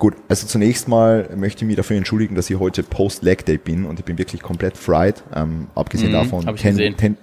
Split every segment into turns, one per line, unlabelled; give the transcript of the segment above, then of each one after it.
Gut, also zunächst mal möchte ich mich dafür entschuldigen, dass ich heute Post-Leg Day bin und ich bin wirklich komplett fried. Ähm, abgesehen
Mhm,
davon,
hab ich
10,
gesehen.
10,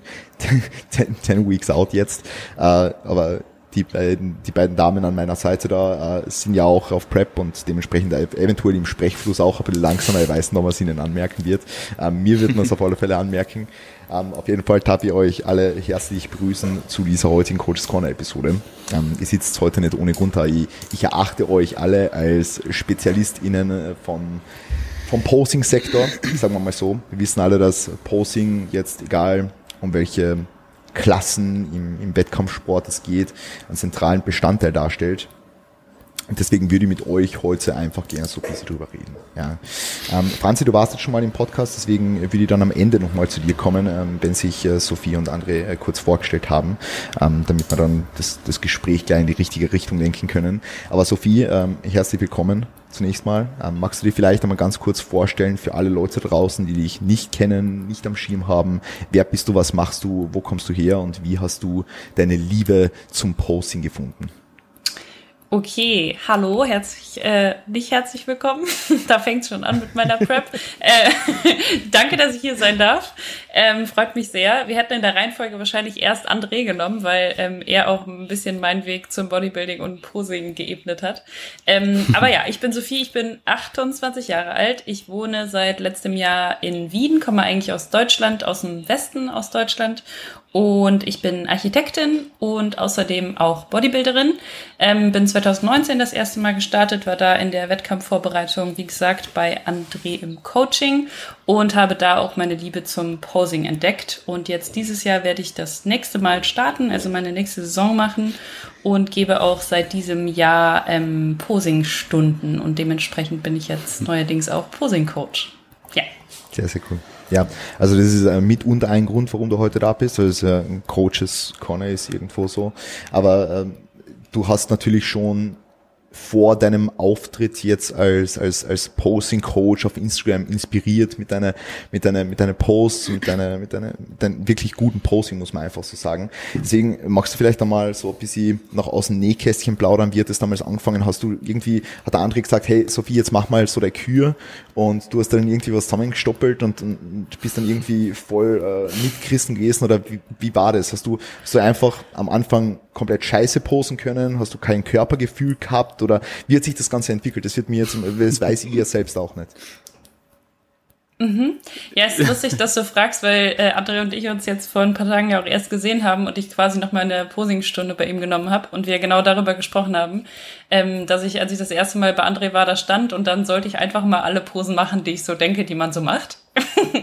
10, 10 Weeks out jetzt. Äh, aber die beiden, die beiden Damen an meiner Seite da äh, sind ja auch auf Prep und dementsprechend eventuell im Sprechfluss auch ein bisschen langsamer. Ich weiß noch, was ihnen anmerken wird. Ähm, mir wird man es auf alle Fälle anmerken. Ähm, auf jeden Fall darf ich euch alle herzlich begrüßen zu dieser heutigen Coaches Corner Episode. Ähm, ihr sitzt heute nicht ohne Grund da. Ich, ich erachte euch alle als SpezialistInnen äh, von vom Posing-Sektor, sagen wir mal so. Wir wissen alle, dass Posing jetzt, egal um welche Klassen im, im Wettkampfsport es geht, einen zentralen Bestandteil darstellt. Und deswegen würde ich mit euch heute einfach gerne so ein bisschen drüber reden. Ja. Ähm, Franzi, du warst jetzt schon mal im Podcast, deswegen würde ich dann am Ende nochmal zu dir kommen, ähm, wenn sich äh, Sophie und andere äh, kurz vorgestellt haben, ähm, damit wir dann das, das Gespräch gleich in die richtige Richtung lenken können. Aber Sophie, ähm, herzlich willkommen zunächst mal. Ähm, magst du dir vielleicht einmal ganz kurz vorstellen für alle Leute draußen, die dich nicht kennen, nicht am Schirm haben? Wer bist du, was machst du, wo kommst du her und wie hast du deine Liebe zum Posting gefunden?
Okay, hallo, herzlich, äh, nicht herzlich willkommen. da fängt schon an mit meiner Prep. äh, danke, dass ich hier sein darf. Ähm, freut mich sehr. Wir hätten in der Reihenfolge wahrscheinlich erst André genommen, weil ähm, er auch ein bisschen meinen Weg zum Bodybuilding und Posing geebnet hat. Ähm, aber ja, ich bin Sophie, ich bin 28 Jahre alt. Ich wohne seit letztem Jahr in Wien, komme eigentlich aus Deutschland, aus dem Westen aus Deutschland und ich bin Architektin und außerdem auch Bodybuilderin. Ähm, bin 2019 das erste Mal gestartet, war da in der Wettkampfvorbereitung, wie gesagt, bei André im Coaching und habe da auch meine Liebe zum Posing entdeckt. Und jetzt dieses Jahr werde ich das nächste Mal starten, also meine nächste Saison machen und gebe auch seit diesem Jahr ähm, Posing-Stunden und dementsprechend bin ich jetzt neuerdings auch Posing-Coach. Ja.
Sehr, sehr cool. Ja, also das ist äh, mitunter ein Grund, warum du heute da bist. Also äh, ein Coaches Corner ist irgendwo so. Aber ähm, du hast natürlich schon vor deinem Auftritt jetzt als, als, als Posing Coach auf Instagram inspiriert mit deiner, mit deiner, mit deiner Posts, mit deiner, mit deiner, mit deinem wirklich guten Posing, muss man einfach so sagen. Deswegen magst du vielleicht einmal so ein bisschen nach außen Nähkästchen plaudern, wie hat das damals angefangen? Hast du irgendwie, hat der André gesagt, hey Sophie, jetzt mach mal so der Kür und du hast dann irgendwie was zusammengestoppelt und, und bist dann irgendwie voll äh, mit Christen gewesen oder wie, wie war das? Hast du, du einfach am Anfang komplett scheiße posen können? Hast du kein Körpergefühl gehabt oder wie hat sich das Ganze entwickelt? Das wird mir jetzt, das weiß ich ja selbst auch nicht.
Mhm. Ja, es ist lustig, dass du fragst, weil äh, André und ich uns jetzt vor ein paar Tagen ja auch erst gesehen haben und ich quasi noch mal eine Posingstunde bei ihm genommen habe und wir genau darüber gesprochen haben, ähm, dass ich, als ich das erste Mal bei André war, da stand und dann sollte ich einfach mal alle Posen machen, die ich so denke, die man so macht.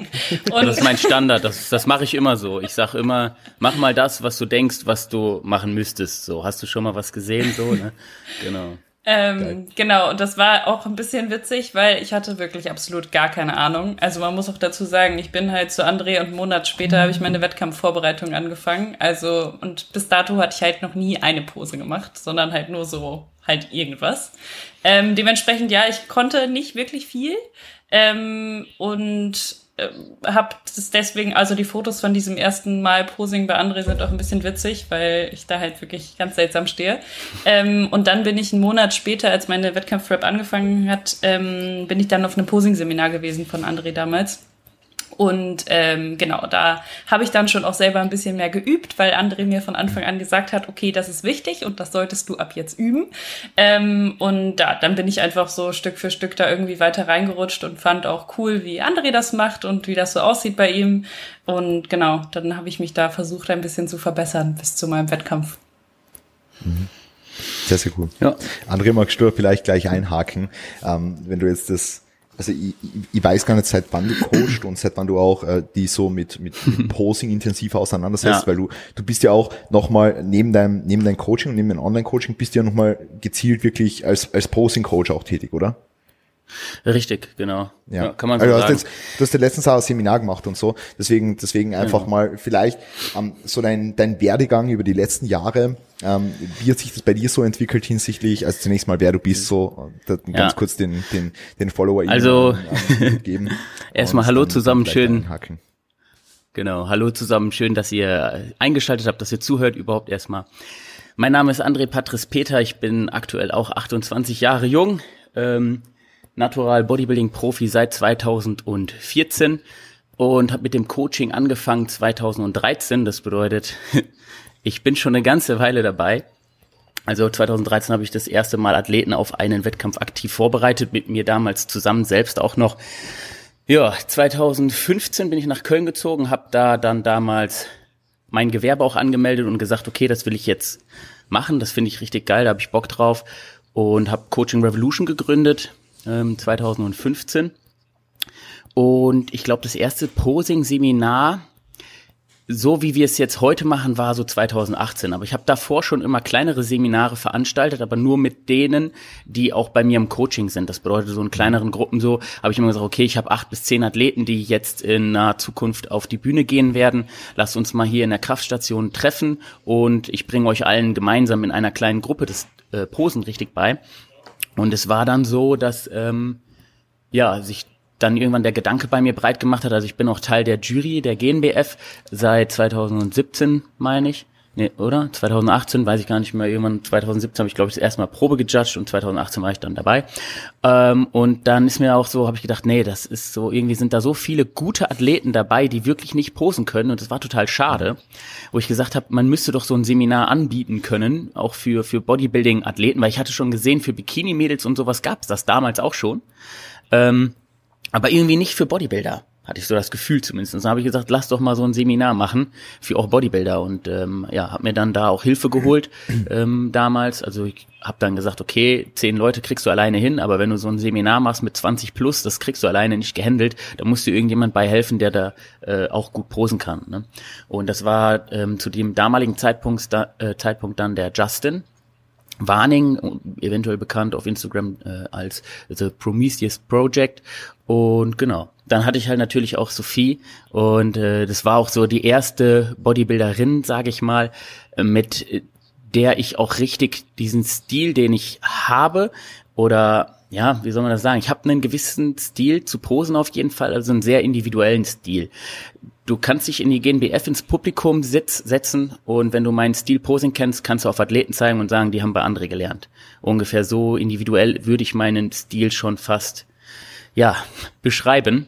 und das ist mein Standard, das, das mache ich immer so. Ich sage immer, mach mal das, was du denkst, was du machen müsstest. So, hast du schon mal was gesehen? So, ne? Genau.
Ähm, genau, und das war auch ein bisschen witzig, weil ich hatte wirklich absolut gar keine Ahnung. Also man muss auch dazu sagen, ich bin halt zu André und einen Monat später habe ich meine Wettkampfvorbereitung angefangen. Also, und bis dato hatte ich halt noch nie eine Pose gemacht, sondern halt nur so halt irgendwas. Ähm, dementsprechend, ja, ich konnte nicht wirklich viel. Ähm, und äh, habe deswegen, also die Fotos von diesem ersten Mal Posing bei André sind auch ein bisschen witzig, weil ich da halt wirklich ganz seltsam stehe. Ähm, und dann bin ich einen Monat später, als meine Wettkampf-Rap angefangen hat, ähm, bin ich dann auf einem Posing-Seminar gewesen von André damals. Und ähm, genau, da habe ich dann schon auch selber ein bisschen mehr geübt, weil André mir von Anfang an gesagt hat, okay, das ist wichtig und das solltest du ab jetzt üben. Ähm, und da, dann bin ich einfach so Stück für Stück da irgendwie weiter reingerutscht und fand auch cool, wie André das macht und wie das so aussieht bei ihm. Und genau, dann habe ich mich da versucht, ein bisschen zu verbessern bis zu meinem Wettkampf.
Sehr, sehr cool. Ja. André, magst du vielleicht gleich einhaken, ähm, wenn du jetzt das also ich, ich weiß gar nicht, seit wann du coachst und seit wann du auch äh, die so mit, mit Posing intensiv auseinandersetzt, ja. weil du, du bist ja auch nochmal neben deinem, neben deinem Coaching und neben deinem Online-Coaching bist du ja nochmal gezielt wirklich als, als Posing-Coach auch tätig, oder?
Richtig, genau.
Ja, ja kann man so also sagen. Hast jetzt, du hast ja letztens auch ein Seminar gemacht und so, deswegen, deswegen einfach genau. mal vielleicht ähm, so dein, dein Werdegang über die letzten Jahre, ähm, wie hat sich das bei dir so entwickelt hinsichtlich, also zunächst mal wer du bist, so ganz ja. kurz den, den, den Follower
also, geben. Erstmal Hallo zusammen, schön. Genau, Hallo zusammen, schön, dass ihr eingeschaltet habt, dass ihr zuhört überhaupt erstmal. Mein Name ist André Patrice Peter, ich bin aktuell auch 28 Jahre jung, ähm, Natural Bodybuilding Profi seit 2014 und habe mit dem Coaching angefangen 2013. Das bedeutet, ich bin schon eine ganze Weile dabei. Also 2013 habe ich das erste Mal Athleten auf einen Wettkampf aktiv vorbereitet, mit mir damals zusammen selbst auch noch. Ja, 2015 bin ich nach Köln gezogen, habe da dann damals mein Gewerbe auch angemeldet und gesagt, okay, das will ich jetzt machen, das finde ich richtig geil, da habe ich Bock drauf und habe Coaching Revolution gegründet ähm, 2015. Und ich glaube, das erste Posing-Seminar so wie wir es jetzt heute machen, war so 2018. Aber ich habe davor schon immer kleinere Seminare veranstaltet, aber nur mit denen, die auch bei mir im Coaching sind. Das bedeutet, so in kleineren Gruppen so, habe ich immer gesagt, okay, ich habe acht bis zehn Athleten, die jetzt in naher Zukunft auf die Bühne gehen werden. Lasst uns mal hier in der Kraftstation treffen und ich bringe euch allen gemeinsam in einer kleinen Gruppe das äh, Posen richtig bei. Und es war dann so, dass ähm, ja sich dann irgendwann der Gedanke bei mir breit gemacht hat. Also ich bin auch Teil der Jury der GNBF seit 2017, meine ich. Nee, oder? 2018, weiß ich gar nicht mehr. Irgendwann 2017 habe ich, glaube ich, das erste Mal Probe gejudged und 2018 war ich dann dabei. Ähm, und dann ist mir auch so, habe ich gedacht, nee, das ist so, irgendwie sind da so viele gute Athleten dabei, die wirklich nicht posen können. Und das war total schade, wo ich gesagt habe, man müsste doch so ein Seminar anbieten können, auch für, für Bodybuilding-Athleten, weil ich hatte schon gesehen, für Bikini-Mädels und sowas gab es das damals auch schon. Ähm, aber irgendwie nicht für Bodybuilder, hatte ich so das Gefühl zumindest. Dann habe ich gesagt, lass doch mal so ein Seminar machen für auch Bodybuilder und ähm, ja, habe mir dann da auch Hilfe geholt ähm, damals. Also ich habe dann gesagt, okay, zehn Leute kriegst du alleine hin, aber wenn du so ein Seminar machst mit 20 plus, das kriegst du alleine nicht gehandelt, da musst du irgendjemand bei helfen, der da äh, auch gut posen kann. Ne? Und das war ähm, zu dem damaligen Zeitpunkt, da, äh, Zeitpunkt dann der Justin, Warning, eventuell bekannt auf Instagram äh, als The Prometheus Project. Und genau, dann hatte ich halt natürlich auch Sophie und äh, das war auch so die erste Bodybuilderin, sage ich mal, äh, mit der ich auch richtig diesen Stil, den ich habe oder ja, wie soll man das sagen? Ich habe einen gewissen Stil zu posen auf jeden Fall, also einen sehr individuellen Stil. Du kannst dich in die GNBF ins Publikum sitz, setzen und wenn du meinen Stil Posing kennst, kannst du auf Athleten zeigen und sagen, die haben bei André gelernt. Ungefähr so individuell würde ich meinen Stil schon fast ja, beschreiben.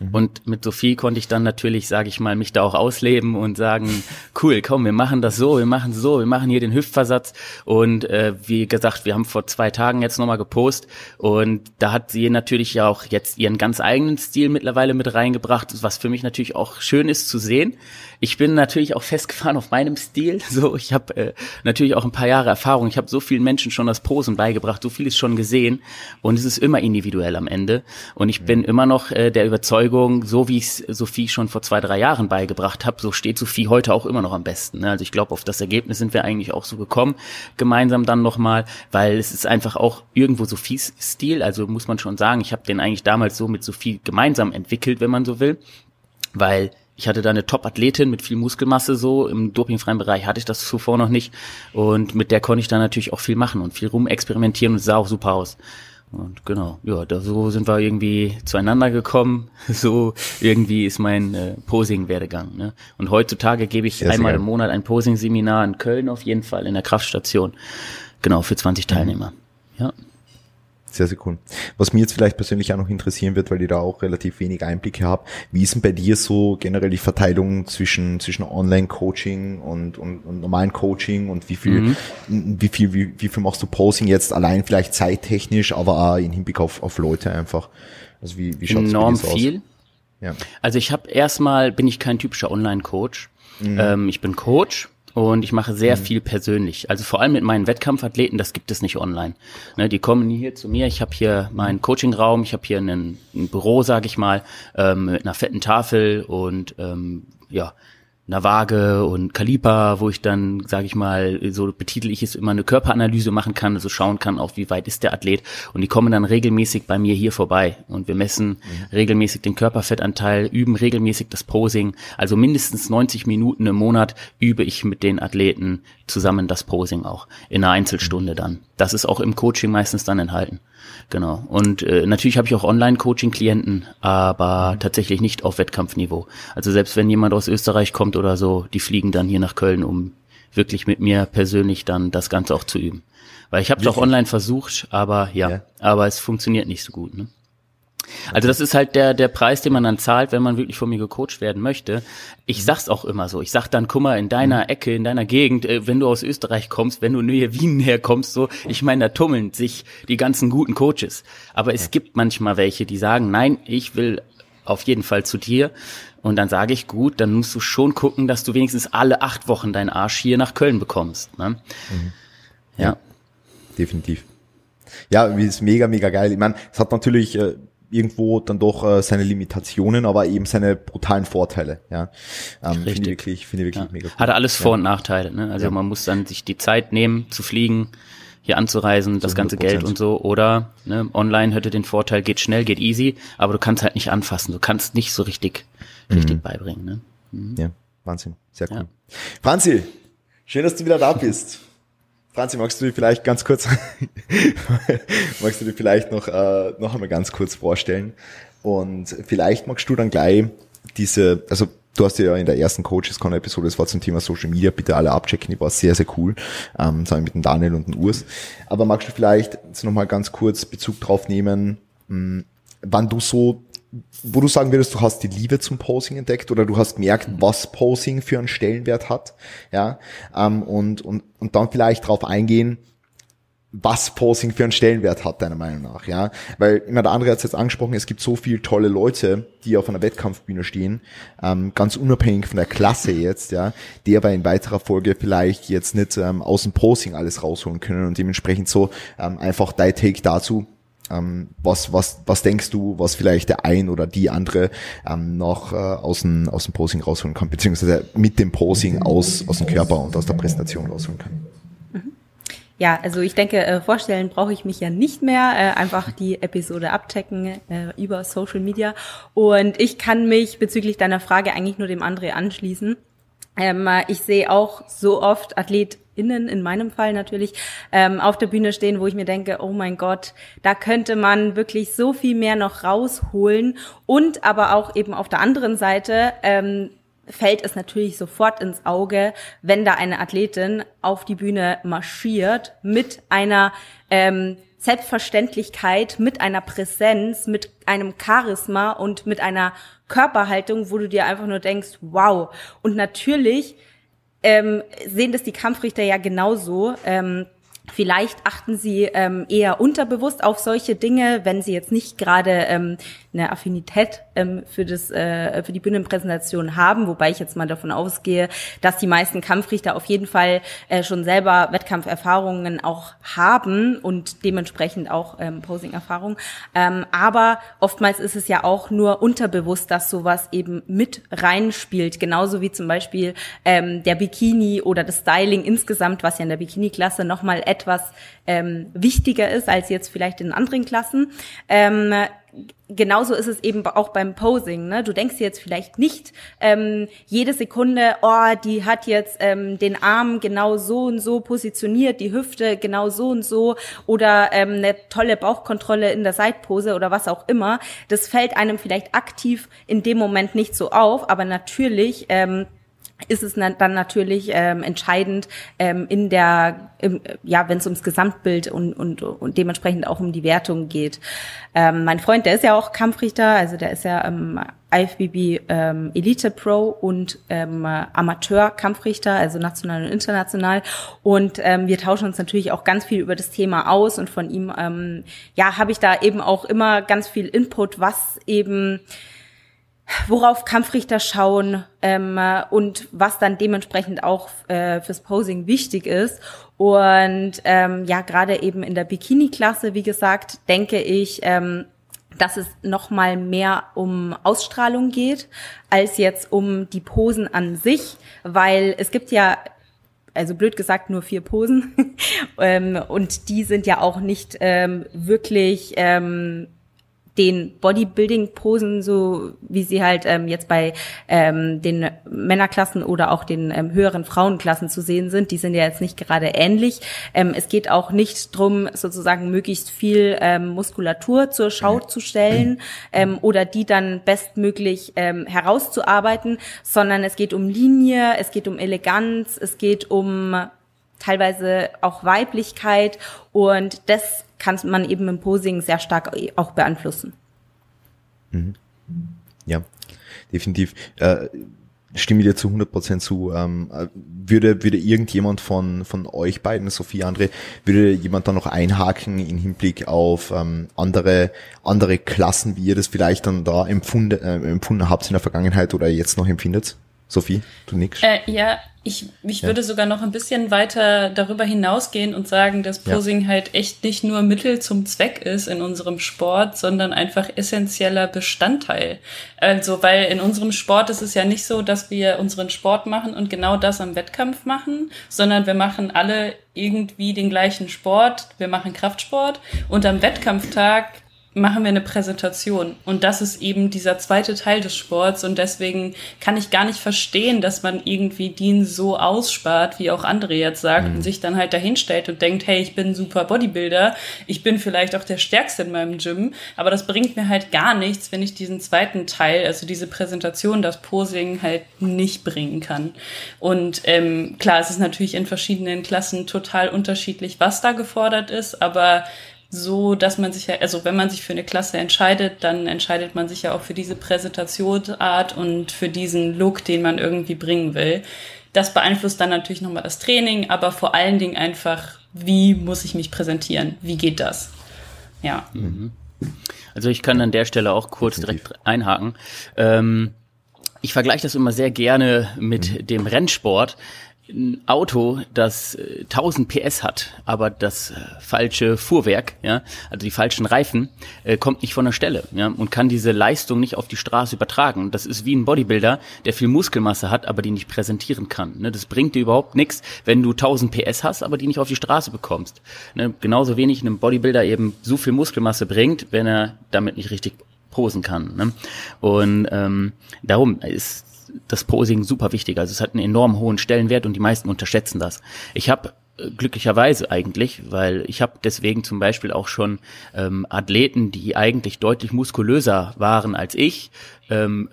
Mhm. Und mit Sophie konnte ich dann natürlich, sage ich mal, mich da auch ausleben und sagen, cool, komm, wir machen das so, wir machen so, wir machen hier den Hüftversatz. Und äh, wie gesagt, wir haben vor zwei Tagen jetzt nochmal gepostet und da hat sie natürlich ja auch jetzt ihren ganz eigenen Stil mittlerweile mit reingebracht, was für mich natürlich auch schön ist zu sehen. Ich bin natürlich auch festgefahren auf meinem Stil. So, ich habe äh, natürlich auch ein paar Jahre Erfahrung. Ich habe so vielen Menschen schon das Posen beigebracht, so vieles schon gesehen und es ist immer individuell am Ende. Und ich bin immer noch äh, der Überzeugung, so wie ich Sophie schon vor zwei, drei Jahren beigebracht habe, so steht Sophie heute auch immer noch am besten. Ne? Also ich glaube, auf das Ergebnis sind wir eigentlich auch so gekommen, gemeinsam dann nochmal, weil es ist einfach auch irgendwo Sophies Stil. Also muss man schon sagen, ich habe den eigentlich damals so mit Sophie gemeinsam entwickelt, wenn man so will, weil ich hatte da eine Top-Athletin mit viel Muskelmasse so. Im dopingfreien Bereich hatte ich das zuvor noch nicht. Und mit der konnte ich dann natürlich auch viel machen und viel rumexperimentieren und sah auch super aus. Und genau, ja, da so sind wir irgendwie zueinander gekommen. So irgendwie ist mein äh, Posing-Werdegang. Ne? Und heutzutage gebe ich sehr, einmal im Monat ein Posing-Seminar in Köln auf jeden Fall in der Kraftstation. Genau, für 20 Teilnehmer. Ja.
Sehr, sehr cool. Was mir jetzt vielleicht persönlich auch noch interessieren wird, weil ich da auch relativ wenig Einblicke habe, wie ist denn bei dir so generell die Verteilung zwischen, zwischen Online-Coaching und, und, und normalen Coaching und wie viel, mhm. wie viel, wie, wie viel machst du Posing jetzt allein vielleicht zeittechnisch, aber auch in Hinblick auf, auf Leute einfach?
Also wie, wie schaut Enorm bei dir so viel. Aus? Ja. Also ich habe erstmal, bin ich kein typischer Online-Coach. Mhm. Ähm, ich bin Coach, und ich mache sehr mhm. viel persönlich. Also vor allem mit meinen Wettkampfathleten, das gibt es nicht online. Ne, die kommen hier zu mir, ich habe hier meinen Coachingraum, ich habe hier einen, ein Büro, sage ich mal, ähm, mit einer fetten Tafel und ähm, ja, einer Waage und Kaliper, wo ich dann, sage ich mal, so betitel ich es immer eine Körperanalyse machen kann, also schauen kann, auch wie weit ist der Athlet. Und die kommen dann regelmäßig bei mir hier vorbei und wir messen mhm. regelmäßig den Körperfettanteil, üben regelmäßig das Posing. Also mindestens 90 Minuten im Monat übe ich mit den Athleten zusammen das Posing auch in einer Einzelstunde mhm. dann. Das ist auch im Coaching meistens dann enthalten. Genau. Und äh, natürlich habe ich auch Online-Coaching-Klienten, aber tatsächlich nicht auf Wettkampfniveau. Also selbst wenn jemand aus Österreich kommt oder so, die fliegen dann hier nach Köln, um wirklich mit mir persönlich dann das Ganze auch zu üben. Weil ich habe es auch online versucht, aber ja, ja, aber es funktioniert nicht so gut. Ne? Also das ist halt der, der Preis, den man dann zahlt, wenn man wirklich von mir gecoacht werden möchte. Ich mhm. sag's auch immer so. Ich sag dann, guck mal, in deiner mhm. Ecke, in deiner Gegend, äh, wenn du aus Österreich kommst, wenn du Nähe Wien herkommst, so, ich meine, da tummeln sich die ganzen guten Coaches. Aber es gibt manchmal welche, die sagen, nein, ich will auf jeden Fall zu dir. Und dann sage ich, gut, dann musst du schon gucken, dass du wenigstens alle acht Wochen deinen Arsch hier nach Köln bekommst. Ne? Mhm.
Ja. ja. Definitiv. Ja, ist mega, mega geil. Ich meine, es hat natürlich äh, irgendwo dann doch äh, seine Limitationen, aber eben seine brutalen Vorteile. Ja, ähm, finde ich wirklich, finde ich wirklich
ja. mega cool. Hat alles Vor- und Nachteile. Ne? Also ja. man muss dann sich die Zeit nehmen zu fliegen, hier anzureisen, das ganze Geld und so. Oder ne, online hätte den Vorteil, geht schnell, geht easy, aber du kannst halt nicht anfassen. Du kannst nicht so richtig, richtig mhm. beibringen. Ne?
Mhm. Ja, Wahnsinn, sehr cool. Ja. Franzi, schön, dass du wieder da bist. Franzi, magst du dir vielleicht ganz kurz, magst du dir vielleicht noch, äh, noch einmal ganz kurz vorstellen? Und vielleicht magst du dann gleich diese, also du hast ja in der ersten Coaches Corner Episode, das war zum Thema Social Media, bitte alle abchecken, die war sehr, sehr cool, ähm, zusammen mit dem Daniel und dem Urs. Aber magst du vielleicht jetzt nochmal ganz kurz Bezug drauf nehmen, mh, wann du so wo du sagen würdest, du hast die Liebe zum Posing entdeckt oder du hast gemerkt, was Posing für einen Stellenwert hat, ja, ähm, und, und, und dann vielleicht drauf eingehen, was Posing für einen Stellenwert hat, deiner Meinung nach, ja, weil immer der andere hat es jetzt angesprochen, es gibt so viele tolle Leute, die auf einer Wettkampfbühne stehen, ähm, ganz unabhängig von der Klasse jetzt, ja, die aber in weiterer Folge vielleicht jetzt nicht ähm, aus dem Posing alles rausholen können und dementsprechend so ähm, einfach dein Take dazu, ähm, was, was, was denkst du, was vielleicht der ein oder die andere ähm, noch äh, aus, dem, aus dem Posing rausholen kann, beziehungsweise mit dem Posing aus, aus dem Körper und aus der Präsentation rausholen kann?
Mhm. Ja, also ich denke, äh, vorstellen brauche ich mich ja nicht mehr. Äh, einfach die Episode abchecken äh, über Social Media. Und ich kann mich bezüglich deiner Frage eigentlich nur dem André anschließen. Ähm, ich sehe auch so oft AthletInnen, in meinem Fall natürlich, ähm, auf der Bühne stehen, wo ich mir denke, oh mein Gott, da könnte man wirklich so viel mehr noch rausholen. Und aber auch eben auf der anderen Seite ähm, fällt es natürlich sofort ins Auge, wenn da eine Athletin auf die Bühne marschiert mit einer ähm, Selbstverständlichkeit, mit einer Präsenz, mit einem Charisma und mit einer Körperhaltung, wo du dir einfach nur denkst, wow. Und natürlich ähm, sehen das die Kampfrichter ja genauso. Ähm, Vielleicht achten sie ähm, eher unterbewusst auf solche Dinge, wenn sie jetzt nicht gerade ähm, eine Affinität ähm, für das äh, für die Bühnenpräsentation haben, wobei ich jetzt mal davon ausgehe, dass die meisten Kampfrichter auf jeden Fall äh, schon selber Wettkampferfahrungen auch haben und dementsprechend auch ähm, Posing-Erfahrung. Ähm, aber oftmals ist es ja auch nur unterbewusst, dass sowas eben mit reinspielt, genauso wie zum Beispiel ähm, der Bikini oder das Styling insgesamt, was ja in der Bikini-Klasse nochmal etwas ähm, wichtiger ist als jetzt vielleicht in anderen Klassen. Ähm, genauso ist es eben auch beim Posing. Ne? Du denkst jetzt vielleicht nicht ähm, jede Sekunde, oh, die hat jetzt ähm, den Arm genau so und so positioniert, die Hüfte genau so und so oder ähm, eine tolle Bauchkontrolle in der Seitpose oder was auch immer. Das fällt einem vielleicht aktiv in dem Moment nicht so auf, aber natürlich ähm, ist es dann natürlich ähm, entscheidend ähm, in der, im, ja, wenn es ums Gesamtbild und, und, und dementsprechend auch um die Wertung geht. Ähm, mein Freund, der ist ja auch Kampfrichter, also der ist ja ähm, IFBB ähm, Elite Pro und ähm, Amateur-Kampfrichter, also national und international. Und ähm, wir tauschen uns natürlich auch ganz viel über das Thema aus und von ihm, ähm, ja, habe ich da eben auch immer ganz viel Input, was eben worauf Kampfrichter schauen ähm, und was dann dementsprechend auch äh, fürs Posing wichtig ist. Und ähm, ja, gerade eben in der Bikini-Klasse, wie gesagt, denke ich, ähm, dass es noch mal mehr um Ausstrahlung geht als jetzt um die Posen an sich, weil es gibt ja also blöd gesagt nur vier Posen ähm, und die sind ja auch nicht ähm, wirklich ähm, den Bodybuilding-Posen, so wie sie halt ähm, jetzt bei ähm, den Männerklassen oder auch den ähm, höheren Frauenklassen zu sehen sind, die sind ja jetzt nicht gerade ähnlich. Ähm, es geht auch nicht drum, sozusagen möglichst viel ähm, Muskulatur zur Schau zu stellen ähm, oder die dann bestmöglich ähm, herauszuarbeiten, sondern es geht um Linie, es geht um Eleganz, es geht um teilweise auch Weiblichkeit und das kann man eben im Posing sehr stark auch beeinflussen.
Mhm. Ja, definitiv. Äh, stimme dir zu 100% zu. Ähm, würde, würde irgendjemand von, von euch beiden, Sophie, André, würde jemand da noch einhaken in Hinblick auf ähm, andere, andere Klassen, wie ihr das vielleicht dann da empfunden, äh, empfunden habt in der Vergangenheit oder jetzt noch empfindet? Sophie, du nix?
Äh, ja, ich, ich ja. würde sogar noch ein bisschen weiter darüber hinausgehen und sagen, dass Posing ja. halt echt nicht nur Mittel zum Zweck ist in unserem Sport, sondern einfach essentieller Bestandteil. Also, weil in unserem Sport ist es ja nicht so, dass wir unseren Sport machen und genau das am Wettkampf machen, sondern wir machen alle irgendwie den gleichen Sport. Wir machen Kraftsport und am Wettkampftag machen wir eine Präsentation. Und das ist eben dieser zweite Teil des Sports. Und deswegen kann ich gar nicht verstehen, dass man irgendwie den so ausspart, wie auch André jetzt sagt, mhm. und sich dann halt dahinstellt und denkt, hey, ich bin ein super Bodybuilder, ich bin vielleicht auch der Stärkste in meinem Gym, aber das bringt mir halt gar nichts, wenn ich diesen zweiten Teil, also diese Präsentation, das Posing halt nicht bringen kann. Und ähm, klar, es ist natürlich in verschiedenen Klassen total unterschiedlich, was da gefordert ist, aber so, dass man sich ja, also wenn man sich für eine Klasse entscheidet, dann entscheidet man sich ja auch für diese Präsentationsart und für diesen Look, den man irgendwie bringen will. Das beeinflusst dann natürlich nochmal das Training, aber vor allen Dingen einfach, wie muss ich mich präsentieren? Wie geht das? Ja. Mhm.
Also ich kann an der Stelle auch kurz direkt einhaken. Ähm, ich vergleiche das immer sehr gerne mit mhm. dem Rennsport ein Auto, das 1000 äh, PS hat, aber das äh, falsche Fuhrwerk, ja, also die falschen Reifen, äh, kommt nicht von der Stelle, ja, und kann diese Leistung nicht auf die Straße übertragen. Das ist wie ein Bodybuilder, der viel Muskelmasse hat, aber die nicht präsentieren kann. Ne? Das bringt dir überhaupt nichts, wenn du 1000 PS hast, aber die nicht auf die Straße bekommst. Ne? Genauso wenig einem Bodybuilder eben so viel Muskelmasse bringt, wenn er damit nicht richtig posen kann. Ne? Und ähm, darum ist das Posing super wichtig. Also es hat einen enorm hohen Stellenwert und die meisten unterschätzen das. Ich habe äh, glücklicherweise eigentlich, weil ich habe deswegen zum Beispiel auch schon ähm, Athleten, die eigentlich deutlich muskulöser waren als ich, ähm,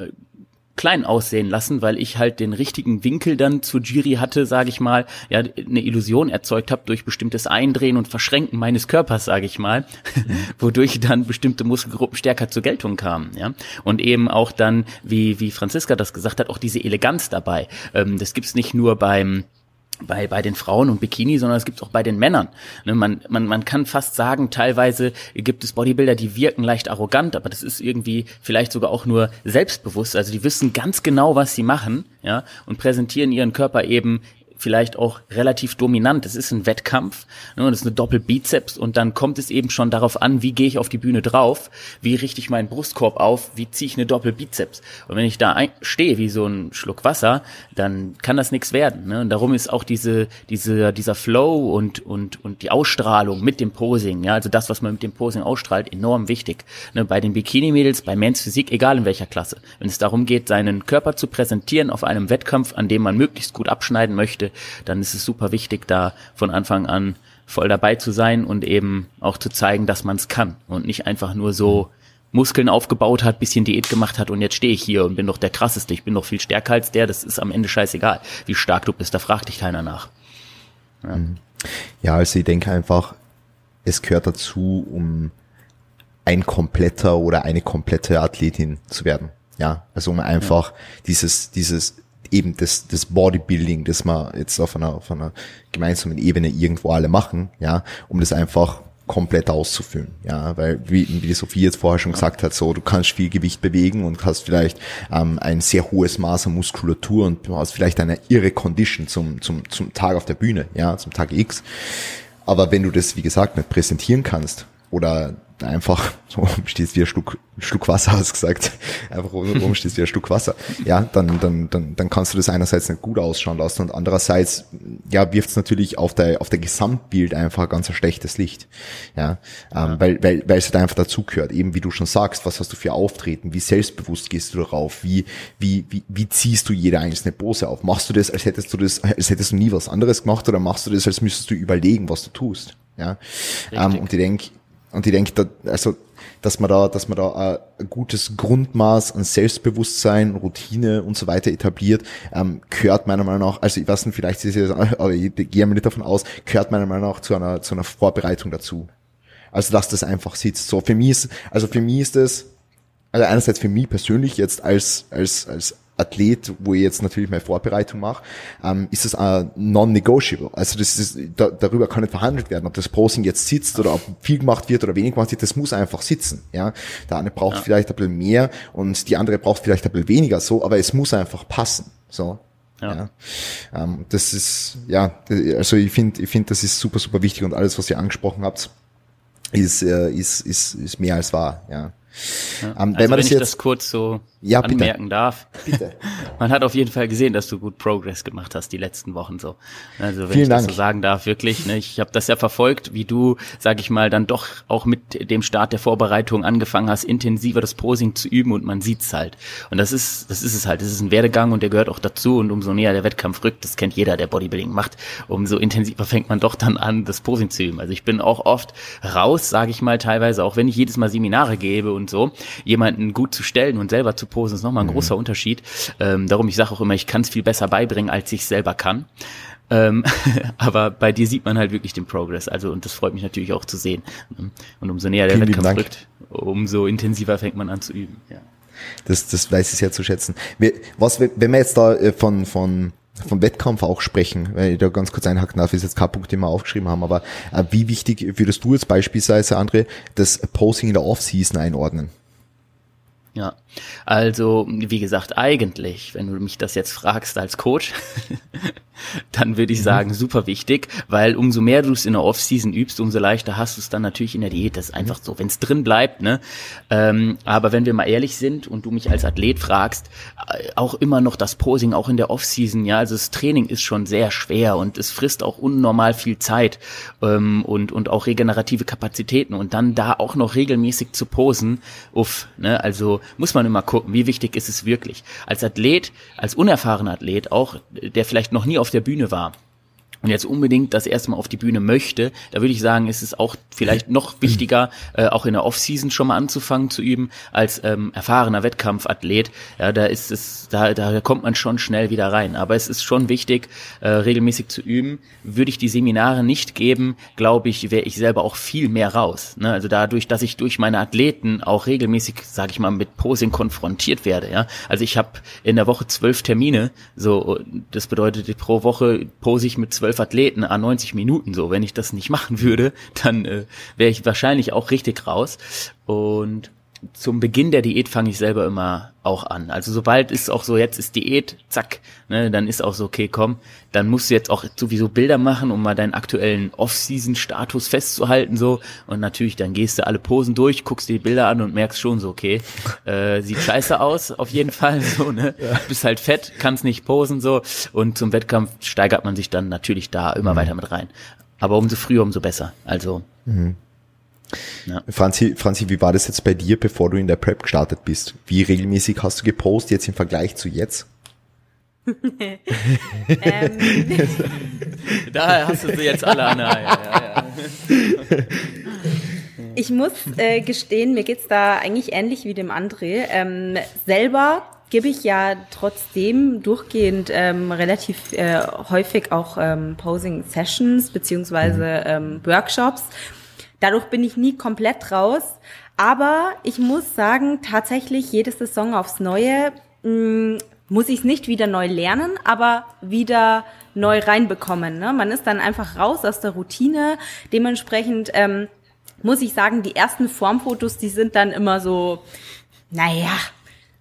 klein aussehen lassen, weil ich halt den richtigen Winkel dann zur Jury hatte, sage ich mal, ja, eine Illusion erzeugt habe durch bestimmtes Eindrehen und Verschränken meines Körpers, sage ich mal, wodurch dann bestimmte Muskelgruppen stärker zur Geltung kamen, ja. Und eben auch dann, wie, wie Franziska das gesagt hat, auch diese Eleganz dabei. Ähm, das gibt's nicht nur beim bei, bei den Frauen und Bikini, sondern es gibt auch bei den Männern. Ne, man, man, man kann fast sagen, teilweise gibt es Bodybuilder, die wirken leicht arrogant, aber das ist irgendwie vielleicht sogar auch nur selbstbewusst. Also die wissen ganz genau, was sie machen, ja, und präsentieren ihren Körper eben vielleicht auch relativ dominant. Es ist ein Wettkampf, ne, das ist eine Doppelbizeps und dann kommt es eben schon darauf an, wie gehe ich auf die Bühne drauf, wie richte ich meinen Brustkorb auf, wie ziehe ich eine Doppelbizeps. Und wenn ich da stehe wie so ein Schluck Wasser, dann kann das nichts werden. Ne? Und darum ist auch diese, diese, dieser Flow und, und, und die Ausstrahlung mit dem Posing, ja, also das, was man mit dem Posing ausstrahlt, enorm wichtig. Ne? Bei den Bikini-Mädels, bei Men's Physik, egal in welcher Klasse. Wenn es darum geht, seinen Körper zu präsentieren auf einem Wettkampf, an dem man möglichst gut abschneiden möchte, dann ist es super wichtig, da von Anfang an voll dabei zu sein und eben auch zu zeigen, dass man es kann und nicht einfach nur so Muskeln aufgebaut hat, bisschen Diät gemacht hat und jetzt stehe ich hier und bin doch der krasseste, ich bin doch viel stärker als der, das ist am Ende scheißegal, wie stark du bist, da fragt dich keiner nach.
Ja, mhm. ja also ich denke einfach, es gehört dazu, um ein kompletter oder eine komplette Athletin zu werden. Ja, also um einfach dieses, dieses eben das, das Bodybuilding, das wir jetzt auf einer, auf einer gemeinsamen Ebene irgendwo alle machen, ja, um das einfach komplett auszufüllen, ja, weil wie, wie die Sophie jetzt vorher schon gesagt hat, so du kannst viel Gewicht bewegen und hast vielleicht ähm, ein sehr hohes Maß an Muskulatur und du hast vielleicht eine irre Condition zum zum zum Tag auf der Bühne, ja, zum Tag X. Aber wenn du das wie gesagt nicht präsentieren kannst oder einfach so stehst wie ein Schluck, Schluck Wasser, hast gesagt, einfach oben stehst wie ein Schluck Wasser, ja, dann, dann, dann, dann kannst du das einerseits nicht gut ausschauen lassen und andererseits, ja, wirft es natürlich auf der, auf der Gesamtbild einfach ein ganz ein schlechtes Licht, ja, ähm, ja. weil, weil, weil es halt einfach dazugehört, eben wie du schon sagst, was hast du für Auftreten, wie selbstbewusst gehst du darauf, wie, wie, wie, wie ziehst du jede einzelne Pose auf, machst du das, als hättest du das, als hättest du nie was anderes gemacht oder machst du das, als müsstest du überlegen, was du tust, ja, ähm, und ich denke, und ich denke, da, also dass man da, dass man da ein gutes Grundmaß an Selbstbewusstsein, Routine und so weiter etabliert, ähm, gehört meiner Meinung nach, also ich weiß nicht, vielleicht ist es, aber ich gehe mir nicht davon aus, gehört meiner Meinung nach zu einer, zu einer Vorbereitung dazu. Also dass das einfach sitzt. So für mich ist, also für mich ist das, also einerseits für mich persönlich jetzt als als als Athlet, wo ich jetzt natürlich meine Vorbereitung mache, ähm, ist es ein non-negotiable. Also das ist, da, darüber kann nicht verhandelt werden, ob das Posing jetzt sitzt oder ob viel gemacht wird oder wenig gemacht wird, das muss einfach sitzen. Ja, Der eine braucht ja. vielleicht ein bisschen mehr und die andere braucht vielleicht ein bisschen weniger so, aber es muss einfach passen. So. Ja. ja. Ähm, das ist, ja, also ich finde, ich finde, das ist super, super wichtig und alles, was ihr angesprochen habt, ist, äh, ist, ist, ist mehr als wahr, ja.
Ja. Ähm, also wenn, wenn ich jetzt, das kurz so ja, anmerken bitte. darf. Bitte. Man hat auf jeden Fall gesehen, dass du gut Progress gemacht hast die letzten Wochen so. Also wenn Vielen ich Dank. das so sagen darf, wirklich. Ne, ich habe das ja verfolgt, wie du, sag ich mal, dann doch auch mit dem Start der Vorbereitung angefangen hast, intensiver das Posing zu üben und man sieht's halt. Und das ist, das ist es halt. Das ist ein Werdegang und der gehört auch dazu. Und umso näher der Wettkampf rückt, das kennt jeder, der Bodybuilding macht, umso intensiver fängt man doch dann an, das Posing zu üben. Also ich bin auch oft raus, sage ich mal, teilweise, auch wenn ich jedes Mal Seminare gebe und so, jemanden gut zu stellen und selber zu posen, ist nochmal ein mhm. großer Unterschied. Ähm, darum, ich sage auch immer, ich kann es viel besser beibringen, als ich selber kann. Ähm, aber bei dir sieht man halt wirklich den Progress. Also, und das freut mich natürlich auch zu sehen. Und umso näher der Vielen Wettkampf rückt, umso intensiver fängt man an zu üben. Ja.
Das, das weiß ich sehr zu schätzen. Was, wenn wir jetzt da äh, von, von, vom Wettkampf auch sprechen, weil ich da ganz kurz einhaken darf, ist jetzt kein Punkt, den wir aufgeschrieben haben, aber äh, wie wichtig würdest du jetzt beispielsweise, André, das Posing in der Offseason einordnen?
Ja, also wie gesagt, eigentlich, wenn du mich das jetzt fragst als Coach, dann würde ich mhm. sagen, super wichtig, weil umso mehr du es in der Offseason übst, umso leichter hast du es dann natürlich in der Diät. Das ist einfach so, wenn es drin bleibt. Ne? Ähm, aber wenn wir mal ehrlich sind und du mich als Athlet fragst, äh, auch immer noch das Posing, auch in der Offseason, ja, also das Training ist schon sehr schwer und es frisst auch unnormal viel Zeit ähm, und, und auch regenerative Kapazitäten und dann da auch noch regelmäßig zu posen, uff, ne? also muss man immer gucken, wie wichtig ist es wirklich. Als Athlet, als unerfahrener Athlet auch, der vielleicht noch nie auf der Bühne war und jetzt unbedingt das erste Mal auf die Bühne möchte, da würde ich sagen, ist es auch vielleicht noch wichtiger, äh, auch in der Offseason schon mal anzufangen zu üben, als ähm, erfahrener Wettkampfathlet. Ja, da ist es, da, da kommt man schon schnell wieder rein. Aber es ist schon wichtig, äh, regelmäßig zu üben. Würde ich die Seminare nicht geben, glaube ich, wäre ich selber auch viel mehr raus. Ne? Also dadurch, dass ich durch meine Athleten auch regelmäßig, sage ich mal, mit Posing konfrontiert werde. Ja, also ich habe in der Woche zwölf Termine. So, das bedeutet pro Woche pose ich mit zwölf zwölf Athleten an 90 Minuten so. Wenn ich das nicht machen würde, dann äh, wäre ich wahrscheinlich auch richtig raus. Und zum Beginn der Diät fange ich selber immer auch an. Also sobald ist auch so, jetzt ist Diät, zack, ne, dann ist auch so, okay, komm, dann musst du jetzt auch sowieso Bilder machen, um mal deinen aktuellen Off-Season-Status festzuhalten, so. Und natürlich, dann gehst du alle Posen durch, guckst dir die Bilder an und merkst schon so, okay, äh, sieht scheiße aus, auf jeden Fall, so, ne. Ja. Bist halt fett, kannst nicht posen, so. Und zum Wettkampf steigert man sich dann natürlich da immer mhm. weiter mit rein. Aber umso früher, umso besser. Also. Mhm.
Ja. Franzi, Franzi, wie war das jetzt bei dir, bevor du in der Prep gestartet bist? Wie regelmäßig hast du gepostet jetzt im Vergleich zu jetzt?
ähm. Daher hast du sie jetzt alle an. Ja, ja,
ich muss äh, gestehen, mir geht's da eigentlich ähnlich wie dem André. Ähm, selber gebe ich ja trotzdem durchgehend ähm, relativ äh, häufig auch ähm, Posing Sessions beziehungsweise ähm, Workshops. Dadurch bin ich nie komplett raus. Aber ich muss sagen, tatsächlich jede Saison aufs Neue mh, mm, muss ich es nicht wieder neu lernen, aber wieder neu reinbekommen. Ne? Man ist dann einfach raus aus der Routine. Dementsprechend ähm, muss ich sagen, die ersten Formfotos, die sind dann immer so, naja,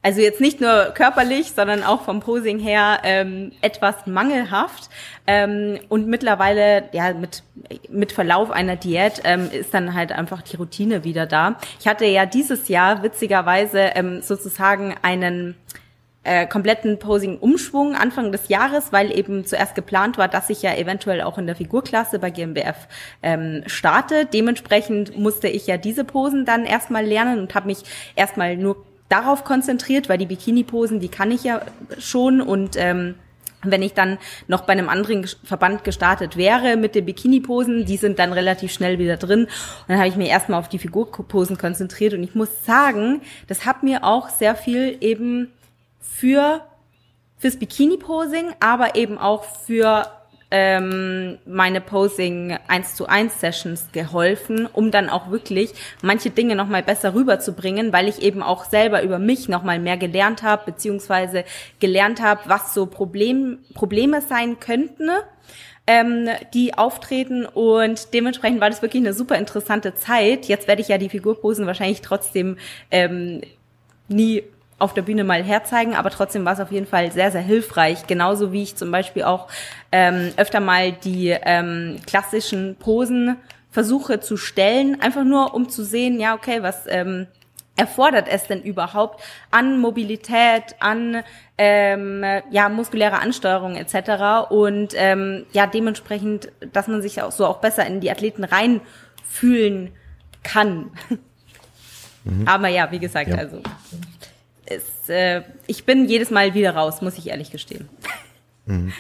also jetzt nicht nur körperlich, sondern auch vom Posing her ähm, etwas mangelhaft. Ähm, und mittlerweile, ja, mit, mit Verlauf einer Diät ähm, ist dann halt einfach die Routine wieder da. Ich hatte ja dieses Jahr witzigerweise ähm, sozusagen einen äh, kompletten Posing-Umschwung Anfang des Jahres, weil eben zuerst geplant war, dass ich ja eventuell auch in der Figurklasse bei GmbF ähm, starte. Dementsprechend musste ich ja diese Posen dann erstmal lernen und habe mich erstmal nur darauf konzentriert, weil die Bikini-Posen, die kann ich ja schon und ähm, wenn ich dann noch bei einem anderen Verband gestartet wäre mit den Bikini-Posen, die sind dann relativ schnell wieder drin. Und dann habe ich mir erstmal auf die Figurposen konzentriert und ich muss sagen, das hat mir auch sehr viel eben für fürs Bikini-Posing, aber eben auch für ähm, meine Posing 1 zu 1 Sessions geholfen, um dann auch wirklich manche Dinge nochmal besser rüberzubringen, weil ich eben auch selber über mich nochmal mehr gelernt habe, beziehungsweise gelernt habe, was so Problem, Probleme sein könnten, ähm, die auftreten und dementsprechend war das wirklich eine super interessante Zeit. Jetzt werde ich ja die Figurposen wahrscheinlich trotzdem ähm, nie auf der Bühne mal herzeigen, aber trotzdem war es auf jeden Fall sehr, sehr hilfreich. Genauso wie ich zum Beispiel auch ähm, öfter mal die ähm, klassischen Posen versuche zu stellen, einfach nur um zu sehen, ja, okay, was ähm, erfordert es denn überhaupt an Mobilität, an ähm, ja muskuläre Ansteuerung etc. Und ähm, ja dementsprechend, dass man sich auch so auch besser in die Athleten reinfühlen kann. Mhm. Aber ja, wie gesagt, ja. also es, äh, ich bin jedes Mal wieder raus, muss ich ehrlich gestehen.
Mhm.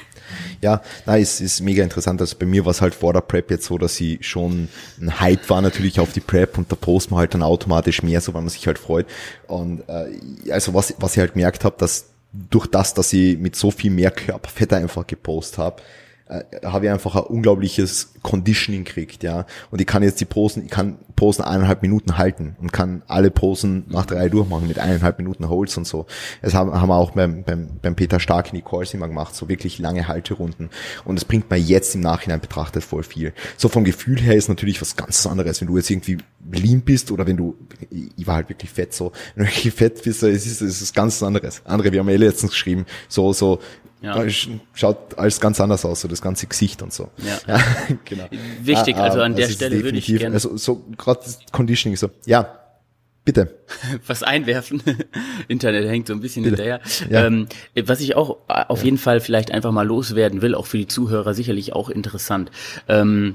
Ja, na, es ist mega interessant. Also bei mir war es halt vor der Prep jetzt so, dass sie schon ein Hype war natürlich auf die Prep und da posten wir halt dann automatisch mehr, so weil man sich halt freut. Und äh, also was, was ich halt gemerkt habe, dass durch das, dass ich mit so viel mehr Körperfett einfach gepostet habe, äh, habe ich einfach ein unglaubliches Conditioning kriegt, ja. Und ich kann jetzt die Posen, ich kann Posen eineinhalb Minuten halten und kann alle Posen nach drei durchmachen mit eineinhalb Minuten Holz und so. Das haben, haben wir auch beim, beim, beim Peter Stark in die Calls immer gemacht, so wirklich lange Halterunden. Und das bringt mir jetzt im Nachhinein betrachtet voll viel. So vom Gefühl her ist natürlich was ganz anderes, wenn du jetzt irgendwie lean bist oder wenn du, ich war halt wirklich fett so, wenn du wirklich fett bist, es ist, es ist ganz anderes. Andere, wir haben ja eh letztens geschrieben, so, so, ja. Schaut alles ganz anders aus, so das ganze Gesicht und so.
Ja, ja genau. Wichtig, ah, also an der Stelle würde ich gerne.
Also so gerade das Conditioning so. Ja, bitte.
Was einwerfen. Internet hängt so ein bisschen bitte. hinterher. Ja. Ähm, was ich auch auf jeden Fall vielleicht einfach mal loswerden will, auch für die Zuhörer sicherlich auch interessant. Ähm,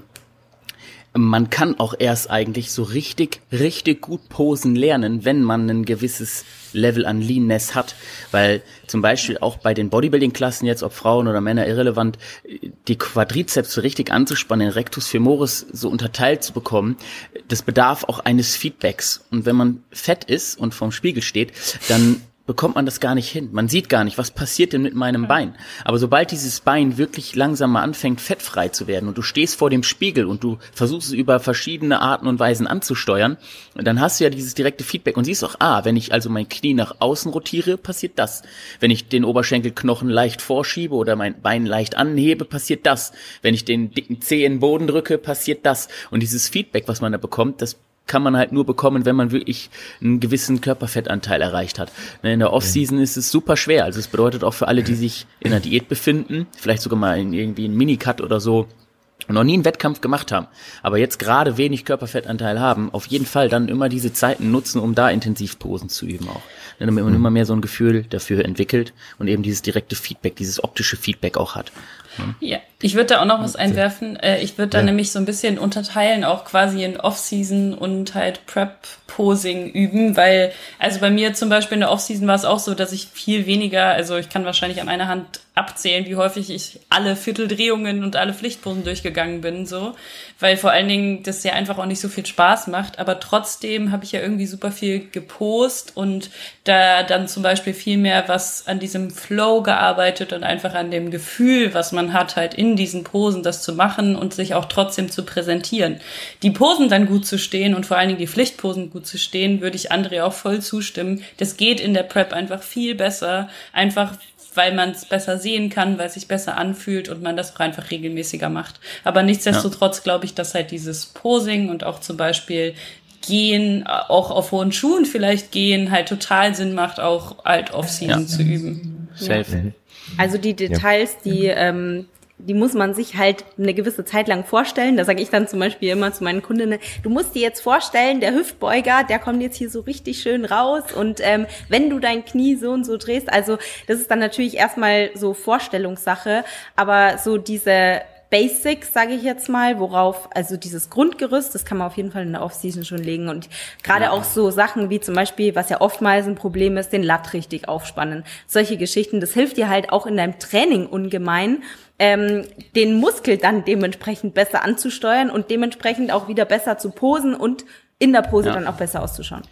man kann auch erst eigentlich so richtig, richtig gut posen lernen, wenn man ein gewisses Level an Leanness hat. Weil zum Beispiel auch bei den Bodybuilding-Klassen jetzt, ob Frauen oder Männer irrelevant, die Quadrizeps so richtig anzuspannen, den Rectus femoris so unterteilt zu bekommen, das bedarf auch eines Feedbacks. Und wenn man fett ist und vorm Spiegel steht, dann bekommt man das gar nicht hin. Man sieht gar nicht, was passiert denn mit meinem Bein. Aber sobald dieses Bein wirklich langsam mal anfängt, fettfrei zu werden und du stehst vor dem Spiegel und du versuchst es über verschiedene Arten und Weisen anzusteuern, dann hast du ja dieses direkte Feedback und siehst auch, ah, wenn ich also mein Knie nach außen rotiere, passiert das. Wenn ich den Oberschenkelknochen leicht vorschiebe oder mein Bein leicht anhebe, passiert das. Wenn ich den dicken Zeh in den Boden drücke, passiert das. Und dieses Feedback, was man da bekommt, das kann man halt nur bekommen, wenn man wirklich einen gewissen Körperfettanteil erreicht hat. Ne, in der Off-Season ist es super schwer. Also es bedeutet auch für alle, die sich in der Diät befinden, vielleicht sogar mal in irgendwie einen Minicut oder so, noch nie einen Wettkampf gemacht haben, aber jetzt gerade wenig Körperfettanteil haben, auf jeden Fall dann immer diese Zeiten nutzen, um da intensiv Posen zu üben auch. Ne, damit man mhm. immer mehr so ein Gefühl dafür entwickelt und eben dieses direkte Feedback, dieses optische Feedback auch hat.
Ja, ich würde da auch noch was einwerfen. Äh, ich würde da ja. nämlich so ein bisschen unterteilen, auch quasi in Off-Season und halt Prep-Posing üben, weil, also bei mir zum Beispiel in der Off-Season war es auch so, dass ich viel weniger, also ich kann wahrscheinlich an einer Hand abzählen, wie häufig ich alle Vierteldrehungen und alle Pflichtposen durchgegangen bin, so, weil vor allen Dingen das ja einfach auch nicht so viel Spaß macht, aber trotzdem habe ich ja irgendwie super viel gepost und da dann zum Beispiel viel mehr was an diesem Flow gearbeitet und einfach an dem Gefühl, was man hat, halt in diesen Posen das zu machen und sich auch trotzdem zu präsentieren. Die Posen dann gut zu stehen und vor allen Dingen die Pflichtposen gut zu stehen, würde ich André auch voll zustimmen. Das geht in der Prep einfach viel besser, einfach weil man es besser sehen kann, weil es sich besser anfühlt und man das auch einfach regelmäßiger macht. Aber nichtsdestotrotz ja. glaube ich, dass halt dieses Posing und auch zum Beispiel Gehen, auch auf hohen Schuhen vielleicht gehen, halt total Sinn macht, auch alt Off-Season ja. zu üben.
Safe.
Also die Details, die ähm, die muss man sich halt eine gewisse Zeit lang vorstellen. Da sage ich dann zum Beispiel immer zu meinen Kundinnen, du musst dir jetzt vorstellen, der Hüftbeuger, der kommt jetzt hier so richtig schön raus und ähm, wenn du dein Knie so und so drehst, also das ist dann natürlich erstmal so Vorstellungssache, aber so diese Basics, sage ich jetzt mal, worauf, also dieses Grundgerüst, das kann man auf jeden Fall in der Offseason schon legen. Und gerade ja. auch so Sachen wie zum Beispiel, was ja oftmals ein Problem ist, den Latt richtig aufspannen. Solche Geschichten, das hilft dir halt auch in deinem Training ungemein, ähm, den Muskel dann dementsprechend besser anzusteuern und dementsprechend auch wieder besser zu posen und in der Pose ja. dann auch besser auszuschauen.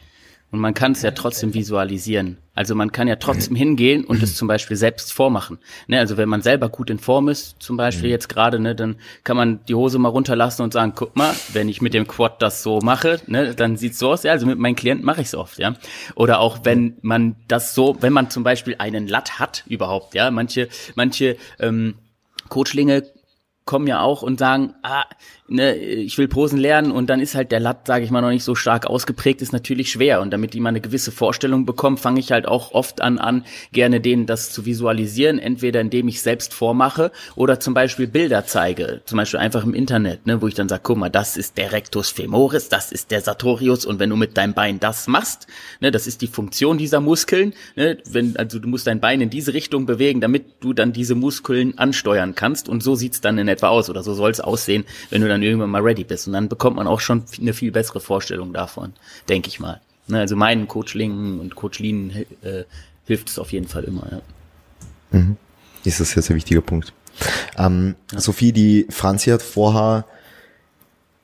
Und man kann es ja trotzdem visualisieren. Also man kann ja trotzdem hingehen und es zum Beispiel selbst vormachen. Ne, also wenn man selber gut in Form ist, zum Beispiel mhm. jetzt gerade, ne, dann kann man die Hose mal runterlassen und sagen, guck mal, wenn ich mit dem Quad das so mache, ne, dann sieht's so aus. Ja, also mit meinen Klienten mache ich es oft, ja. Oder auch wenn man das so, wenn man zum Beispiel einen Latt hat überhaupt, ja, manche, manche ähm, Coachlinge kommen ja auch und sagen, ah, ne, ich will Posen lernen und dann ist halt der Latt, sage ich mal, noch nicht so stark ausgeprägt, ist natürlich schwer. Und damit die mal eine gewisse Vorstellung bekommen, fange ich halt auch oft an, an, gerne denen das zu visualisieren, entweder indem ich selbst vormache oder zum Beispiel Bilder zeige, zum Beispiel einfach im Internet, ne, wo ich dann sage, guck mal, das ist der Rectus femoris, das ist der Sartorius und wenn du mit deinem Bein das machst, ne, das ist die Funktion dieser Muskeln, ne, wenn, also du musst dein Bein in diese Richtung bewegen, damit du dann diese Muskeln ansteuern kannst und so sieht's dann in etwa aus oder so soll es aussehen, wenn du dann irgendwann mal ready bist. Und dann bekommt man auch schon eine viel bessere Vorstellung davon, denke ich mal. Ne, also meinen Coachlingen und Coachlinen äh, hilft es auf jeden Fall immer. Ja.
Mhm. Ist das sehr, sehr wichtiger Punkt. Ähm, ja. Sophie, die Franzi hat vorher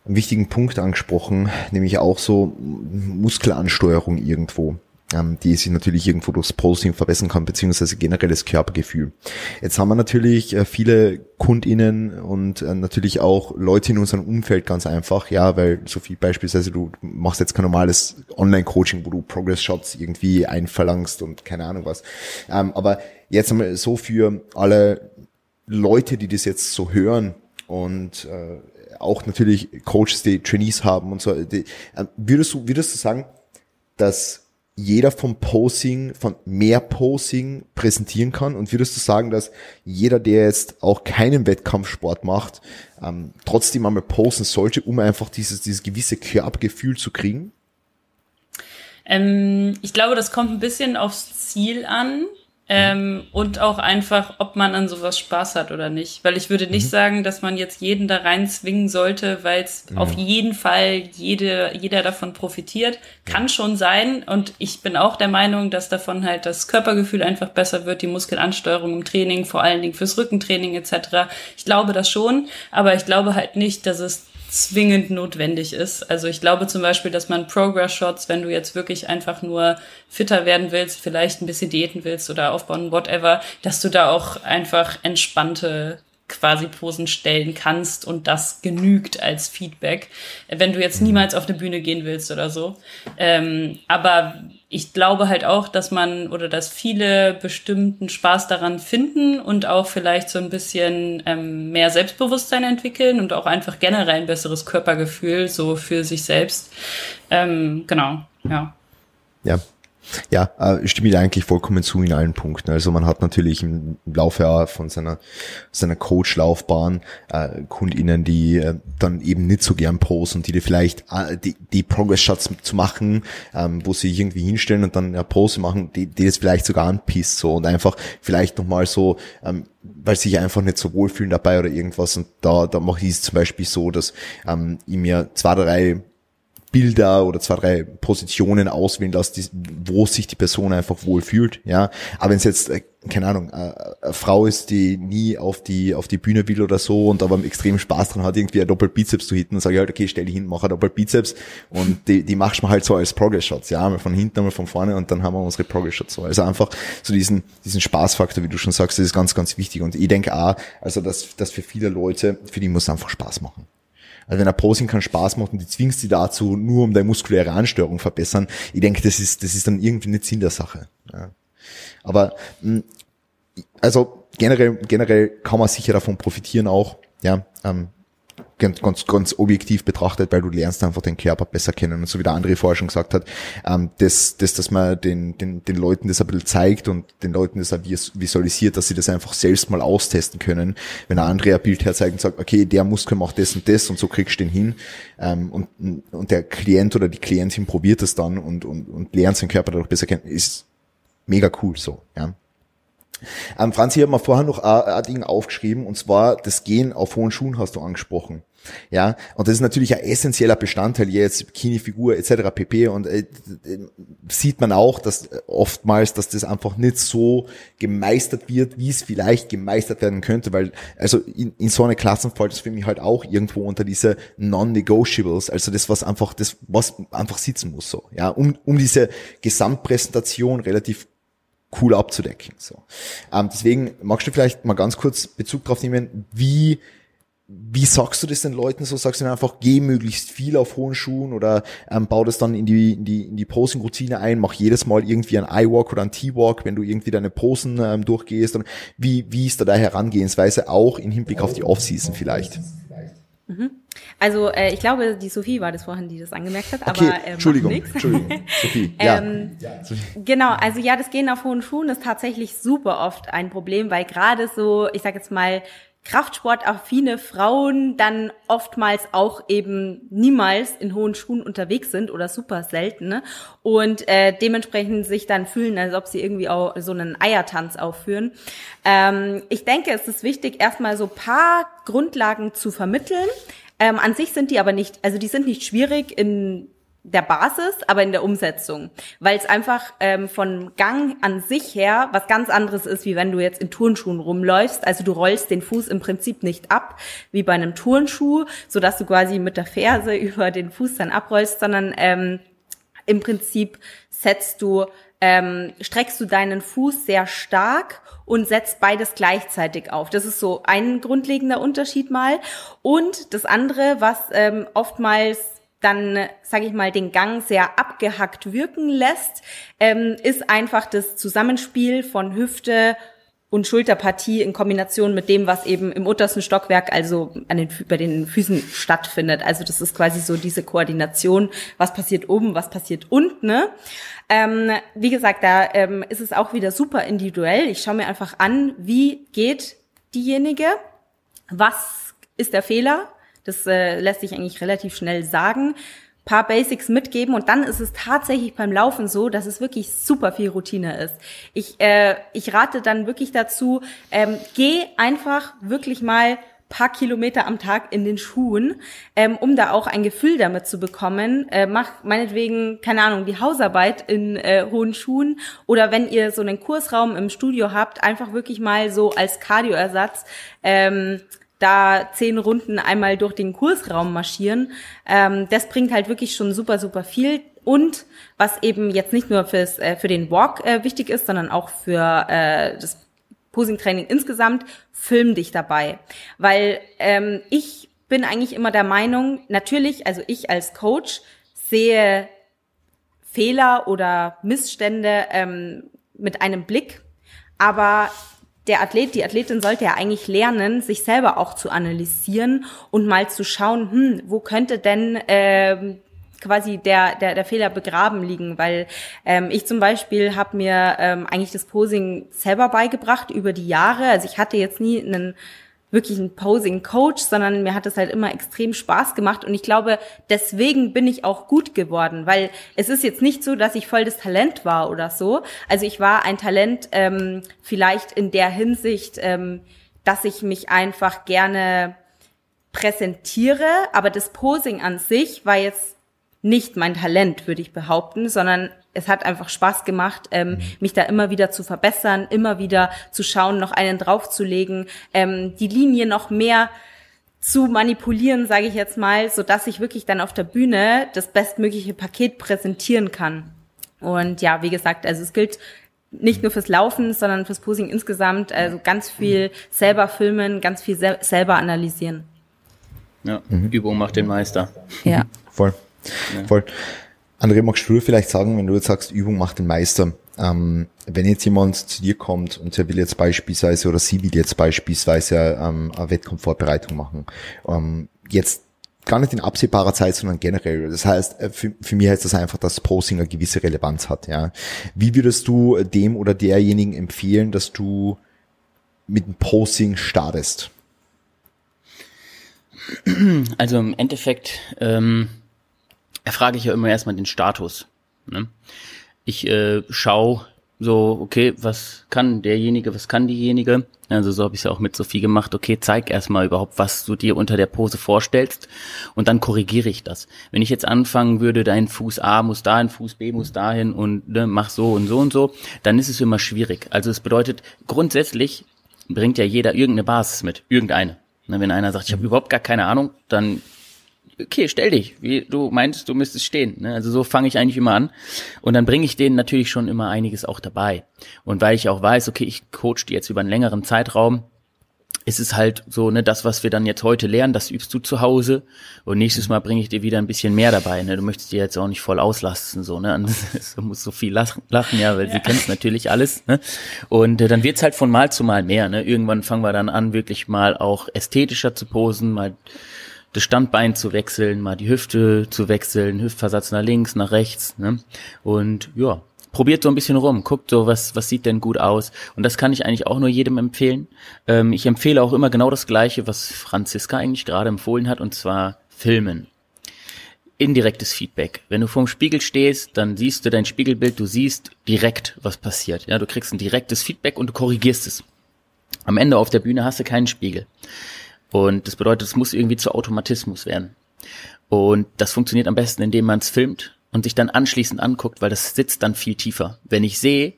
einen wichtigen Punkt angesprochen, nämlich auch so Muskelansteuerung irgendwo ähm, die sich natürlich irgendwo durchs Posting verbessern kann, beziehungsweise generell das Körpergefühl. Jetzt haben wir natürlich äh, viele KundInnen und äh, natürlich auch Leute in unserem Umfeld ganz einfach, ja, weil so viel beispielsweise du machst jetzt kein normales Online-Coaching, wo du Progress-Shots irgendwie einverlangst und keine Ahnung was. Ähm, aber jetzt einmal so für alle Leute, die das jetzt so hören und äh, auch natürlich Coaches, die Trainees haben und so, die, äh, würdest du, würdest du sagen, dass jeder vom Posing, von mehr Posing präsentieren kann? Und würdest du sagen, dass jeder, der jetzt auch keinen Wettkampfsport macht, ähm, trotzdem einmal posen sollte, um einfach dieses, dieses gewisse Körpergefühl zu kriegen?
Ähm, ich glaube, das kommt ein bisschen aufs Ziel an. Ähm, und auch einfach, ob man an sowas Spaß hat oder nicht. Weil ich würde nicht mhm. sagen, dass man jetzt jeden da rein zwingen sollte, weil es mhm. auf jeden Fall jede, jeder davon profitiert. Kann schon sein. Und ich bin auch der Meinung, dass davon halt das Körpergefühl einfach besser wird, die Muskelansteuerung im Training, vor allen Dingen fürs Rückentraining etc. Ich glaube das schon, aber ich glaube halt nicht, dass es zwingend notwendig ist. Also ich glaube zum Beispiel, dass man Progress-Shots, wenn du jetzt wirklich einfach nur fitter werden willst, vielleicht ein bisschen diäten willst oder aufbauen, whatever, dass du da auch einfach entspannte quasi Posen stellen kannst und das genügt als Feedback, wenn du jetzt niemals auf eine Bühne gehen willst oder so. Ähm, aber ich glaube halt auch, dass man oder dass viele bestimmten Spaß daran finden und auch vielleicht so ein bisschen ähm, mehr Selbstbewusstsein entwickeln und auch einfach generell ein besseres Körpergefühl so für sich selbst. Ähm, genau, ja.
Ja, ja, äh, stimme ich eigentlich vollkommen zu in allen Punkten. Also man hat natürlich im Laufe von seiner, seiner Coach-Laufbahn äh, KundInnen, die äh, dann eben nicht so gern posen, die, die vielleicht äh, die, die Progress-Shots zu machen, ähm, wo sie irgendwie hinstellen und dann eine Pose machen, die, die das vielleicht sogar anpisst so und einfach vielleicht nochmal so ähm, weil sie sich einfach nicht so wohlfühlen dabei oder irgendwas. Und da, da mache ich es zum Beispiel so, dass ähm, ich mir zwei, drei Bilder oder zwei, drei Positionen auswählen lasse, wo sich die Person einfach wohl fühlt, ja. Aber wenn es jetzt, äh, keine Ahnung, äh, eine Frau ist, die nie auf die, auf die Bühne will oder so und aber extrem Spaß dran hat, irgendwie ein Doppelbizeps zu hitten, dann sage ich halt, okay, stell dich hin, mach ein Doppelbizeps und die, die machst du halt so als Progress-Shots, ja, einmal von hinten, einmal von vorne und dann haben wir unsere Progress-Shots so. Also einfach so diesen, diesen Spaßfaktor, wie du schon sagst, das ist ganz, ganz wichtig und ich denke auch, also dass, dass für viele Leute, für die muss es einfach Spaß machen. Also wenn ein Posing keinen Spaß macht und die zwingst sie dazu, nur um deine muskuläre Ansteuerung verbessern, ich denke, das ist, das ist dann irgendwie nicht Sinn der Sache. Ja. Aber hm, also generell, generell kann man sicher davon profitieren auch. Ja, ähm, ganz, ganz, ganz objektiv betrachtet, weil du lernst einfach den Körper besser kennen. Und so wie der andere vorher schon gesagt hat, ähm, das, das, dass man den, den, den Leuten das ein bisschen zeigt und den Leuten das auch visualisiert, dass sie das einfach selbst mal austesten können. Wenn ein anderer ein Bild herzeigt und sagt, okay, der Muskel macht das und das und so kriegst du den hin. Ähm, und, und der Klient oder die Klientin probiert das dann und, und, und lernt seinen Körper dadurch besser kennen, ist mega cool so, ja. Ähm, Franzi, ich habe mir vorher noch ein, ein Ding aufgeschrieben, und zwar das Gehen auf hohen Schuhen hast du angesprochen. Ja, und das ist natürlich ein essentieller Bestandteil jetzt Bikini-Figur etc. pp. Und äh, sieht man auch, dass oftmals, dass das einfach nicht so gemeistert wird, wie es vielleicht gemeistert werden könnte, weil also in, in so eine Klassen fällt das für mich halt auch irgendwo unter diese Non-Negotiables, also das was einfach das was einfach sitzen muss so, ja, um um diese Gesamtpräsentation relativ cool abzudecken. So. Ähm, deswegen magst du vielleicht mal ganz kurz Bezug drauf nehmen, wie wie sagst du das den Leuten so? Sagst du dann einfach, geh möglichst viel auf hohen Schuhen oder ähm, bau das dann in die, in die, in die Posing-Routine ein, mach jedes Mal irgendwie ein I-Walk oder ein T-Walk, wenn du irgendwie deine Posen ähm, durchgehst. Und wie, wie ist da deine Herangehensweise auch im Hinblick auf die Off-Season vielleicht?
Mhm. Also äh, ich glaube, die Sophie war das vorhin, die das angemerkt hat.
Okay,
aber, äh,
Entschuldigung, Entschuldigung, Sophie. Ja.
Ähm, Genau, also ja, das Gehen auf hohen Schuhen ist tatsächlich super oft ein Problem, weil gerade so, ich sag jetzt mal, Kraftsportaffine Frauen dann oftmals auch eben niemals in hohen Schuhen unterwegs sind oder super selten ne? und äh, dementsprechend sich dann fühlen, als ob sie irgendwie auch so einen Eiertanz aufführen. Ähm, ich denke, es ist wichtig, erstmal so paar Grundlagen zu vermitteln. Ähm, an sich sind die aber nicht, also die sind nicht schwierig in der Basis, aber in der Umsetzung, weil es einfach ähm, von Gang an sich her was ganz anderes ist, wie wenn du jetzt in Turnschuhen rumläufst. Also du rollst den Fuß im Prinzip nicht ab wie bei einem Turnschuh, so dass du quasi mit der Ferse über den Fuß dann abrollst, sondern ähm, im Prinzip setzt du ähm, streckst du deinen Fuß sehr stark und setzt beides gleichzeitig auf. Das ist so ein grundlegender Unterschied mal. Und das andere, was ähm, oftmals dann, sage ich mal, den Gang sehr abgehackt wirken lässt, ähm, ist einfach das Zusammenspiel von Hüfte und Schulterpartie in Kombination mit dem, was eben im untersten Stockwerk, also an den, bei den Füßen stattfindet. Also das ist quasi so diese Koordination, was passiert oben, was passiert unten. Ne? Ähm, wie gesagt, da ähm, ist es auch wieder super individuell. Ich schaue mir einfach an, wie geht diejenige, was ist der Fehler, das äh, lässt sich eigentlich relativ schnell sagen. Paar Basics mitgeben und dann ist es tatsächlich beim Laufen so, dass es wirklich super viel Routine ist. Ich, äh, ich rate dann wirklich dazu, ähm, geh einfach wirklich mal paar Kilometer am Tag in den Schuhen, ähm, um da auch ein Gefühl damit zu bekommen. Äh, mach meinetwegen, keine Ahnung, die Hausarbeit in äh, hohen Schuhen oder wenn ihr so einen Kursraum im Studio habt, einfach wirklich mal so als Cardioersatz ähm, da zehn Runden einmal durch den Kursraum marschieren. Ähm, das bringt halt wirklich schon super, super viel. Und was eben jetzt nicht nur fürs, äh, für den Walk äh, wichtig ist, sondern auch für äh, das Posing-Training insgesamt, film dich dabei. Weil ähm, ich bin eigentlich immer der Meinung, natürlich, also ich als Coach sehe Fehler oder Missstände ähm, mit einem Blick, aber der Athlet, die Athletin sollte ja eigentlich lernen, sich selber auch zu analysieren und mal zu schauen, hm, wo könnte denn ähm, quasi der, der, der Fehler begraben liegen, weil ähm, ich zum Beispiel habe mir ähm, eigentlich das Posing selber beigebracht über die Jahre. Also ich hatte jetzt nie einen wirklich ein Posing-Coach, sondern mir hat es halt immer extrem Spaß gemacht und ich glaube, deswegen bin ich auch gut geworden, weil es ist jetzt nicht so, dass ich voll das Talent war oder so. Also ich war ein Talent ähm, vielleicht in der Hinsicht, ähm, dass ich mich einfach gerne präsentiere, aber das Posing an sich war jetzt nicht mein Talent, würde ich behaupten, sondern es hat einfach Spaß gemacht, ähm, mhm. mich da immer wieder zu verbessern, immer wieder zu schauen, noch einen draufzulegen, ähm, die Linie noch mehr zu manipulieren, sage ich jetzt mal, so dass ich wirklich dann auf der Bühne das bestmögliche Paket präsentieren kann. Und ja, wie gesagt, also es gilt nicht nur fürs Laufen, sondern fürs Posing insgesamt. Also ganz viel selber filmen, ganz viel sel selber analysieren.
Ja, mhm. Übung macht den Meister.
Ja.
Voll. Ja. Voll. André, magst du vielleicht sagen, wenn du jetzt sagst, Übung macht den Meister, ähm, wenn jetzt jemand zu dir kommt und er will jetzt beispielsweise oder sie will jetzt beispielsweise ähm, eine Wettkampfvorbereitung machen, ähm, jetzt gar nicht in absehbarer Zeit, sondern generell. Das heißt, äh, für, für mich heißt das einfach, dass Posing eine gewisse Relevanz hat. Ja, wie würdest du dem oder derjenigen empfehlen, dass du mit dem Posing startest?
Also im Endeffekt ähm, erfrage ich ja immer erstmal den Status. Ne? Ich äh, schaue so, okay, was kann derjenige, was kann diejenige? Also so habe ich es ja auch mit Sophie gemacht. Okay, zeig erstmal überhaupt, was du dir unter der Pose vorstellst und dann korrigiere ich das. Wenn ich jetzt anfangen würde, dein Fuß A muss dahin, Fuß B muss dahin und ne, mach so und so und so, dann ist es immer schwierig. Also es bedeutet, grundsätzlich bringt ja jeder irgendeine Basis mit, irgendeine. Ne, wenn einer sagt, ich habe überhaupt gar keine Ahnung, dann okay, stell dich, wie du meintest, du müsstest stehen. Ne? Also so fange ich eigentlich immer an. Und dann bringe ich denen natürlich schon immer einiges auch dabei. Und weil ich auch weiß, okay, ich coach die jetzt über einen längeren Zeitraum, ist es halt so, ne, das, was wir dann jetzt heute lernen, das übst du zu Hause und nächstes Mal bringe ich dir wieder ein bisschen mehr dabei. Ne? Du möchtest dir jetzt auch nicht voll auslasten, so, ne? Du musst so viel lachen, lachen ja, weil ja. sie kennt natürlich alles. Ne? Und äh, dann wird's halt von Mal zu Mal mehr. Ne? Irgendwann fangen wir dann an, wirklich mal auch ästhetischer zu posen, mal das Standbein zu wechseln, mal die Hüfte zu wechseln, Hüftversatz nach links, nach rechts. Ne? Und ja, probiert so ein bisschen rum, guckt so, was, was sieht denn gut aus. Und das kann ich eigentlich auch nur jedem empfehlen. Ähm, ich empfehle auch immer genau das Gleiche, was Franziska eigentlich gerade empfohlen hat, und zwar Filmen. Indirektes Feedback. Wenn du vorm Spiegel stehst, dann siehst du dein Spiegelbild, du siehst direkt, was passiert. Ja, du kriegst ein direktes Feedback und du korrigierst es. Am Ende auf der Bühne hast du keinen Spiegel. Und das bedeutet, es muss irgendwie zu Automatismus werden. Und das funktioniert am besten, indem man es filmt und sich dann anschließend anguckt, weil das sitzt dann viel tiefer. Wenn ich sehe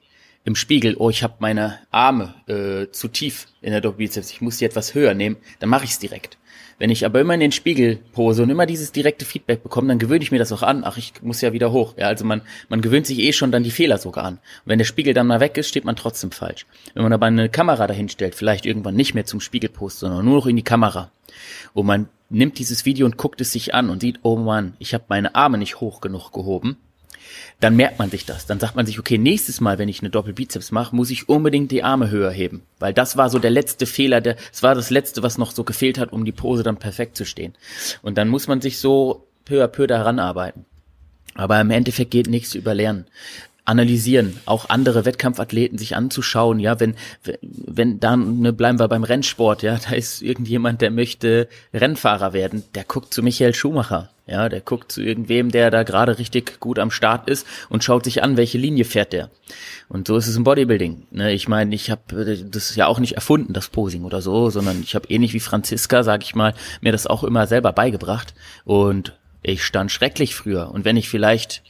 im Spiegel, oh, ich habe meine Arme äh, zu tief in der Doppelbizeps, ich muss die etwas höher nehmen, dann mache ich es direkt. Wenn ich aber immer in den Spiegel pose und immer dieses direkte Feedback bekomme, dann gewöhne ich mir das auch an. Ach, ich muss ja wieder hoch. Ja, also man, man gewöhnt sich eh schon dann die Fehler sogar an. Und wenn der Spiegel dann mal weg ist, steht man trotzdem falsch. Wenn man aber eine Kamera dahin stellt, vielleicht irgendwann nicht mehr zum Spiegelpost, sondern nur noch in die Kamera. Und man nimmt dieses Video und guckt es sich an und sieht, oh Mann, ich habe meine Arme nicht hoch genug gehoben dann merkt man sich das. Dann sagt man sich, okay, nächstes Mal, wenn ich eine Doppelbizeps mache, muss ich unbedingt die Arme höher heben. Weil das war so der letzte Fehler, der, es war das letzte, was noch so gefehlt hat, um die Pose dann perfekt zu stehen. Und dann muss man sich so peu à peu daran arbeiten. Aber im Endeffekt geht nichts über Lernen analysieren, auch andere Wettkampfathleten sich anzuschauen, ja, wenn, wenn dann, ne, bleiben wir beim Rennsport, ja, da ist irgendjemand, der möchte Rennfahrer werden, der guckt zu Michael Schumacher, ja, der guckt zu irgendwem, der da gerade richtig gut am Start ist und schaut sich an, welche Linie fährt der. Und so ist es im Bodybuilding. Ne? Ich meine, ich habe das ja auch nicht erfunden, das Posing oder so, sondern ich habe ähnlich wie Franziska, sag ich mal, mir das auch immer selber beigebracht. Und ich stand schrecklich früher. Und wenn ich vielleicht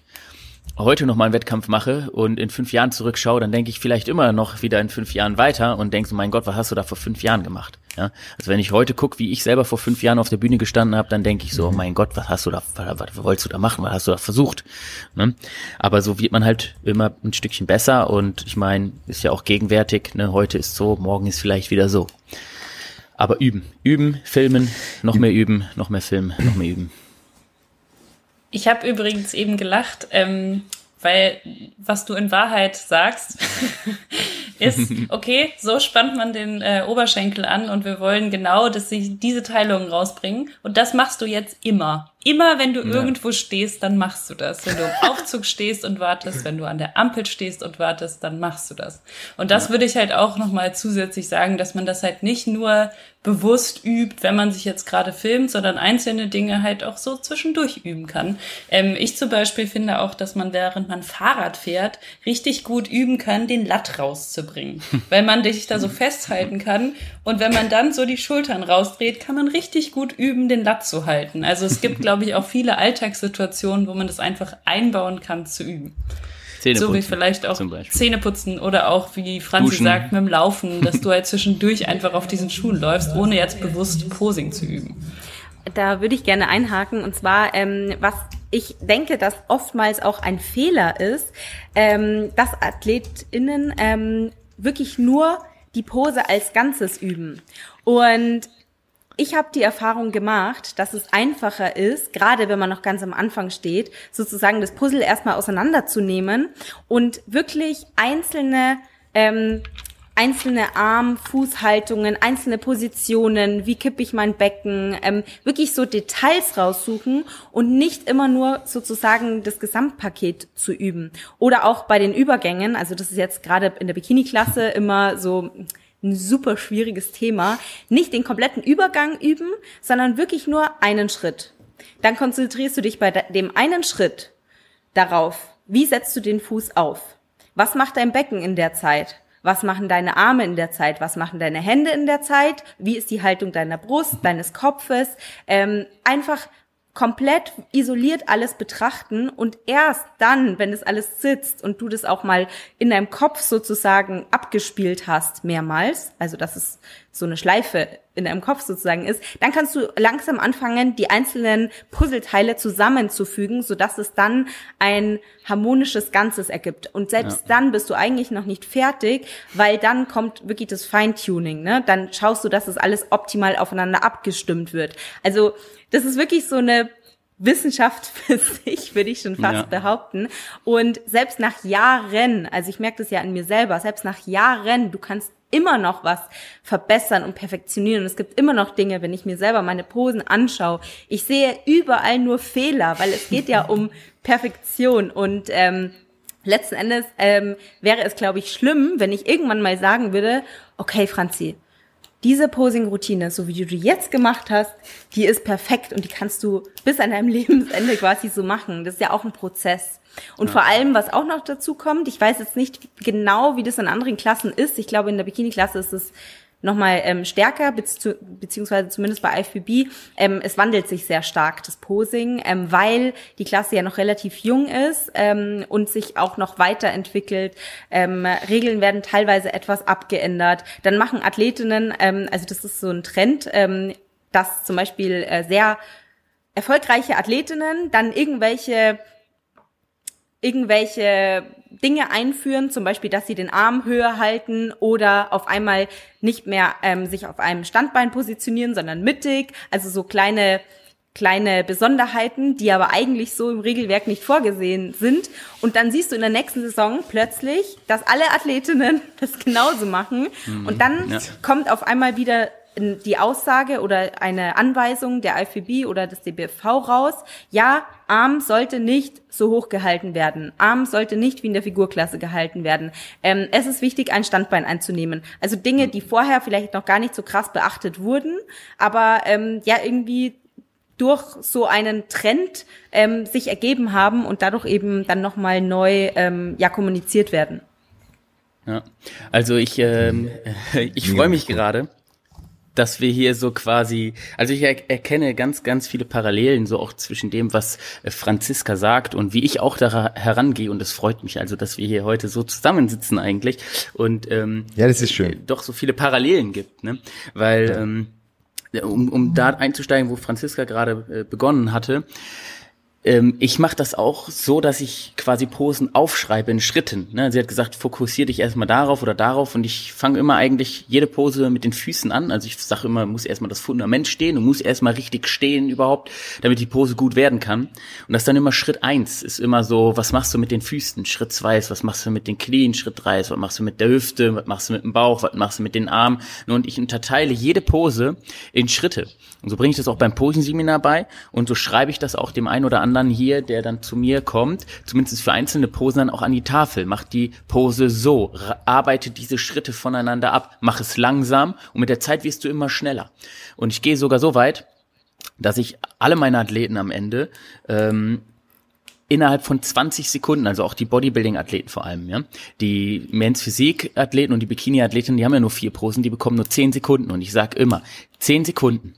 heute noch mal einen Wettkampf mache und in fünf Jahren zurückschaue, dann denke ich vielleicht immer noch wieder in fünf Jahren weiter und denke so, mein Gott, was hast du da vor fünf Jahren gemacht? Ja, also wenn ich heute gucke, wie ich selber vor fünf Jahren auf der Bühne gestanden habe, dann denke ich so, oh mein Gott, was hast du da, was, was wolltest du da machen, was hast du da versucht? Ne? Aber so wird man halt immer ein Stückchen besser und ich meine, ist ja auch gegenwärtig, ne? heute ist so, morgen ist vielleicht wieder so. Aber üben, üben, filmen, noch mehr üben, noch mehr filmen, noch mehr üben.
Ich habe übrigens eben gelacht, ähm, weil was du in Wahrheit sagst, ist, okay, so spannt man den äh, Oberschenkel an und wir wollen genau, dass sich diese Teilungen rausbringen. Und das machst du jetzt immer. Immer wenn du ja. irgendwo stehst, dann machst du das. Wenn du im Aufzug stehst und wartest, wenn du an der Ampel stehst und wartest, dann machst du das. Und das ja. würde ich halt auch nochmal zusätzlich sagen, dass man das halt nicht nur bewusst übt, wenn man sich jetzt gerade filmt, sondern einzelne Dinge halt auch so zwischendurch üben kann. Ähm, ich zum Beispiel finde auch, dass man während man Fahrrad fährt, richtig gut üben kann, den Latt rauszubringen. weil man sich da so festhalten kann. Und wenn man dann so die Schultern rausdreht, kann man richtig gut üben, den Latt zu halten. Also es gibt, glaube ich, auch viele Alltagssituationen, wo man das einfach einbauen kann zu üben. Zähneputzen, so wie vielleicht auch Zähneputzen oder auch, wie Franzi Duschen. sagt, mit dem Laufen, dass du halt zwischendurch einfach auf diesen Schuhen läufst, ohne jetzt bewusst Posing zu üben.
Da würde ich gerne einhaken und zwar, ähm, was ich denke, dass oftmals auch ein Fehler ist, ähm, dass AthletInnen ähm, wirklich nur die Pose als Ganzes üben. Und ich habe die Erfahrung gemacht, dass es einfacher ist, gerade wenn man noch ganz am Anfang steht, sozusagen das Puzzle erstmal auseinanderzunehmen und wirklich einzelne ähm, einzelne Arm, Fußhaltungen, einzelne Positionen, wie kippe ich mein Becken, ähm, wirklich so Details raussuchen und nicht immer nur sozusagen das Gesamtpaket zu üben. Oder auch bei den Übergängen, also das ist jetzt gerade in der Bikini-Klasse immer so ein super schwieriges Thema, nicht den kompletten Übergang üben, sondern wirklich nur einen Schritt. Dann konzentrierst du dich bei dem einen Schritt darauf, wie setzt du den Fuß auf? was macht dein Becken in der Zeit? Was machen deine Arme in der Zeit? Was machen deine Hände in der Zeit? Wie ist die Haltung deiner Brust, deines Kopfes? Ähm, einfach komplett isoliert alles betrachten und erst dann, wenn es alles sitzt und du das auch mal in deinem Kopf sozusagen abgespielt hast, mehrmals, also dass es so eine Schleife in deinem Kopf sozusagen ist, dann kannst du langsam anfangen, die einzelnen Puzzleteile zusammenzufügen, sodass es dann ein harmonisches Ganzes ergibt. Und selbst ja. dann bist du eigentlich noch nicht fertig, weil dann kommt wirklich das Feintuning, ne? Dann schaust du, dass es alles optimal aufeinander abgestimmt wird. Also das ist wirklich so eine Wissenschaft für sich, würde ich schon fast ja. behaupten. Und selbst nach Jahren, also ich merke das ja in mir selber, selbst nach Jahren, du kannst immer noch was verbessern und perfektionieren. Und es gibt immer noch Dinge, wenn ich mir selber meine Posen anschaue. Ich sehe überall nur Fehler, weil es geht ja um Perfektion. Und ähm, letzten Endes ähm, wäre es, glaube ich, schlimm, wenn ich irgendwann mal sagen würde, okay, Franzi, diese Posing-Routine, so wie du die jetzt gemacht hast, die ist perfekt und die kannst du bis an deinem Lebensende quasi so machen. Das ist ja auch ein Prozess. Und ja. vor allem, was auch noch dazu kommt, ich weiß jetzt nicht genau, wie das in anderen Klassen ist. Ich glaube, in der Bikini-Klasse ist es nochmal ähm, stärker, beziehungsweise zumindest bei IFBB. Ähm, es wandelt sich sehr stark, das Posing, ähm, weil die Klasse ja noch relativ jung ist ähm, und sich auch noch weiterentwickelt. Ähm, Regeln werden teilweise etwas abgeändert. Dann machen Athletinnen, ähm, also das ist so ein Trend, ähm, dass zum Beispiel äh, sehr erfolgreiche Athletinnen dann irgendwelche irgendwelche Dinge einführen, zum Beispiel, dass sie den Arm höher halten oder auf einmal nicht mehr ähm, sich auf einem Standbein positionieren, sondern mittig. Also so kleine kleine Besonderheiten, die aber eigentlich so im Regelwerk nicht vorgesehen sind. Und dann siehst du in der nächsten Saison plötzlich, dass alle Athletinnen das genauso machen. Mhm, und dann ja. kommt auf einmal wieder die Aussage oder eine Anweisung der IFBB oder des DBFV raus, ja, Arm sollte nicht so hoch gehalten werden. Arm sollte nicht wie in der Figurklasse gehalten werden. Ähm, es ist wichtig, ein Standbein einzunehmen. Also Dinge, die vorher vielleicht noch gar nicht so krass beachtet wurden, aber ähm, ja irgendwie durch so einen Trend ähm, sich ergeben haben und dadurch eben dann nochmal neu ähm, ja kommuniziert werden.
Ja, also ich, ähm, ich freue mich gerade, dass wir hier so quasi, also ich er erkenne ganz, ganz viele Parallelen so auch zwischen dem, was äh, Franziska sagt und wie ich auch da herangehe und es freut mich also, dass wir hier heute so zusammensitzen eigentlich und ähm,
ja, das ist schön.
doch so viele Parallelen gibt, ne? Weil ja. ähm, um, um da einzusteigen, wo Franziska gerade äh, begonnen hatte, ähm, ich mache das auch so, dass ich quasi Posen aufschreibe in Schritten. Ne? Sie hat gesagt, fokussier dich erstmal darauf oder darauf und ich fange immer eigentlich jede Pose mit den Füßen an. Also ich sage immer, muss erstmal das Fundament stehen und muss erstmal richtig stehen überhaupt, damit die Pose gut werden kann. Und das ist dann immer Schritt eins ist immer so, was machst du mit den Füßen? Schritt zwei ist, was machst du mit den Knien? Schritt drei ist, was machst du mit der Hüfte? Was machst du mit dem Bauch? Was machst du mit den Armen? Und ich unterteile jede Pose in Schritte. Und so bringe ich das auch beim Posenseminar bei. Und so schreibe ich das auch dem einen oder anderen hier, der dann zu mir kommt, zumindest für einzelne Posen dann auch an die Tafel. Mach die Pose so, arbeite diese Schritte voneinander ab, mach es langsam. Und mit der Zeit wirst du immer schneller. Und ich gehe sogar so weit, dass ich alle meine Athleten am Ende ähm, innerhalb von 20 Sekunden, also auch die Bodybuilding-Athleten vor allem, ja, die Men's Physik-Athleten und die Bikini-Athleten, die haben ja nur vier Posen, die bekommen nur 10 Sekunden. Und ich sag immer, 10 Sekunden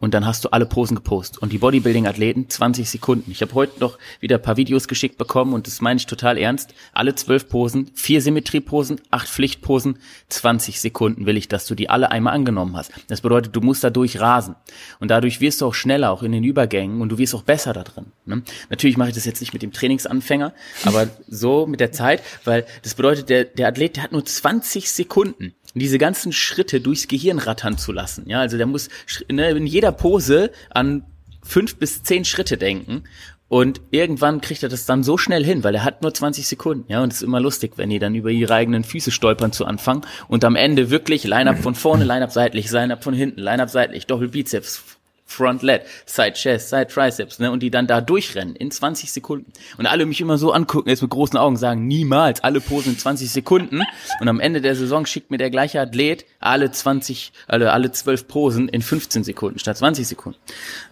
und dann hast du alle Posen gepostet. Und die Bodybuilding-Athleten 20 Sekunden. Ich habe heute noch wieder ein paar Videos geschickt bekommen und das meine ich total ernst. Alle zwölf Posen, vier Symmetrieposen, acht Pflichtposen, 20 Sekunden will ich, dass du die alle einmal angenommen hast. Das bedeutet, du musst dadurch rasen. Und dadurch wirst du auch schneller, auch in den Übergängen und du wirst auch besser da drin. Ne? Natürlich mache ich das jetzt nicht mit dem Trainingsanfänger, aber so mit der Zeit, weil das bedeutet, der, der Athlet, der hat nur 20 Sekunden diese ganzen Schritte durchs Gehirn rattern zu lassen. Ja, also der muss ne, in jeder Pose an fünf bis zehn Schritte denken. Und irgendwann kriegt er das dann so schnell hin, weil er hat nur 20 Sekunden. Ja, und es ist immer lustig, wenn die dann über ihre eigenen Füße stolpern zu Anfang und am Ende wirklich Line-Up von vorne, Line-Up seitlich, Line-Up von hinten, Line-Up seitlich, Doppelbizeps, Front Lat, Side Chest, Side Triceps, ne, und die dann da durchrennen in 20 Sekunden. Und alle mich immer so angucken, jetzt mit großen Augen sagen, niemals, alle Posen in 20 Sekunden. Und am Ende der Saison schickt mir der gleiche Athlet alle 20, alle, alle 12 Posen in 15 Sekunden statt 20 Sekunden.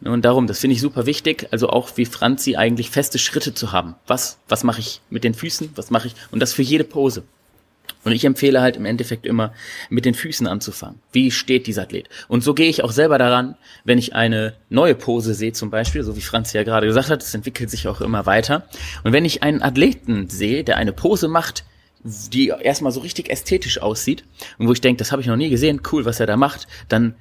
Und darum, das finde ich super wichtig, also auch wie Franzi eigentlich feste Schritte zu haben. Was, was mache ich mit den Füßen, was mache ich, und das für jede Pose. Und ich empfehle halt im Endeffekt immer mit den Füßen anzufangen. Wie steht dieser Athlet? Und so gehe ich auch selber daran, wenn ich eine neue Pose sehe zum Beispiel, so wie Franz ja gerade gesagt hat, es entwickelt sich auch immer weiter. Und wenn ich einen Athleten sehe, der eine Pose macht, die erstmal so richtig ästhetisch aussieht und wo ich denke, das habe ich noch nie gesehen, cool, was er da macht, dann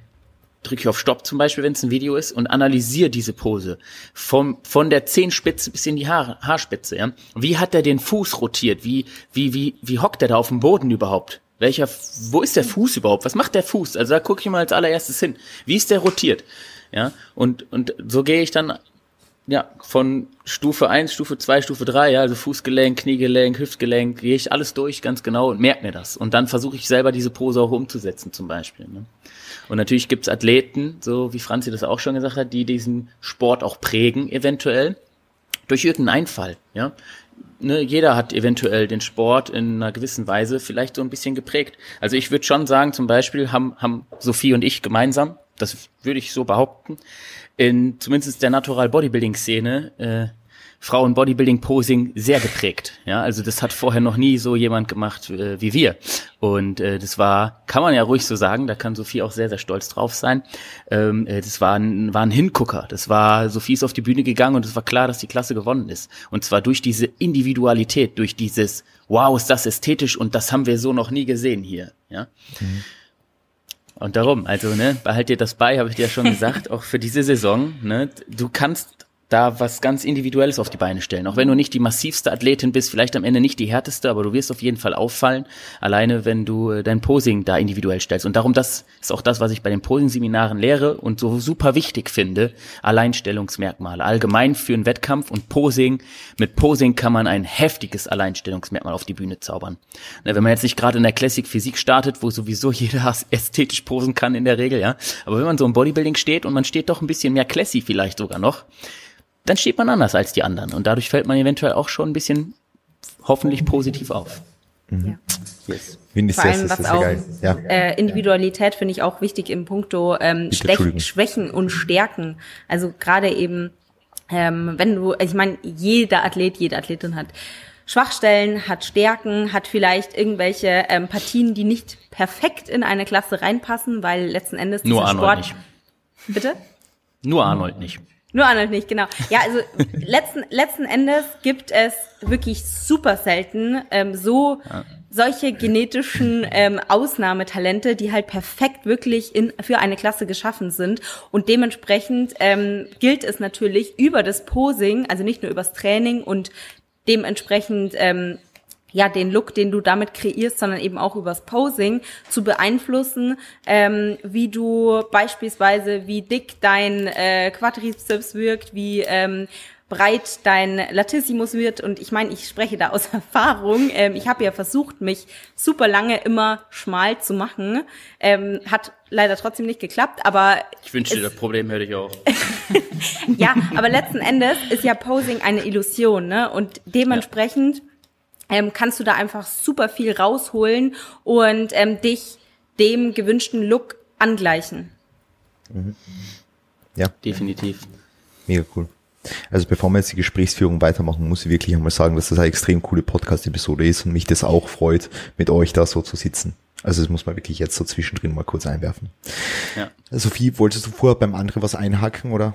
drücke ich auf Stopp zum Beispiel, wenn es ein Video ist, und analysiere diese Pose. Vom, von der Zehenspitze bis in die Haar, Haarspitze, ja. Wie hat er den Fuß rotiert? Wie, wie, wie, wie hockt er da auf dem Boden überhaupt? Welcher, wo ist der Fuß überhaupt? Was macht der Fuß? Also da gucke ich mal als allererstes hin. Wie ist der rotiert? Ja, und, und so gehe ich dann, ja, von Stufe eins, Stufe zwei, Stufe drei, ja, also Fußgelenk, Kniegelenk, Hüftgelenk, gehe ich alles durch ganz genau und merke mir das. Und dann versuche ich selber diese Pose auch umzusetzen zum Beispiel. Ne? Und natürlich gibt's Athleten, so wie Franzi das auch schon gesagt hat, die diesen Sport auch prägen, eventuell, durch irgendeinen Einfall, ja. Ne, jeder hat eventuell den Sport in einer gewissen Weise vielleicht so ein bisschen geprägt. Also ich würde schon sagen, zum Beispiel haben, haben Sophie und ich gemeinsam, das würde ich so behaupten, in zumindest der Natural Bodybuilding Szene äh, Frauen Bodybuilding Posing sehr geprägt. Ja, also das hat vorher noch nie so jemand gemacht äh, wie wir. Und äh, das war, kann man ja ruhig so sagen, da kann Sophie auch sehr, sehr stolz drauf sein. Ähm, äh, das war ein, war ein Hingucker. Das war, Sophie ist auf die Bühne gegangen und es war klar, dass die Klasse gewonnen ist. Und zwar durch diese Individualität, durch dieses, wow, ist das ästhetisch und das haben wir so noch nie gesehen hier. Ja. Mhm. Und darum, also ne, behalt dir das bei, habe ich dir ja schon gesagt, auch für diese Saison. Ne, du kannst da was ganz Individuelles auf die Beine stellen. Auch wenn du nicht die massivste Athletin bist, vielleicht am Ende nicht die härteste, aber du wirst auf jeden Fall auffallen, alleine wenn du äh, dein Posing da individuell stellst. Und darum, das ist auch das, was ich bei den Posing-Seminaren lehre und so super wichtig finde. Alleinstellungsmerkmale. Allgemein für einen Wettkampf und Posing. Mit Posing kann man ein heftiges Alleinstellungsmerkmal auf die Bühne zaubern. Wenn man jetzt nicht gerade in der Classic Physik startet, wo sowieso jeder ästhetisch posen kann in der Regel, ja. Aber wenn man so im Bodybuilding steht und man steht doch ein bisschen mehr Classy vielleicht sogar noch, dann steht man anders als die anderen. Und dadurch fällt man eventuell auch schon ein bisschen hoffentlich positiv auf.
Mhm. Ja. Yes. Vor allem, was auch ja. äh, Individualität finde ich auch wichtig im Punkto ähm, Schwächen und Stärken. Also gerade eben, ähm, wenn du, ich meine, jeder Athlet, jede Athletin hat Schwachstellen, hat Stärken, hat vielleicht irgendwelche ähm, Partien, die nicht perfekt in eine Klasse reinpassen, weil letzten Endes
nur Arnold Sport. Nicht.
Bitte?
Nur Arnold nicht.
Nur Arnold nicht, genau. Ja, also letzten, letzten Endes gibt es wirklich super selten ähm, so ja. solche genetischen ähm, Ausnahmetalente, die halt perfekt wirklich in, für eine Klasse geschaffen sind. Und dementsprechend ähm, gilt es natürlich über das Posing, also nicht nur übers Training und dementsprechend ähm, ja, den Look, den du damit kreierst, sondern eben auch übers Posing zu beeinflussen, ähm, wie du beispielsweise, wie dick dein äh, Quadrizeps wirkt, wie ähm, breit dein Latissimus wird. Und ich meine, ich spreche da aus Erfahrung. Ähm, ich habe ja versucht, mich super lange immer schmal zu machen. Ähm, hat leider trotzdem nicht geklappt, aber.
Ich wünschte, das Problem hätte ich auch.
ja, aber letzten Endes ist ja Posing eine Illusion, ne? Und dementsprechend. Ja ähm, kannst du da einfach super viel rausholen und ähm, dich dem gewünschten Look angleichen.
Mhm. Ja.
Definitiv.
Mega cool. Also bevor wir jetzt die Gesprächsführung weitermachen, muss ich wirklich einmal sagen, dass das eine extrem coole Podcast-Episode ist und mich das auch freut, mit euch da so zu sitzen. Also das muss man wirklich jetzt so zwischendrin mal kurz einwerfen. Ja. Sophie, wolltest du vorher beim anderen was einhaken oder?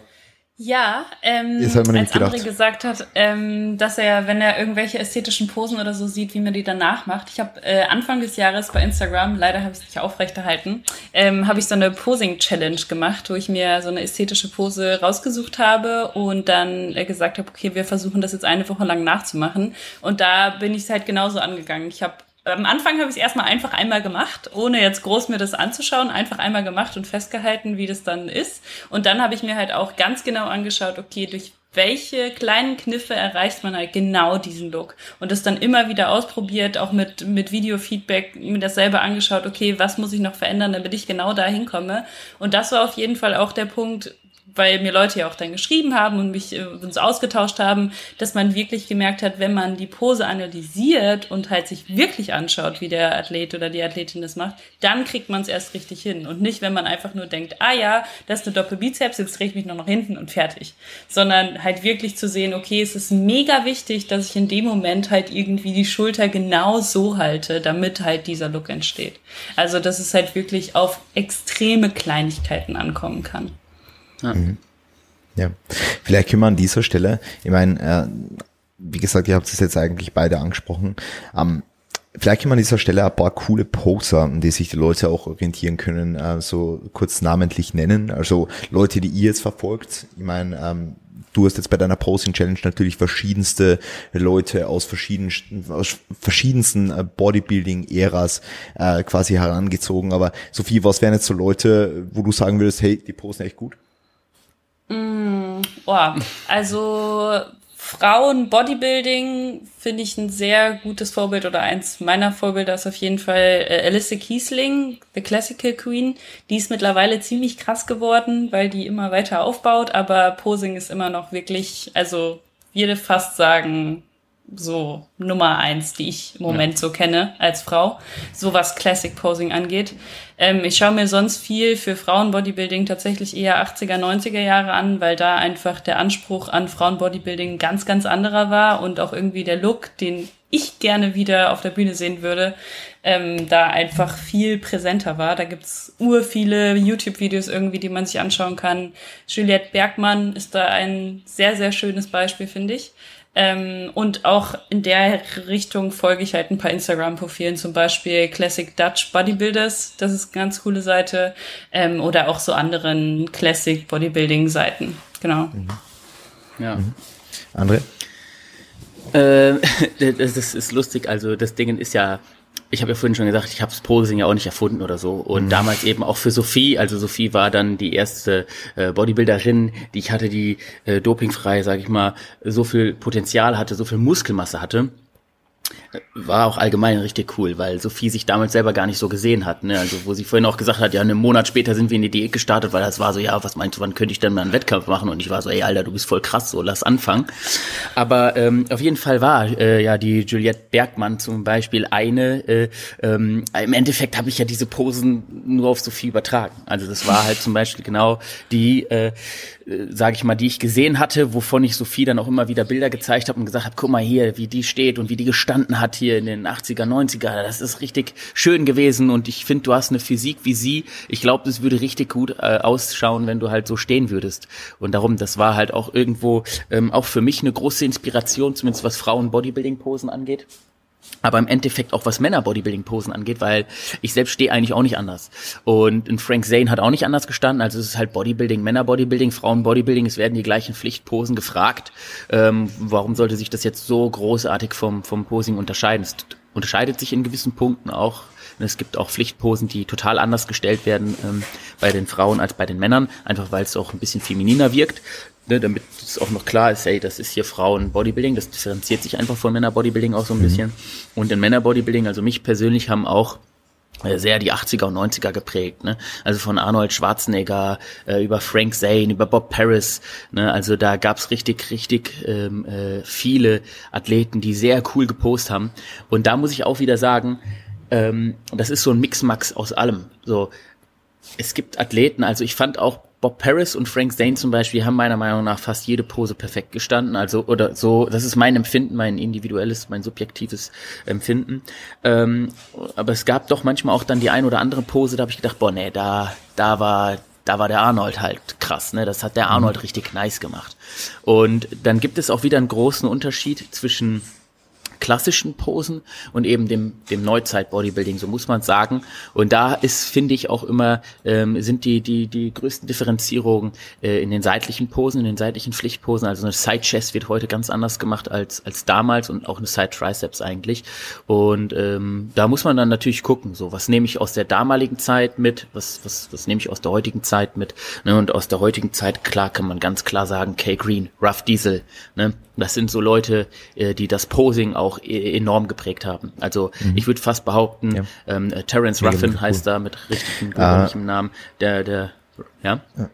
Ja, ähm, als André gesagt hat, ähm, dass er, wenn er irgendwelche ästhetischen Posen oder so sieht, wie man die danach macht. Ich habe äh, Anfang des Jahres bei Instagram, leider habe ich es nicht aufrechterhalten, ähm, habe ich so eine Posing-Challenge gemacht, wo ich mir so eine ästhetische Pose rausgesucht habe und dann äh, gesagt habe, okay, wir versuchen das jetzt eine Woche lang nachzumachen. Und da bin ich es halt genauso angegangen. Ich habe am Anfang habe ich es erstmal einfach einmal gemacht, ohne jetzt groß mir das anzuschauen, einfach einmal gemacht und festgehalten, wie das dann ist. Und dann habe ich mir halt auch ganz genau angeschaut, okay, durch welche kleinen Kniffe erreicht man halt genau diesen Look und das dann immer wieder ausprobiert, auch mit mit Videofeedback, mir das selber angeschaut, okay, was muss ich noch verändern, damit ich genau da hinkomme und das war auf jeden Fall auch der Punkt, weil mir Leute ja auch dann geschrieben haben und mich äh, uns ausgetauscht haben, dass man wirklich gemerkt hat, wenn man die Pose analysiert und halt sich wirklich anschaut, wie der Athlet oder die Athletin das macht, dann kriegt man es erst richtig hin und nicht, wenn man einfach nur denkt, ah ja, das ist eine Doppelbizeps, jetzt drehe ich mich nur noch hinten und fertig, sondern halt wirklich zu sehen, okay, es ist mega wichtig, dass ich in dem Moment halt irgendwie die Schulter genau so halte, damit halt dieser Look entsteht. Also, dass es halt wirklich auf extreme Kleinigkeiten ankommen kann.
Ja. Mhm. ja. Vielleicht können wir an dieser Stelle, ich meine, äh, wie gesagt, ihr habt es jetzt eigentlich beide angesprochen, ähm, Vielleicht können wir an dieser Stelle ein paar coole Poser, an die sich die Leute auch orientieren können, äh, so kurz namentlich nennen. Also Leute, die ihr jetzt verfolgt. Ich meine, ähm, du hast jetzt bei deiner Posing Challenge natürlich verschiedenste Leute aus verschiedensten, aus verschiedensten äh, Bodybuilding-Äras äh, quasi herangezogen. Aber Sophie, was wären jetzt so Leute, wo du sagen würdest, hey, die posen echt gut?
Mm, oh, also Frauen Bodybuilding finde ich ein sehr gutes Vorbild oder eins meiner Vorbilder ist auf jeden Fall äh, Alice Kiesling, The Classical Queen. Die ist mittlerweile ziemlich krass geworden, weil die immer weiter aufbaut, aber Posing ist immer noch wirklich, also würde fast sagen, so Nummer eins, die ich im Moment ja. so kenne als Frau, so was Classic Posing angeht. Ähm, ich schaue mir sonst viel für Frauenbodybuilding tatsächlich eher 80er, 90er Jahre an, weil da einfach der Anspruch an Frauenbodybuilding ganz, ganz anderer war und auch irgendwie der Look, den ich gerne wieder auf der Bühne sehen würde, ähm, da einfach viel präsenter war. Da gibt's ur viele YouTube-Videos irgendwie, die man sich anschauen kann. Juliette Bergmann ist da ein sehr, sehr schönes Beispiel, finde ich. Ähm, und auch in der Richtung folge ich halt ein paar Instagram-Profilen, zum Beispiel Classic Dutch Bodybuilders, das ist eine ganz coole Seite, ähm, oder auch so anderen Classic Bodybuilding-Seiten. Genau. Mhm.
Ja. Mhm. André?
Äh, das ist lustig, also das Ding ist ja ich habe ja vorhin schon gesagt, ich habe das Posing ja auch nicht erfunden oder so. Und mhm. damals eben auch für Sophie, also Sophie war dann die erste äh, Bodybuilderin, die ich hatte, die äh, dopingfrei, sage ich mal, so viel Potenzial hatte, so viel Muskelmasse hatte war auch allgemein richtig cool, weil Sophie sich damals selber gar nicht so gesehen hat. Ne? Also wo sie vorhin auch gesagt hat, ja, einen Monat später sind wir in die Diät gestartet, weil das war so, ja, was meinst du, wann könnte ich denn mal einen Wettkampf machen? Und ich war so, ey, Alter, du bist voll krass, so lass anfangen. Aber ähm, auf jeden Fall war äh, ja die Juliette Bergmann zum Beispiel eine. Äh, ähm, Im Endeffekt habe ich ja diese Posen nur auf Sophie übertragen. Also das war halt zum Beispiel genau die äh, äh, sage ich mal, die ich gesehen hatte, wovon ich Sophie dann auch immer wieder Bilder gezeigt habe und gesagt habe, guck mal hier, wie die steht und wie die gestanden hat hier in den 80er, 90er. Das ist richtig schön gewesen und ich finde, du hast eine Physik wie sie. Ich glaube, das würde richtig gut äh, ausschauen, wenn du halt so stehen würdest. Und darum, das war halt auch irgendwo ähm, auch für mich eine große Inspiration, zumindest was Frauen Bodybuilding-Posen angeht aber im Endeffekt auch was Männer-Bodybuilding-Posen angeht, weil ich selbst stehe eigentlich auch nicht anders. Und ein Frank Zane hat auch nicht anders gestanden. Also es ist halt Bodybuilding, Männer-Bodybuilding, Frauen-Bodybuilding. Es werden die gleichen Pflichtposen gefragt. Ähm, warum sollte sich das jetzt so großartig vom, vom Posing unterscheiden? Es unterscheidet sich in gewissen Punkten auch. Es gibt auch Pflichtposen, die total anders gestellt werden ähm, bei den Frauen als bei den Männern, einfach weil es auch ein bisschen femininer wirkt ne, damit es auch noch klar ist, hey, das ist hier Frauen-Bodybuilding, das differenziert sich einfach von Männer-Bodybuilding auch so ein mhm. bisschen. Und in Männer-Bodybuilding, also mich persönlich haben auch äh, sehr die 80er und 90er geprägt, ne? Also von Arnold Schwarzenegger äh, über Frank Zane, über Bob Paris, ne? Also da gab's richtig, richtig ähm, äh, viele Athleten, die sehr cool gepost haben. Und da muss ich auch wieder sagen, ähm, das ist so ein Mixmax aus allem. So, es gibt Athleten, also ich fand auch Bob Paris und Frank Zane zum Beispiel haben meiner Meinung nach fast jede Pose perfekt gestanden. Also, oder so, das ist mein Empfinden, mein individuelles, mein subjektives Empfinden. Ähm, aber es gab doch manchmal auch dann die ein oder andere Pose, da habe ich gedacht, boah, nee, da, da war, da war der Arnold halt krass, ne? Das hat der Arnold mhm. richtig nice gemacht. Und dann gibt es auch wieder einen großen Unterschied zwischen klassischen Posen und eben dem, dem Neuzeit-Bodybuilding, so muss man sagen. Und da ist, finde ich, auch immer, ähm, sind die, die, die größten Differenzierungen äh, in den seitlichen Posen, in den seitlichen Pflichtposen. Also eine Side-Chest wird heute ganz anders gemacht als, als damals und auch eine Side-Triceps eigentlich. Und ähm, da muss man dann natürlich gucken, so was nehme ich aus der damaligen Zeit mit, was, was, was nehme ich aus der heutigen Zeit mit. Ne? Und aus der heutigen Zeit, klar, kann man ganz klar sagen, K Green, Rough Diesel. Ne? Das sind so Leute, äh, die das Posing auch e-, enorm geprägt haben. Also mhm. ich würde fast behaupten, ja. ähm, äh, Terence Ruffin heißt da mit richtigem, gewöhnlichem ah. Namen, der, der, ja? ja.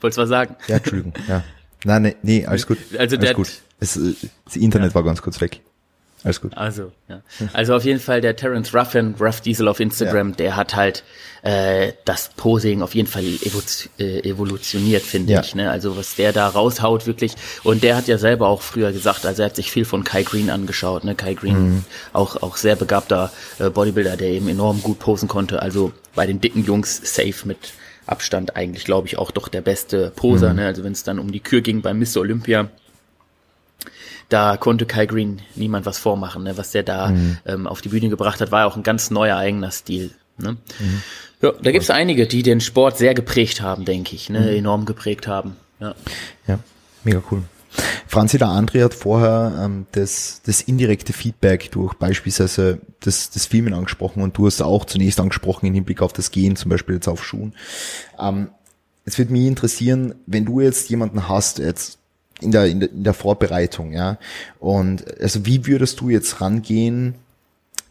Wolltest du was sagen?
Ja, Entschuldigung. Ja. Nein, nee, nee, alles gut.
Also
alles
der-
gut. Es, äh, das Internet
Ja.
war ganz kurz weg. Alles gut.
Also, ja. Also auf jeden Fall der Terence Ruffin, Ruff Diesel auf Instagram,
Ja.
der hat halt äh, das Posing auf jeden Fall äh, evolutioniert, finde
Ja.
ich. Ne? Also was der da raushaut, wirklich. Und der hat ja selber auch früher gesagt, also er hat sich viel von Kai Green angeschaut. Ne? Kai Green,
Mhm.
auch, auch sehr begabter äh, Bodybuilder, der eben enorm gut posen konnte. Also bei den dicken Jungs safe mit Abstand eigentlich, glaube ich, auch doch der beste Poser.
Mhm.
Ne? Also wenn es dann um die Kür ging bei Miss Olympia, da konnte Kai Green niemand was vormachen. Ne? Was der da
Mhm.
ähm, auf die Bühne gebracht hat, war auch ein ganz neuer eigener Stil. Ne?
Mhm.
Ja, da gibt's einige, die den Sport sehr geprägt haben, denke ich, ne?
Mhm.
enorm geprägt haben. Ja.
Ja, mega cool. Franzi, der André hat vorher ähm, das, das indirekte Feedback durch beispielsweise das, das Filmen angesprochen und du hast auch zunächst angesprochen im Hinblick auf das Gehen, zum Beispiel jetzt auf Schuhen. Ähm, es würde mich interessieren, wenn du jetzt jemanden hast, jetzt in der, in der, in der Vorbereitung, ja, und also wie würdest du jetzt rangehen,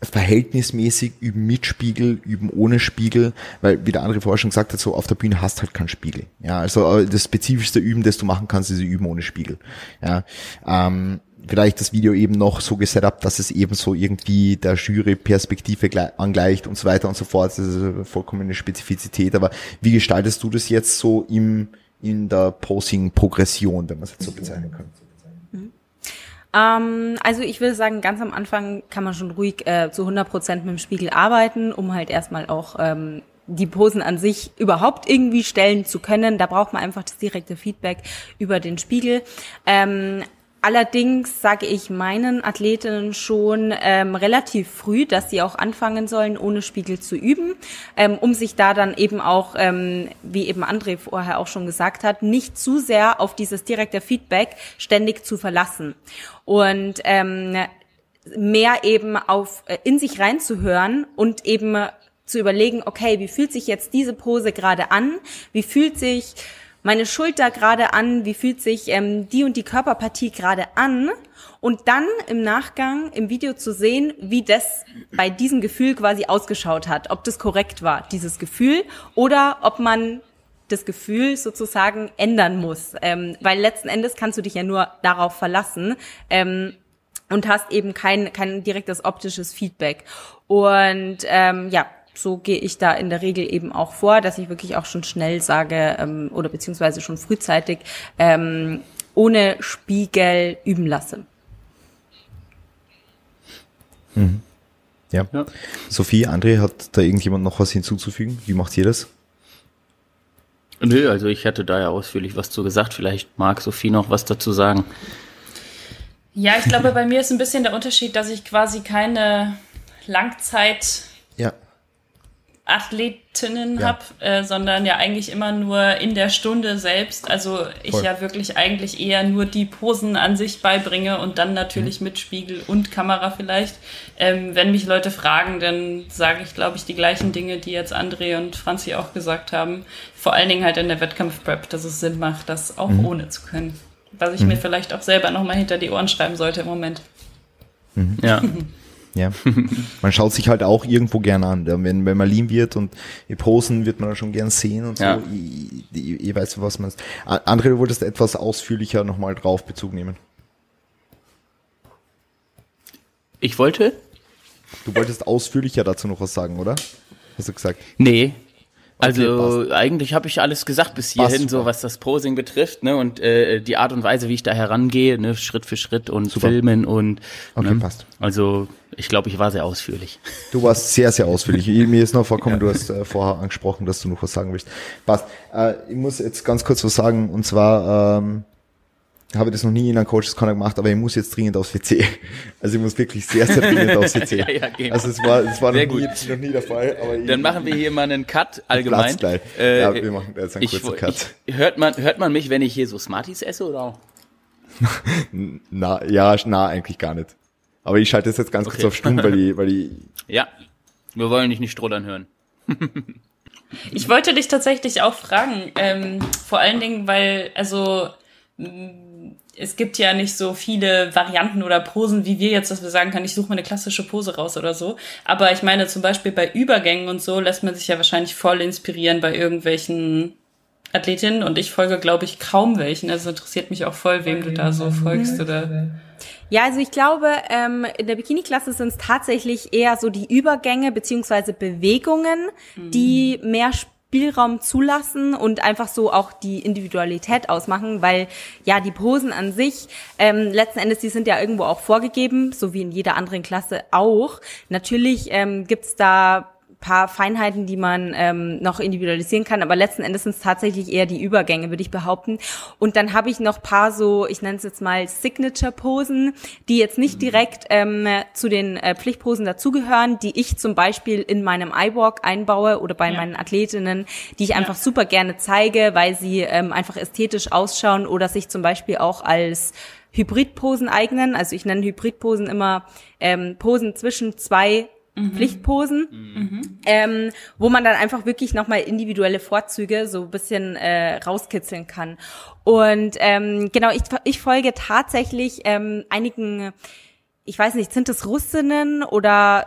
verhältnismäßig üben mit Spiegel, üben ohne Spiegel, weil wie der andere vorher schon gesagt hat, so auf der Bühne hast halt keinen Spiegel. Ja, also äh, das spezifischste Üben, das du machen kannst, ist Üben ohne Spiegel. Ja, ähm, vielleicht das Video eben noch so gesetup, dass es eben so irgendwie der Jury-Perspektive glei- angleicht und so weiter und so fort. Das ist eine vollkommene Spezifizität. Aber wie gestaltest du das jetzt so im in der Posing-Progression, wenn man es jetzt so bezeichnen kann?
Ähm, also ich würde sagen, ganz am Anfang kann man schon ruhig äh, zu 100 Prozent mit dem Spiegel arbeiten, um halt erstmal auch ähm, die Posen an sich überhaupt irgendwie stellen zu können. Da braucht man einfach das direkte Feedback über den Spiegel. Ähm, Allerdings sage ich meinen Athletinnen schon ähm, relativ früh, dass sie auch anfangen sollen, ohne Spiegel zu üben, ähm, um sich da dann eben auch, ähm, wie eben André vorher auch schon gesagt hat, nicht zu sehr auf dieses direkte Feedback ständig zu verlassen. Und ähm, mehr eben auf äh, in sich reinzuhören und eben zu überlegen, okay, wie fühlt sich jetzt diese Pose gerade an? Wie fühlt sich meine Schulter gerade an? Wie fühlt sich ähm, die und die Körperpartie gerade an? Und dann im Nachgang im Video zu sehen, wie das bei diesem Gefühl quasi ausgeschaut hat, ob das korrekt war, dieses Gefühl, oder ob man das Gefühl sozusagen ändern muss. Ähm, weil letzten Endes kannst du dich ja nur darauf verlassen. Ähm, und hast eben kein, kein direktes optisches Feedback. Und ähm, ja, so gehe ich da in der Regel eben auch vor, dass ich wirklich auch schon schnell sage ähm, oder beziehungsweise schon frühzeitig ähm, ohne Spiegel üben lasse.
Ja.
Ja.
Sophie, André, hat da irgendjemand noch was hinzuzufügen? Wie macht ihr das?
Nö, also ich hatte da ja ausführlich was zu gesagt. Vielleicht mag Sophie noch was dazu sagen.
Ja, ich glaube, bei mir ist ein bisschen der Unterschied, dass ich quasi keine Langzeit. Athletinnen
Ja.
hab, äh, sondern ja eigentlich immer nur in der Stunde selbst. Also ich
Voll.
ja wirklich eigentlich eher nur die Posen an sich beibringe und dann natürlich
Mhm.
mit Spiegel und Kamera vielleicht. Ähm, wenn mich Leute fragen, dann sage ich, glaube ich, die gleichen Dinge, die jetzt André und Franzi auch gesagt haben. Vor allen Dingen halt in der Wettkampfprep, dass es Sinn macht, das auch
Mhm.
ohne zu können. Was ich mir vielleicht auch selber nochmal hinter die Ohren schreiben sollte im Moment.
Ja.
Ja. Man schaut sich halt auch irgendwo gern an. Wenn, wenn man lean wird und Posen wird man da schon gern sehen und so.
Ja.
Ich, ich, ich weiß, was man. André, du wolltest etwas ausführlicher nochmal drauf Bezug nehmen.
Ich wollte?
Du wolltest ausführlicher dazu noch was sagen, oder? Hast du gesagt?
Nee. Also
passt.
eigentlich habe ich alles gesagt bis hierhin, so was das Posing betrifft, ne? Und äh, die Art und Weise, wie ich da herangehe, ne, Schritt für Schritt und
Super.
filmen und
Okay,
ne?
passt.
Also ich glaube, ich war sehr ausführlich.
Du warst sehr, sehr ausführlich. Ich- Mir ist noch vorkommen, du hast äh, vorher angesprochen, dass du noch was sagen willst. Passt. Äh, ich muss jetzt ganz kurz was sagen, und zwar ähm, habe ich das noch nie in einem Coaches Corner gemacht, aber ich muss jetzt dringend aufs WC. Also ich muss wirklich sehr, sehr dringend aufs WC.
Ja, ja, geh mal.
also es war, es war noch nie, noch nie der Fall. Aber ich,
Dann machen wir hier mal einen Cut allgemein. Äh,
Ja, wir machen jetzt einen
ich,
kurzen Cut.
Ich, hört man hört man mich, wenn ich hier so Smarties esse oder? auch?
Na, ja, na, eigentlich gar nicht. Aber ich schalte das jetzt ganz kurz
Okay.
auf stumm, weil ich, weil ich,
Ja. Wir wollen dich nicht strollern hören.
Ich wollte dich tatsächlich auch fragen, ähm, vor allen Dingen, weil, also, mh, es gibt ja nicht so viele Varianten oder Posen, wie wir jetzt, dass wir sagen können, ich suche mir eine klassische Pose raus oder so. Aber ich meine, zum Beispiel bei Übergängen und so lässt man sich ja wahrscheinlich voll inspirieren bei irgendwelchen Athletinnen und ich folge, glaube ich, kaum welchen. Also interessiert mich auch voll, wem du da so folgst oder.
Ja, also ich glaube, ähm, in der Bikini-Klasse sind es tatsächlich eher so die Übergänge beziehungsweise Bewegungen, mhm. die mehr Spielraum zulassen und einfach so auch die Individualität ausmachen, weil ja die Posen an sich ähm, letzten Endes, die sind ja irgendwo auch vorgegeben, so wie in jeder anderen Klasse auch. Natürlich ähm, gibt's da paar Feinheiten, die man ähm, noch individualisieren kann, aber letzten Endes sind es tatsächlich eher die Übergänge, würde ich behaupten. Und dann habe ich noch paar so, ich nenne es jetzt mal Signature-Posen, die jetzt nicht mhm. direkt ähm, zu den äh, Pflichtposen dazugehören, die ich zum Beispiel in meinem iWalk einbaue oder bei ja. meinen Athletinnen, die ich einfach super gerne zeige, weil sie ähm, einfach ästhetisch ausschauen oder sich zum Beispiel auch als Hybridposen eignen. Also ich nenne Hybridposen immer ähm, Posen zwischen zwei mhm. Pflichtposen, mhm. Ähm, wo man dann einfach wirklich nochmal individuelle Vorzüge so ein bisschen äh, rauskitzeln kann. Und ähm, genau, ich, ich folge tatsächlich ähm, einigen ich weiß nicht, sind es Russinnen oder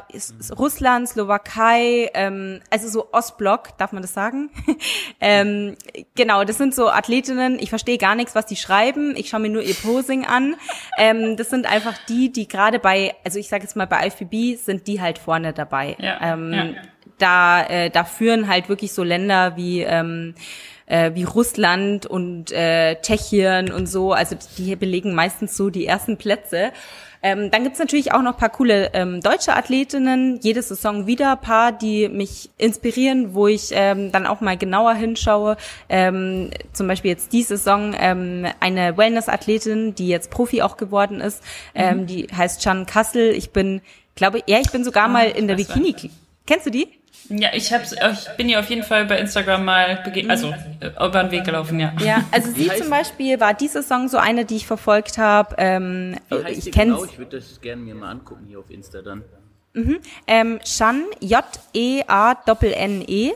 Russland, Slowakei, ähm, also so Ostblock, darf man das sagen? ähm, genau, das sind so Athletinnen, ich verstehe gar nichts, was die schreiben, ich schaue mir nur ihr Posing an. Ähm, das sind einfach die, die gerade bei, also ich sage jetzt mal bei IFBB, sind die halt vorne dabei. Ja, ähm, ja. Da, äh, da führen halt wirklich so Länder wie ähm, äh, wie Russland und äh, Tschechien und so, also die belegen meistens so die ersten Plätze. Ähm, dann gibt's natürlich auch noch paar coole ähm, deutsche Athletinnen, jede Saison wieder paar, die mich inspirieren, wo ich ähm, dann auch mal genauer hinschaue. Ähm, zum Beispiel jetzt die Saison ähm, eine Wellness-Athletin, die jetzt Profi auch geworden ist, ähm, mhm. die heißt Chan Kassel. Ich bin, glaube, ja, ich bin sogar oh, mal in der Bikini. Kennst du die?
Ja, ich, hab's, ich bin ja auf jeden Fall bei Instagram mal begegnet, also äh, über den Weg gelaufen, ja.
Ja, also sie zum Beispiel war diese Saison so eine, die ich verfolgt habe. Ähm, ich kenne genau?
Ich würde das gerne mir mal angucken hier auf Insta dann.
Mhm. Ähm, Shan, J-E-A-N-N-E -E.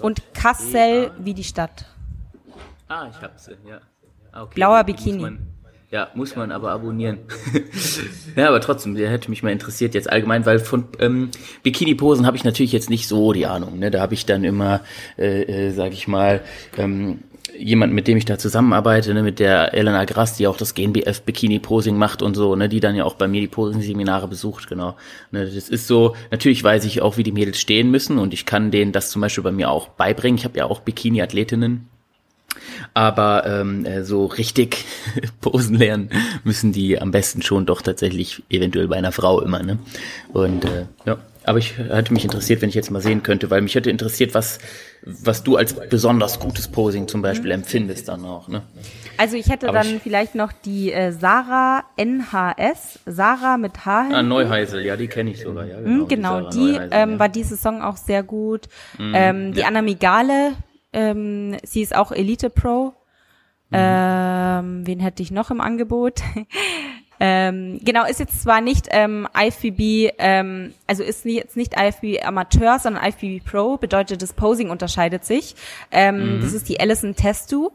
und Kassel wie die Stadt.
Ah, ich hab's, ja.
Ah, okay. Blauer Bikini.
Ja, muss man aber abonnieren. ja, aber trotzdem, der hätte mich mal interessiert jetzt allgemein, weil von ähm, Bikini-Posen habe ich natürlich jetzt nicht so die Ahnung. Ne? Da habe ich dann immer, äh, äh, sag ich mal, ähm, jemand, mit dem ich da zusammenarbeite, ne, mit der Elena Grass, die auch das GNBF Bikini Posing macht und so, ne, die dann ja auch bei mir die Posing Seminare besucht, genau. Ne, das ist so, natürlich weiß ich auch, wie die Mädels stehen müssen und ich kann denen das zum Beispiel bei mir auch beibringen. Ich habe ja auch Bikini Athletinnen aber ähm, äh, so richtig Posen lernen müssen die am besten schon doch tatsächlich eventuell bei einer Frau immer. Ne? Und äh, ja, aber ich hätte mich interessiert, wenn ich jetzt mal sehen könnte, weil mich hätte interessiert, was was du als besonders gutes Posing zum Beispiel mhm. empfindest dann auch. Ne?
Also ich hätte aber dann ich, vielleicht noch die äh, Sarah NHS, Sarah mit H.
Ah, Neuheisel, ja, die kenne ich sogar. Ja,
genau, genau die, die ähm, ja. war diese Song auch sehr gut. Mhm, ähm, die ja. Anna Migale ähm, sie ist auch Elite Pro. Mhm. Ähm, wen hätte ich noch im Angebot? ähm, genau, ist jetzt zwar nicht ähm, IFBB, ähm, also ist jetzt nicht IFBB Amateur, sondern IFBB Pro, bedeutet das Posing unterscheidet sich. Ähm, mhm. Das ist die Alison Testu.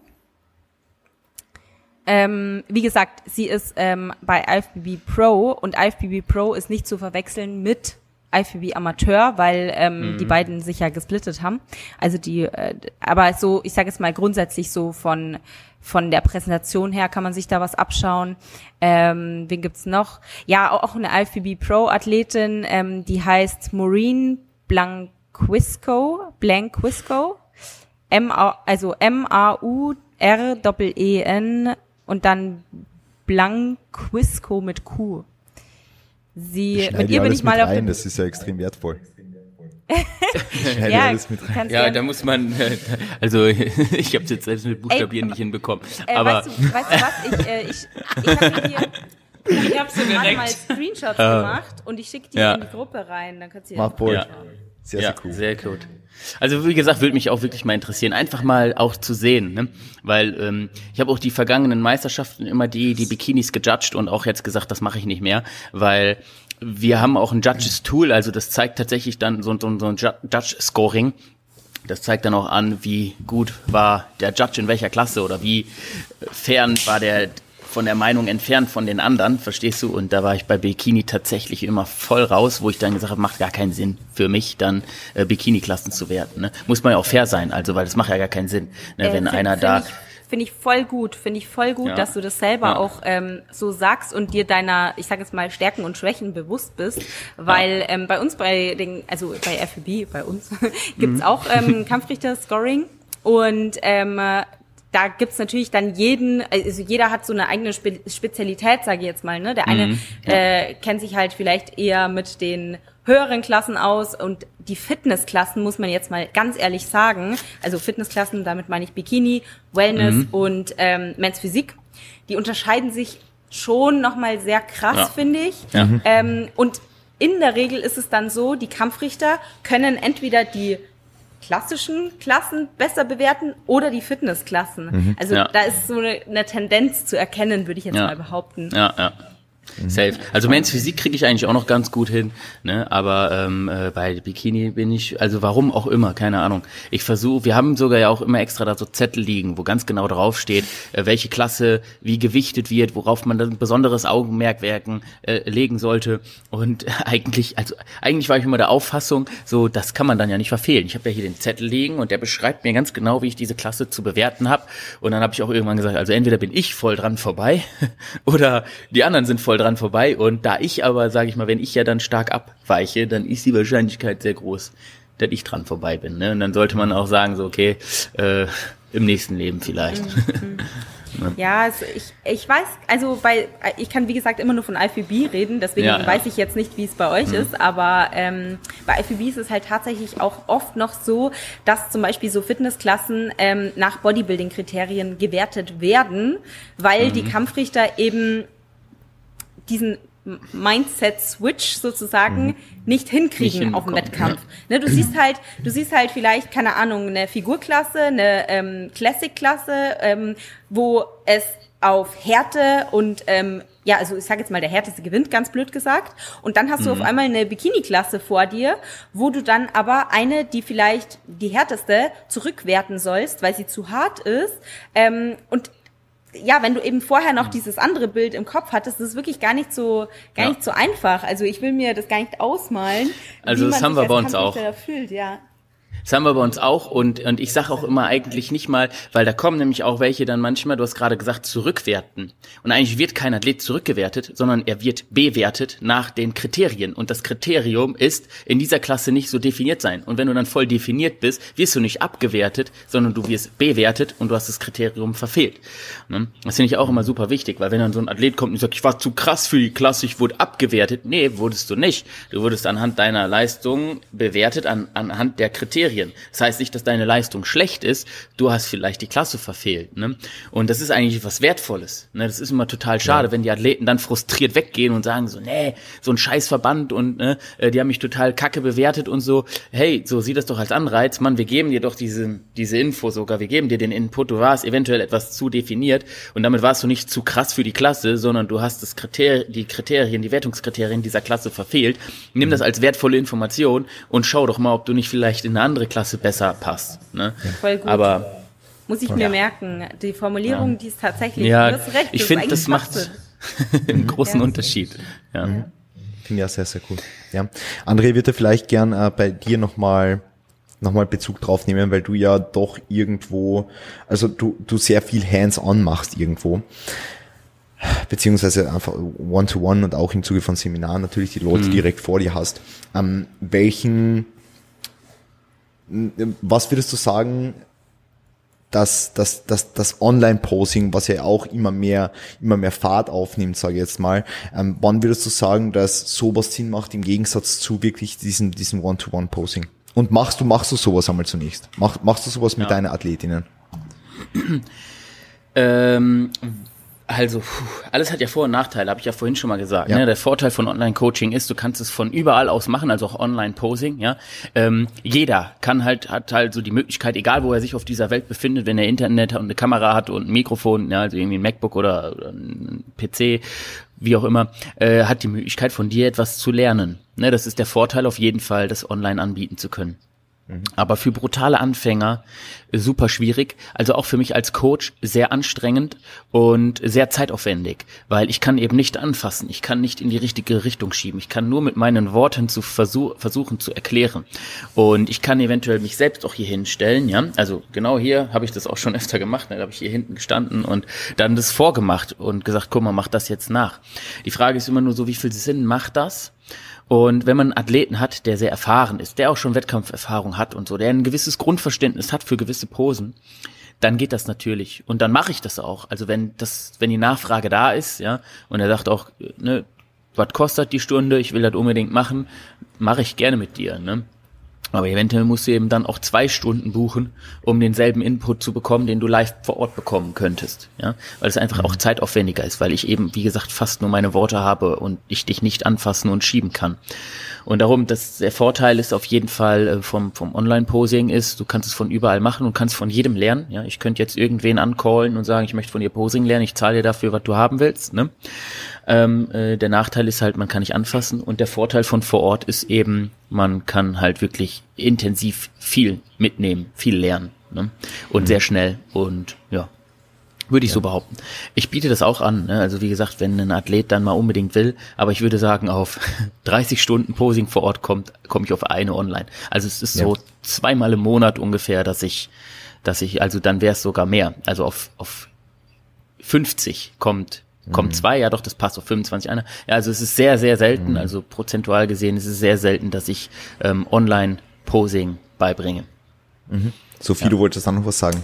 Ähm, wie gesagt, sie ist ähm, bei IFBB Pro und IFBB Pro ist nicht zu verwechseln mit IFBB Amateur, weil ähm, mhm. die beiden sich ja gesplittet haben. Also die, äh, aber so, ich sage jetzt mal grundsätzlich so von von der Präsentation her kann man sich da was abschauen. Ähm, wen gibt's noch? Ja, auch eine IFBB Pro Athletin, ähm, die heißt Maureen Blanquisco, Blanquisco, M -A, also M A U R E N und dann Blanquisco mit Q. Sie,
mit ihr bin ich mal auf rein, das ist ja extrem wertvoll.
ja, ja, da muss man, also ich habe es jetzt selbst mit Buchstabieren Ey, nicht hinbekommen. Äh, aber weißt du, weißt du was? Ich, äh, ich, ich habe hier
ich habe so gerade mal Screenshots uh, gemacht und ich schicke die ja. in die Gruppe rein, dann kannst du
Mach ja.
Sehr, sehr cool. Sehr gut. Also wie gesagt, würde mich auch wirklich mal interessieren, einfach mal auch zu sehen, ne? weil ähm, ich habe auch die vergangenen Meisterschaften immer die die Bikinis gejudged und auch jetzt gesagt, das mache ich nicht mehr, weil wir haben auch ein Judges Tool, also das zeigt tatsächlich dann so, so, so ein Judge Scoring. Das zeigt dann auch an, wie gut war der Judge in welcher Klasse oder wie fern war der von der Meinung entfernt von den anderen, verstehst du? Und da war ich bei Bikini tatsächlich immer voll raus, wo ich dann gesagt habe, macht gar keinen Sinn für mich, dann äh, Bikini-Klassen zu werten. Ne? Muss man ja auch fair sein, also weil das macht ja gar keinen Sinn, ne?
Äh,
wenn
find-
einer
find
da.
Finde ich voll gut, finde ich voll gut,
Ja.
dass du das selber
Ja.
auch ähm, so sagst und dir deiner, ich sage jetzt mal, Stärken und Schwächen bewusst bist, weil ähm, bei uns bei den, also bei FBB, bei uns, gibt's
Mhm.
auch ähm, Kampfrichter-Scoring und ähm, äh, da gibt's natürlich dann jeden, also jeder hat so eine eigene Spe Spezialität, sage ich jetzt mal. Ne? Der eine
Mhm, ja.
äh, kennt sich halt vielleicht eher mit den höheren Klassen aus und die Fitnessklassen muss man jetzt mal ganz ehrlich sagen. Also Fitnessklassen, damit meine ich Bikini, Wellness
Mhm.
und ähm, Men's Physik. Die unterscheiden sich schon nochmal sehr krass,
Ja.
finde ich.
Ja.
Ähm, und in der Regel ist es dann so, die Kampfrichter können entweder die klassischen Klassen besser bewerten oder die Fitnessklassen. Also
Ja.
da ist so eine, eine Tendenz zu erkennen, würde ich jetzt
Ja.
mal behaupten.
Ja, ja. Safe. Also Men's Physik kriege ich eigentlich auch noch ganz gut hin, ne? Aber ähm, äh, bei Bikini bin ich, also warum auch immer, keine Ahnung. Ich versuche, wir haben sogar ja auch immer extra da so Zettel liegen, wo ganz genau drauf steht, äh, welche Klasse wie gewichtet wird, worauf man dann besonderes Augenmerk werken, äh, legen sollte. Und eigentlich, also eigentlich war ich immer der Auffassung, so das kann man dann ja nicht verfehlen. Ich habe ja hier den Zettel liegen und der beschreibt mir ganz genau, wie ich diese Klasse zu bewerten habe. Und dann habe ich auch irgendwann gesagt, also entweder bin ich voll dran vorbei oder die anderen sind voll dran vorbei. Und da ich aber, sage ich mal, wenn ich ja dann stark abweiche, dann ist die Wahrscheinlichkeit sehr groß, dass ich dran vorbei bin. Ne? Und dann sollte man auch sagen, so okay, äh, im nächsten Leben vielleicht.
Ja, also ich, ich weiß, also bei, ich kann wie gesagt immer nur von IFBB reden, deswegen
Ja, ja.
weiß ich jetzt nicht, wie es bei euch ist, aber ähm, bei IFBB ist es halt tatsächlich auch oft noch so, dass zum Beispiel so Fitnessklassen ähm, nach Bodybuilding-Kriterien gewertet werden, weil die Kampfrichter eben diesen Mindset-Switch sozusagen nicht hinkriegen
Nicht
auf dem Wettkampf. Ne, du siehst halt, du siehst halt vielleicht, keine Ahnung, eine Figurklasse, eine ähm, Classic-Klasse, ähm, wo es auf Härte und ähm, ja, also ich sage jetzt mal, der härteste gewinnt, ganz blöd gesagt. Und dann hast du auf einmal eine Bikini-Klasse vor dir, wo du dann aber eine, die vielleicht die härteste, zurückwerten sollst, weil sie zu hart ist. Ähm, und ja, wenn du eben vorher noch dieses andere Bild im Kopf hattest, das ist wirklich gar nicht so, gar
Ja.
nicht so einfach. Also ich will mir das gar nicht ausmalen.
Also
wie
das
man
haben wir bei uns auch.
Fühlt, ja.
Das haben wir bei uns auch und, und ich sage auch immer eigentlich nicht mal, weil da kommen nämlich auch welche dann manchmal, du hast gerade gesagt, zurückwerten. Und eigentlich wird kein Athlet zurückgewertet, sondern er wird bewertet nach den Kriterien. Und das Kriterium ist in dieser Klasse nicht so definiert sein. Und wenn du dann voll definiert bist, wirst du nicht abgewertet, sondern du wirst bewertet und du hast das Kriterium verfehlt. Ne? Das finde ich auch immer super wichtig, weil wenn dann so ein Athlet kommt und sagt, ich war zu krass für die Klasse, ich wurde abgewertet. Nee, wurdest du nicht. Du wurdest anhand deiner Leistung bewertet, an, anhand der Kriterien. Das heißt nicht, dass deine Leistung schlecht ist, du hast vielleicht die Klasse verfehlt. Ne? Und das ist eigentlich was Wertvolles. Ne? Das ist immer total schade, wenn die Athleten dann frustriert weggehen und sagen so, nee, so ein Scheißverband und ne, äh, die haben mich total kacke bewertet und so. Hey, so sieh das doch als Anreiz. Mann, wir geben dir doch diese, diese Info sogar, wir geben dir den Input, du warst eventuell etwas zu definiert und damit warst du nicht zu krass für die Klasse, sondern du hast das Kriter die Kriterien, die Wertungskriterien dieser Klasse verfehlt. Nimm das als wertvolle Information und schau doch mal, ob du nicht vielleicht in eine andere Klasse besser passt. Ne?
Voll gut.
Aber
Muss ich mir merken. Die Formulierung, die ist tatsächlich,
ja,
recht.
ich finde, das macht einen großen
Ja.
Unterschied. Ja.
Finde ich ja sehr, sehr cool. Ja. André würde vielleicht gern äh, bei dir nochmal noch mal Bezug drauf nehmen, weil du ja doch irgendwo, also du, du sehr viel hands-on machst irgendwo. Beziehungsweise einfach one-to-one und auch im Zuge von Seminaren natürlich die Leute direkt vor dir hast. Ähm, welchen, was würdest du sagen, dass das, das, das Online-Posing, was ja auch immer mehr, immer mehr Fahrt aufnimmt, sage ich jetzt mal, ähm, wann würdest du sagen, dass sowas Sinn macht im Gegensatz zu wirklich diesem, diesem One-to-One-Posing? Und machst du, machst du sowas einmal zunächst? Mach, machst du sowas mit
Ja.
deinen Athletinnen?
Ähm, also, puh, alles hat ja Vor- und Nachteile, habe ich ja vorhin schon mal gesagt.
Ja.
Ne? Der Vorteil von Online-Coaching ist, du kannst es von überall aus machen, also auch Online-Posing. Ja, ähm, jeder kann halt hat halt so die Möglichkeit, egal wo er sich auf dieser Welt befindet, wenn er Internet und eine Kamera hat und ein Mikrofon, ja, also irgendwie ein MacBook oder, oder ein PC, wie auch immer, äh, hat die Möglichkeit von dir etwas zu lernen. Ne? Das ist der Vorteil auf jeden Fall, das online anbieten zu können. Aber für brutale Anfänger super schwierig. Also auch für mich als Coach sehr anstrengend und sehr zeitaufwendig, weil ich kann eben nicht anfassen. Ich kann nicht in die richtige Richtung schieben. Ich kann nur mit meinen Worten zu versuch, versuchen zu erklären. Und ich kann eventuell mich selbst auch hier hinstellen, ja. Also genau hier habe ich das auch schon öfter gemacht. Da habe ich hier hinten gestanden und dann das vorgemacht und gesagt, guck mal, mach das jetzt nach. Die Frage ist immer nur so, wie viel Sinn macht das? Und wenn man einen Athleten hat, der sehr erfahren ist, der auch schon Wettkampferfahrung hat und so, der ein gewisses Grundverständnis hat für gewisse Posen, dann geht das natürlich. Und dann mache ich das auch. Also wenn das, wenn die Nachfrage da ist, ja, und er sagt auch, ne, was kostet die Stunde, ich will das unbedingt machen, mache ich gerne mit dir, ne? Aber eventuell musst du eben dann auch zwei Stunden buchen, um denselben Input zu bekommen, den du live vor Ort bekommen könntest. Ja, weil es einfach auch zeitaufwendiger ist, weil ich eben, wie gesagt, fast nur meine Worte habe und ich dich nicht anfassen und schieben kann. Und darum, dass der Vorteil ist auf jeden Fall äh, vom, vom Online-Posing ist, du kannst es von überall machen und kannst von jedem lernen. Ja, ich könnte jetzt irgendwen ancallen und sagen, ich möchte von dir Posing lernen, ich zahle dir dafür, was du haben willst. Ne? Ähm, äh, der Nachteil ist halt, man kann nicht anfassen und der Vorteil von vor Ort ist eben, man kann halt wirklich intensiv viel mitnehmen, viel lernen ne? und mhm. sehr schnell und ja, würde ich ja. so behaupten. Ich biete das auch an. Ne? Also wie gesagt, wenn ein Athlet dann mal unbedingt will, aber ich würde sagen, auf 30 Stunden Posing vor Ort kommt, komme ich auf eine online. Also es ist ja. so zweimal im Monat ungefähr, dass ich, dass ich, also dann wäre es sogar mehr. Also auf, auf 50 kommt kommt mhm. zwei, ja doch, das passt auf 25 einer. Ja, also es ist sehr, sehr selten, mhm. also prozentual gesehen ist es sehr selten, dass ich ähm, Online-Posing beibringe.
Mhm. Sophie, ja. du wolltest dann noch was sagen.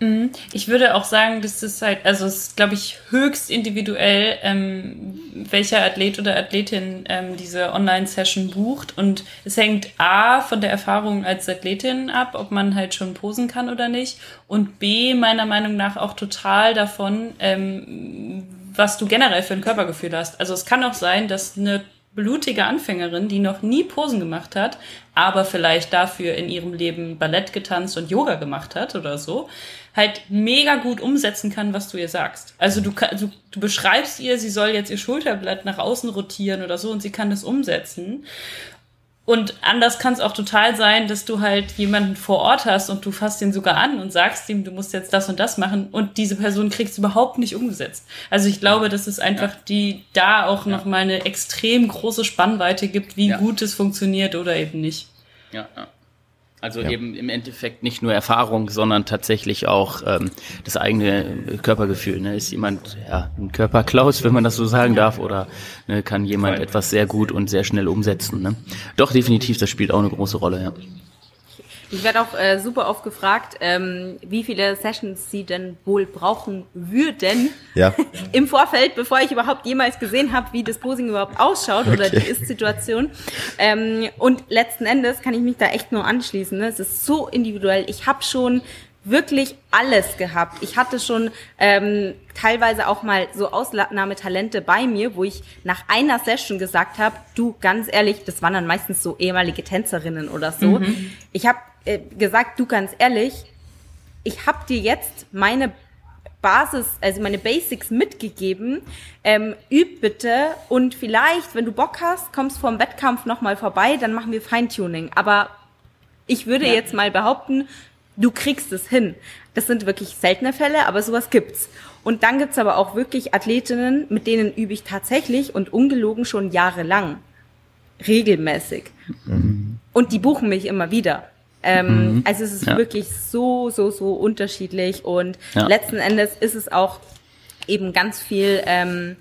Mhm. Ich würde auch sagen, das ist halt, also es ist, glaube ich, höchst individuell, ähm, welcher Athlet oder Athletin ähm, diese Online-Session bucht. Und es hängt A von der Erfahrung als Athletin ab, ob man halt schon posen kann oder nicht. Und B, meiner Meinung nach auch total davon, ähm, was du generell für ein Körpergefühl hast. Also es kann auch sein, dass eine blutige Anfängerin, die noch nie Posen gemacht hat, aber vielleicht dafür in ihrem Leben Ballett getanzt und Yoga gemacht hat oder so, halt mega gut umsetzen kann, was du ihr sagst. Also du, du, du beschreibst ihr, sie soll jetzt ihr Schulterblatt nach außen rotieren oder so und sie kann das umsetzen. Und anders kann es auch total sein, dass du halt jemanden vor Ort hast und du fasst ihn sogar an und sagst ihm, du musst jetzt das und das machen und diese Person kriegt es überhaupt nicht umgesetzt. Also ich glaube, dass es einfach ja. die da auch ja. nochmal eine extrem große Spannweite gibt, wie ja. gut es funktioniert oder eben nicht.
Ja, ja. Also ja. eben im Endeffekt nicht nur Erfahrung, sondern tatsächlich auch ähm, das eigene Körpergefühl. Ne? Ist jemand ja, ein Körperklaus, wenn man das so sagen darf, oder ne, kann jemand etwas sehr gut und sehr schnell umsetzen? Ne? Doch, definitiv, das spielt auch eine große Rolle, ja.
Ich werde auch äh, super oft gefragt, ähm, wie viele Sessions Sie denn wohl brauchen würden
ja.
im Vorfeld, bevor ich überhaupt jemals gesehen habe, wie das Posing überhaupt ausschaut okay. oder die Ist-Situation. Ähm, und letzten Endes kann ich mich da echt nur anschließen. Ne? Es ist so individuell. Ich habe schon wirklich alles gehabt. Ich hatte schon ähm, teilweise auch mal so Ausnahmetalente bei mir, wo ich nach einer Session gesagt habe, du ganz ehrlich, das waren dann meistens so ehemalige Tänzerinnen oder so. Mhm. Ich habe äh, gesagt, du ganz ehrlich, ich habe dir jetzt meine Basis, also meine Basics mitgegeben. Ähm, üb bitte und vielleicht, wenn du Bock hast, kommst vor dem Wettkampf nochmal vorbei, dann machen wir Feintuning. Aber ich würde ja. jetzt mal behaupten, du kriegst es hin. Das sind wirklich seltene Fälle, aber sowas gibt's. Und dann gibt's aber auch wirklich Athletinnen, mit denen übe ich tatsächlich und ungelogen schon jahrelang. Regelmäßig. Mhm. Und die buchen mich immer wieder. Ähm, mhm. Also es ist ja. wirklich so, so, so unterschiedlich und ja. letzten Endes ist es auch eben ganz viel ähm,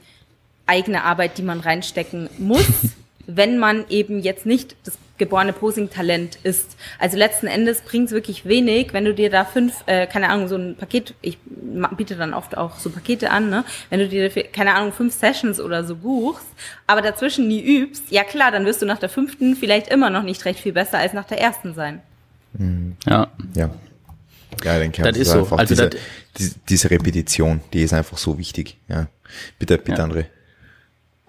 eigene Arbeit, die man reinstecken muss, wenn man eben jetzt nicht das geborene Posing-Talent ist. Also letzten Endes bringt es wirklich wenig, wenn du dir da fünf, äh, keine Ahnung, so ein Paket, ich biete dann oft auch so Pakete an, ne? Wenn du dir, keine Ahnung, fünf Sessions oder so buchst, aber dazwischen nie übst, ja klar, dann wirst du nach der fünften vielleicht immer noch nicht recht viel besser als nach der ersten sein.
Ja.
Ja. Ja, denke
das ist so.
Also diese, diese, diese, Repetition, die ist einfach so wichtig. Ja. Bitte, bitte, ja. André.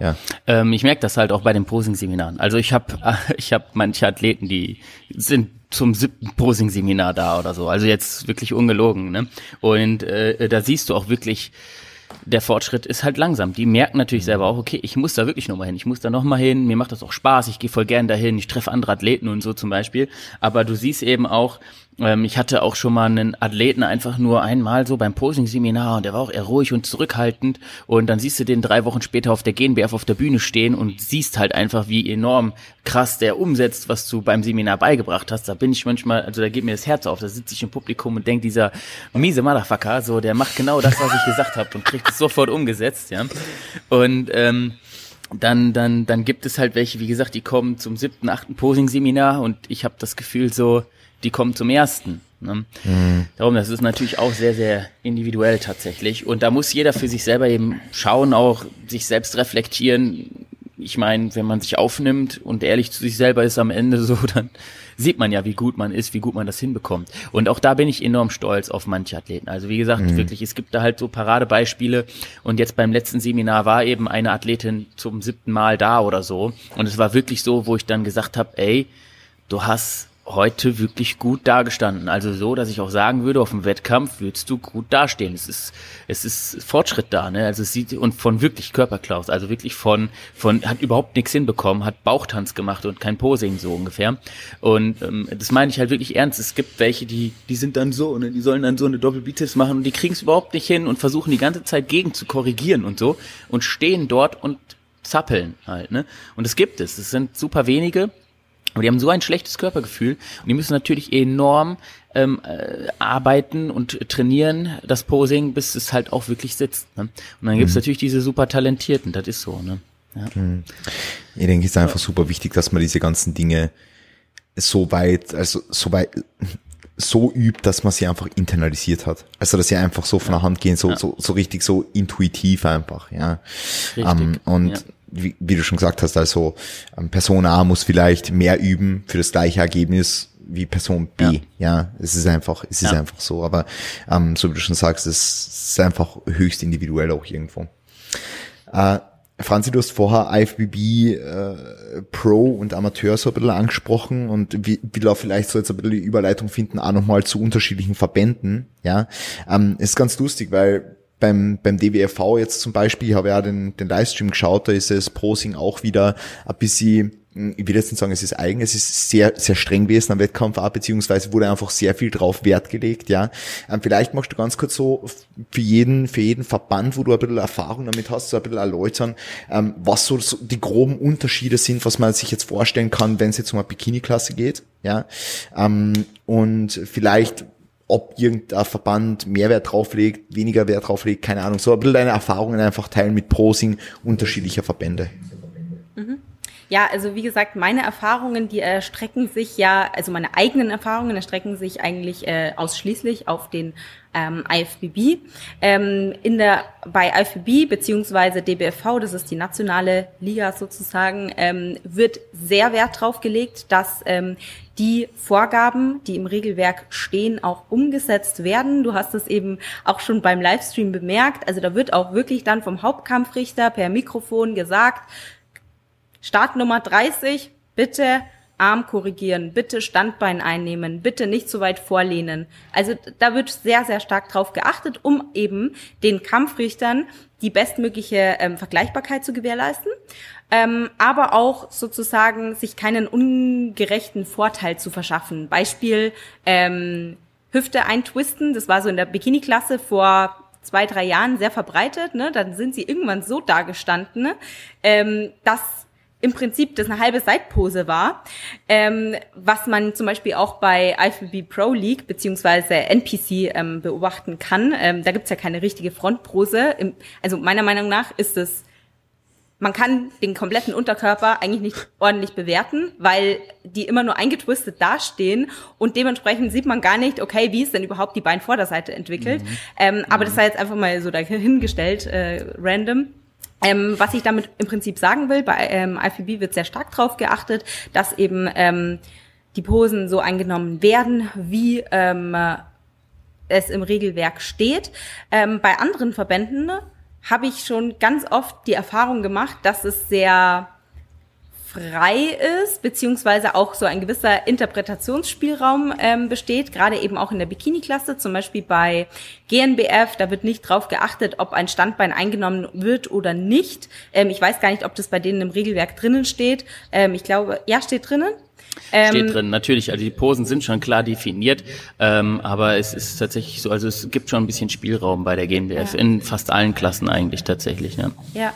Ja. Ähm, ich merke das halt auch bei den Posing-Seminaren. Also ich habe ich hab manche Athleten, die sind zum siebten Posing-Seminar da oder so. Also jetzt wirklich ungelogen. Ne? Und äh, da siehst du auch wirklich, der Fortschritt ist halt langsam. Die merken natürlich selber auch, okay, ich muss da wirklich nochmal hin, ich muss da nochmal hin, mir macht das auch Spaß, ich gehe voll gern dahin, ich treffe andere Athleten und so zum Beispiel. Aber du siehst eben auch, ähm, ich hatte auch schon mal einen Athleten einfach nur einmal so beim Posing-Seminar und der war auch eher ruhig und zurückhaltend und dann siehst du den drei Wochen später auf der GNBF auf der Bühne stehen und siehst halt einfach, wie enorm krass der umsetzt, was du beim Seminar beigebracht hast. Da bin ich manchmal, also da geht mir das Herz auf, da sitze ich im Publikum und denke, dieser miese Motherfucker, so, der macht genau das, was ich gesagt habe und kriegt es sofort umgesetzt, ja. Und ähm, dann, dann, dann gibt es halt welche, wie gesagt, die kommen zum siebten, achten Posing-Seminar und ich habe das Gefühl so, die kommen zum ersten. Ne? Mhm. Darum, das ist natürlich auch sehr, sehr individuell tatsächlich. Und da muss jeder für sich selber eben schauen, auch sich selbst reflektieren. Ich meine, wenn man sich aufnimmt und ehrlich zu sich selber ist am Ende so, dann sieht man ja, wie gut man ist, wie gut man das hinbekommt. Und auch da bin ich enorm stolz auf manche Athleten. Also wie gesagt, mhm. wirklich, es gibt da halt so Paradebeispiele. Und jetzt beim letzten Seminar war eben eine Athletin zum siebten Mal da oder so. Und es war wirklich so, wo ich dann gesagt habe, ey, du hast heute wirklich gut dargestanden. Also so, dass ich auch sagen würde, auf dem Wettkampf würdest du gut dastehen. Es ist, es ist Fortschritt da, ne? Also es sieht, und von wirklich Körperklaus, also wirklich von, von, hat überhaupt nichts hinbekommen, hat Bauchtanz gemacht und kein Posing so ungefähr. Und ähm, das meine ich halt wirklich ernst. Es gibt welche, die, die sind dann so, ne? Die sollen dann so eine Doppelbizeps machen und die kriegen es überhaupt nicht hin und versuchen die ganze Zeit gegen zu korrigieren und so und stehen dort und zappeln halt, ne? Und es gibt es. Es sind super wenige aber die haben so ein schlechtes Körpergefühl und die müssen natürlich enorm ähm, äh, arbeiten und trainieren, das Posing, bis es halt auch wirklich sitzt. Ne? Und dann gibt's mhm. natürlich diese super Talentierten, das ist so. Ne? Ja.
Mhm. Ich denke, es ist einfach super wichtig, dass man diese ganzen Dinge so weit, also so weit, so übt, dass man sie einfach internalisiert hat. Also dass sie einfach so von der Hand gehen, so, ja. so, so richtig so intuitiv einfach, ja. Richtig. Um, ähm, und wie, wie du schon gesagt hast, also ähm, Person A muss vielleicht mehr üben für das gleiche Ergebnis wie Person B. Ja, ja es ist einfach, es ist ja. einfach so. Aber ähm, so wie du schon sagst, es ist einfach höchst individuell auch irgendwo. Äh, Franzi, du hast vorher IFBB äh, Pro und Amateur so ein bisschen angesprochen und wie, will auch vielleicht so jetzt ein bisschen die Überleitung finden, auch nochmal zu unterschiedlichen Verbänden. Ja, ähm, ist ganz lustig, weil beim, beim DWFV jetzt zum Beispiel, ich habe ja den, den Livestream geschaut, da ist es Posing auch wieder ein bisschen, ich will jetzt nicht sagen, es ist eigen, es ist sehr, sehr streng gewesen am Wettkampf auch, beziehungsweise wurde einfach sehr viel drauf Wert gelegt, ja. Ähm, vielleicht magst du ganz kurz so für jeden, für jeden Verband, wo du ein bisschen Erfahrung damit hast, so ein bisschen erläutern, ähm, was so, so die groben Unterschiede sind, was man sich jetzt vorstellen kann, wenn es jetzt um eine Bikini-Klasse geht, ja. Ähm, und vielleicht ob irgendein Verband mehr Wert drauflegt, weniger Wert drauflegt, keine Ahnung. So ein bisschen deine Erfahrungen einfach teilen mit Prosing unterschiedlicher Verbände.
Mhm. Ja, also wie gesagt, meine Erfahrungen, die erstrecken sich ja, also meine eigenen Erfahrungen erstrecken sich eigentlich äh, ausschließlich auf den ähm, IFBB. Ähm, in der, bei IFBB beziehungsweise DBFV, das ist die nationale Liga sozusagen, ähm, wird sehr Wert drauf gelegt, dass ähm, die Vorgaben, die im Regelwerk stehen, auch umgesetzt werden. Du hast es eben auch schon beim Livestream bemerkt. Also da wird auch wirklich dann vom Hauptkampfrichter per Mikrofon gesagt, Startnummer 30, bitte Arm korrigieren, bitte Standbein einnehmen, bitte nicht zu weit vorlehnen. Also da wird sehr, sehr stark drauf geachtet, um eben den Kampfrichtern die bestmögliche ähm, Vergleichbarkeit zu gewährleisten, ähm, aber auch sozusagen sich keinen ungerechten Vorteil zu verschaffen. Beispiel ähm, Hüfte eintwisten, das war so in der Bikini-Klasse vor zwei, drei Jahren sehr verbreitet. Ne? Dann sind sie irgendwann so dargestanden, ne? ähm, dass im Prinzip das eine halbe Seitpose war, ähm, was man zum Beispiel auch bei IFBB Pro League beziehungsweise NPC ähm, beobachten kann. Ähm, da gibt's ja keine richtige Frontpose. Im, also meiner Meinung nach ist es, man kann den kompletten Unterkörper eigentlich nicht ordentlich bewerten, weil die immer nur eingetwistet dastehen und dementsprechend sieht man gar nicht, okay, wie ist denn überhaupt die Beinvorderseite entwickelt. Mhm. Ähm, aber das sei jetzt einfach mal so dahingestellt, äh, random. Ähm, was ich damit im Prinzip sagen will, bei ähm, IFBB wird sehr stark darauf geachtet, dass eben ähm, die Posen so eingenommen werden, wie ähm, es im Regelwerk steht. Ähm, bei anderen Verbänden habe ich schon ganz oft die Erfahrung gemacht, dass es sehr frei ist, beziehungsweise auch so ein gewisser Interpretationsspielraum ähm, besteht, gerade eben auch in der Bikini-Klasse, zum Beispiel bei GNBF, da wird nicht drauf geachtet, ob ein Standbein eingenommen wird oder nicht. Ähm, ich weiß gar nicht, ob das bei denen im Regelwerk drinnen steht. Ähm, ich glaube, ja, steht drinnen.
Ähm, Steht drin, natürlich. Also die Posen sind schon klar definiert, ähm, aber es ist tatsächlich so, also es gibt schon ein bisschen Spielraum bei der GmbF ja. in fast allen Klassen eigentlich tatsächlich. Ja.
ja.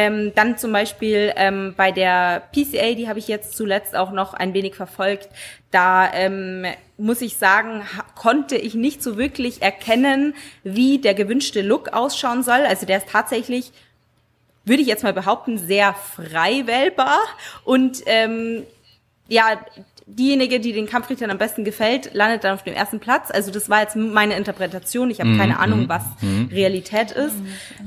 Ähm, dann zum Beispiel ähm, bei der PCA, die habe ich jetzt zuletzt auch noch ein wenig verfolgt. Da ähm, muss ich sagen, konnte ich nicht so wirklich erkennen, wie der gewünschte Look ausschauen soll. Also der ist tatsächlich würde ich jetzt mal behaupten, sehr frei wählbar und ähm, ja, diejenige, die den Kampfrichtern am besten gefällt, landet dann auf dem ersten Platz. Also das war jetzt meine Interpretation. Ich habe mhm. keine Ahnung, mhm. was mhm. Realität ist.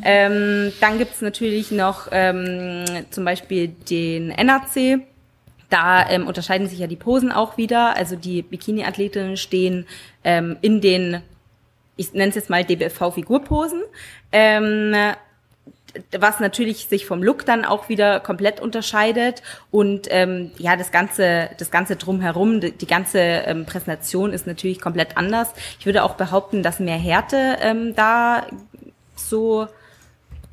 Ähm, dann gibt's natürlich noch ähm, zum Beispiel den NAC. Da ähm, unterscheiden sich ja die Posen auch wieder. Also die Bikini-Athletinnen stehen ähm, in den, ich nenne es jetzt mal DBFV-Figurposen. Was natürlich sich vom Look dann auch wieder komplett unterscheidet und ähm, ja das ganze das ganze drumherum die, die ganze ähm, Präsentation ist natürlich komplett anders. Ich würde auch behaupten, dass mehr Härte ähm, da so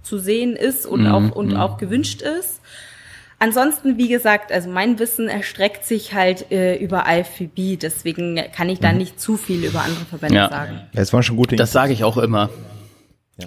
zu sehen ist und mhm. auch und mhm. auch gewünscht ist. Ansonsten, wie gesagt, also mein Wissen erstreckt sich halt äh, über IFBB, deswegen kann ich da mhm. nicht zu viel über andere Verbände ja. sagen.
Ja, es war schon gut. Das sage ich auch immer.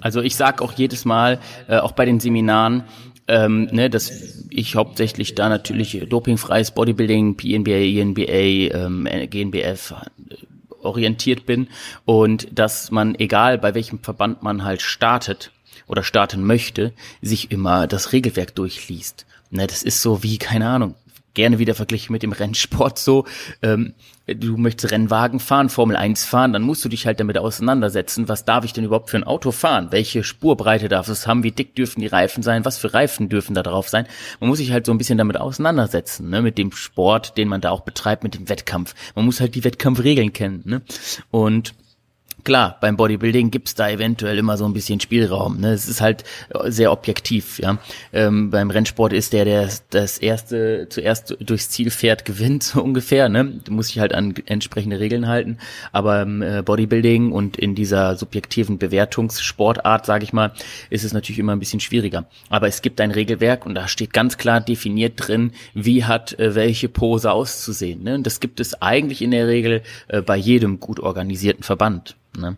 Also ich sage auch jedes Mal, äh, auch bei den Seminaren, ähm, ne, dass ich hauptsächlich da natürlich dopingfreies Bodybuilding, PNBA, INBA, ähm, GNBF äh, orientiert bin und dass man, egal bei welchem Verband man halt startet oder starten möchte, sich immer das Regelwerk durchliest. Ne, das ist so wie, keine Ahnung, gerne wieder verglichen mit dem Rennsport so. Ähm, du möchtest Rennwagen fahren, Formel 1 fahren, dann musst du dich halt damit auseinandersetzen, was darf ich denn überhaupt für ein Auto fahren? Welche Spurbreite darf es haben? Wie dick dürfen die Reifen sein? Was für Reifen dürfen da drauf sein? Man muss sich halt so ein bisschen damit auseinandersetzen, ne? mit dem Sport, den man da auch betreibt, mit dem Wettkampf. Man muss halt die Wettkampfregeln kennen. Ne? Und Klar, beim Bodybuilding gibt's da eventuell immer so ein bisschen Spielraum. Ne? Es ist halt sehr objektiv. Ja, ähm, beim Rennsport ist der, der das erste zuerst durchs Ziel fährt, gewinnt so ungefähr. Ne? Du musst dich halt an entsprechende Regeln halten. Aber im äh, Bodybuilding und in dieser subjektiven Bewertungssportart, sage ich mal, ist es natürlich immer ein bisschen schwieriger. Aber es gibt ein Regelwerk und da steht ganz klar definiert drin, wie hat äh, welche Pose auszusehen. Ne? Und das gibt es eigentlich in der Regel äh, bei jedem gut organisierten Verband. Ne?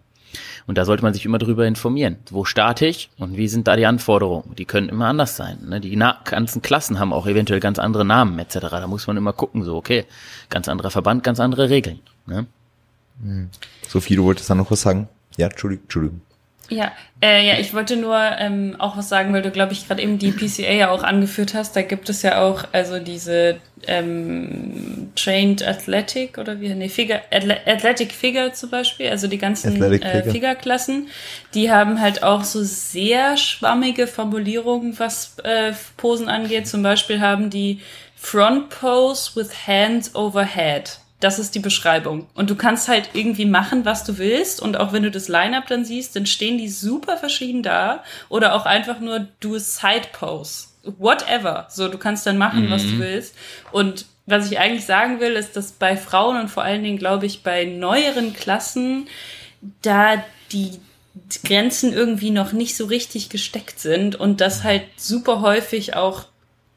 Und da sollte man sich immer drüber informieren. Wo starte ich und wie sind da die Anforderungen? Die können immer anders sein. Ne? Die ganzen Klassen haben auch eventuell ganz andere Namen etc. Da muss man immer gucken, so okay, ganz anderer Verband, ganz andere Regeln. Ne?
Hm. Sophie, du wolltest da noch was sagen? Ja, Entschuldigung. Entschuldigung.
Ja, äh, ja, ich wollte nur ähm, auch was sagen, weil du, glaube ich, gerade eben die PCA ja auch angeführt hast. Da gibt es ja auch also diese ähm, Trained Athletic oder wie, nee, Figure, Athletic Figure zum Beispiel, also die ganzen äh, Figure-Klassen, die haben halt auch so sehr schwammige Formulierungen, was äh, Posen angeht. Zum Beispiel haben die Front Pose with Hands over Head. Das ist die Beschreibung. Und du kannst halt irgendwie machen, was du willst. Und auch wenn du das Line-Up dann siehst, dann stehen die super verschieden da. Oder auch einfach nur do a Side Pose. Whatever. So, du kannst dann machen, mhm. was du mhm. willst. Und was ich eigentlich sagen will, ist, dass bei Frauen und vor allen Dingen, glaube ich, bei neueren Klassen, da die Grenzen irgendwie noch nicht so richtig gesteckt sind und das halt super häufig auch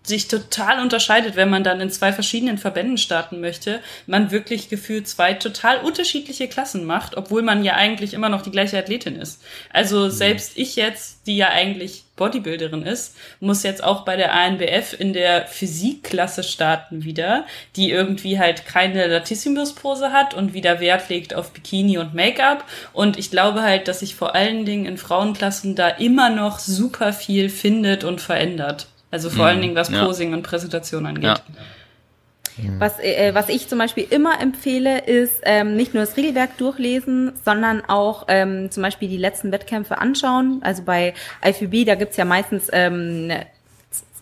sich total unterscheidet, wenn man dann in zwei verschiedenen Verbänden starten möchte, man wirklich gefühlt zwei total unterschiedliche Klassen macht, obwohl man ja eigentlich immer noch die gleiche Athletin ist. Also mhm. selbst ich jetzt, die ja eigentlich Bodybuilderin ist, muss jetzt auch bei der ANBF in der Physikklasse starten wieder, die irgendwie halt keine Latissimus-Pose hat und wieder Wert legt auf Bikini und Make-up. Und ich glaube halt, dass sich vor allen Dingen in Frauenklassen da immer noch super viel findet und verändert. Also vor mhm. allen Dingen, was Posing ja. und Präsentation angeht. Ja.
Was, äh, was ich zum Beispiel immer empfehle, ist ähm, nicht nur das Regelwerk durchlesen, sondern auch ähm, zum Beispiel die letzten Wettkämpfe anschauen. Also bei IFBB, da gibt's ja meistens ähm,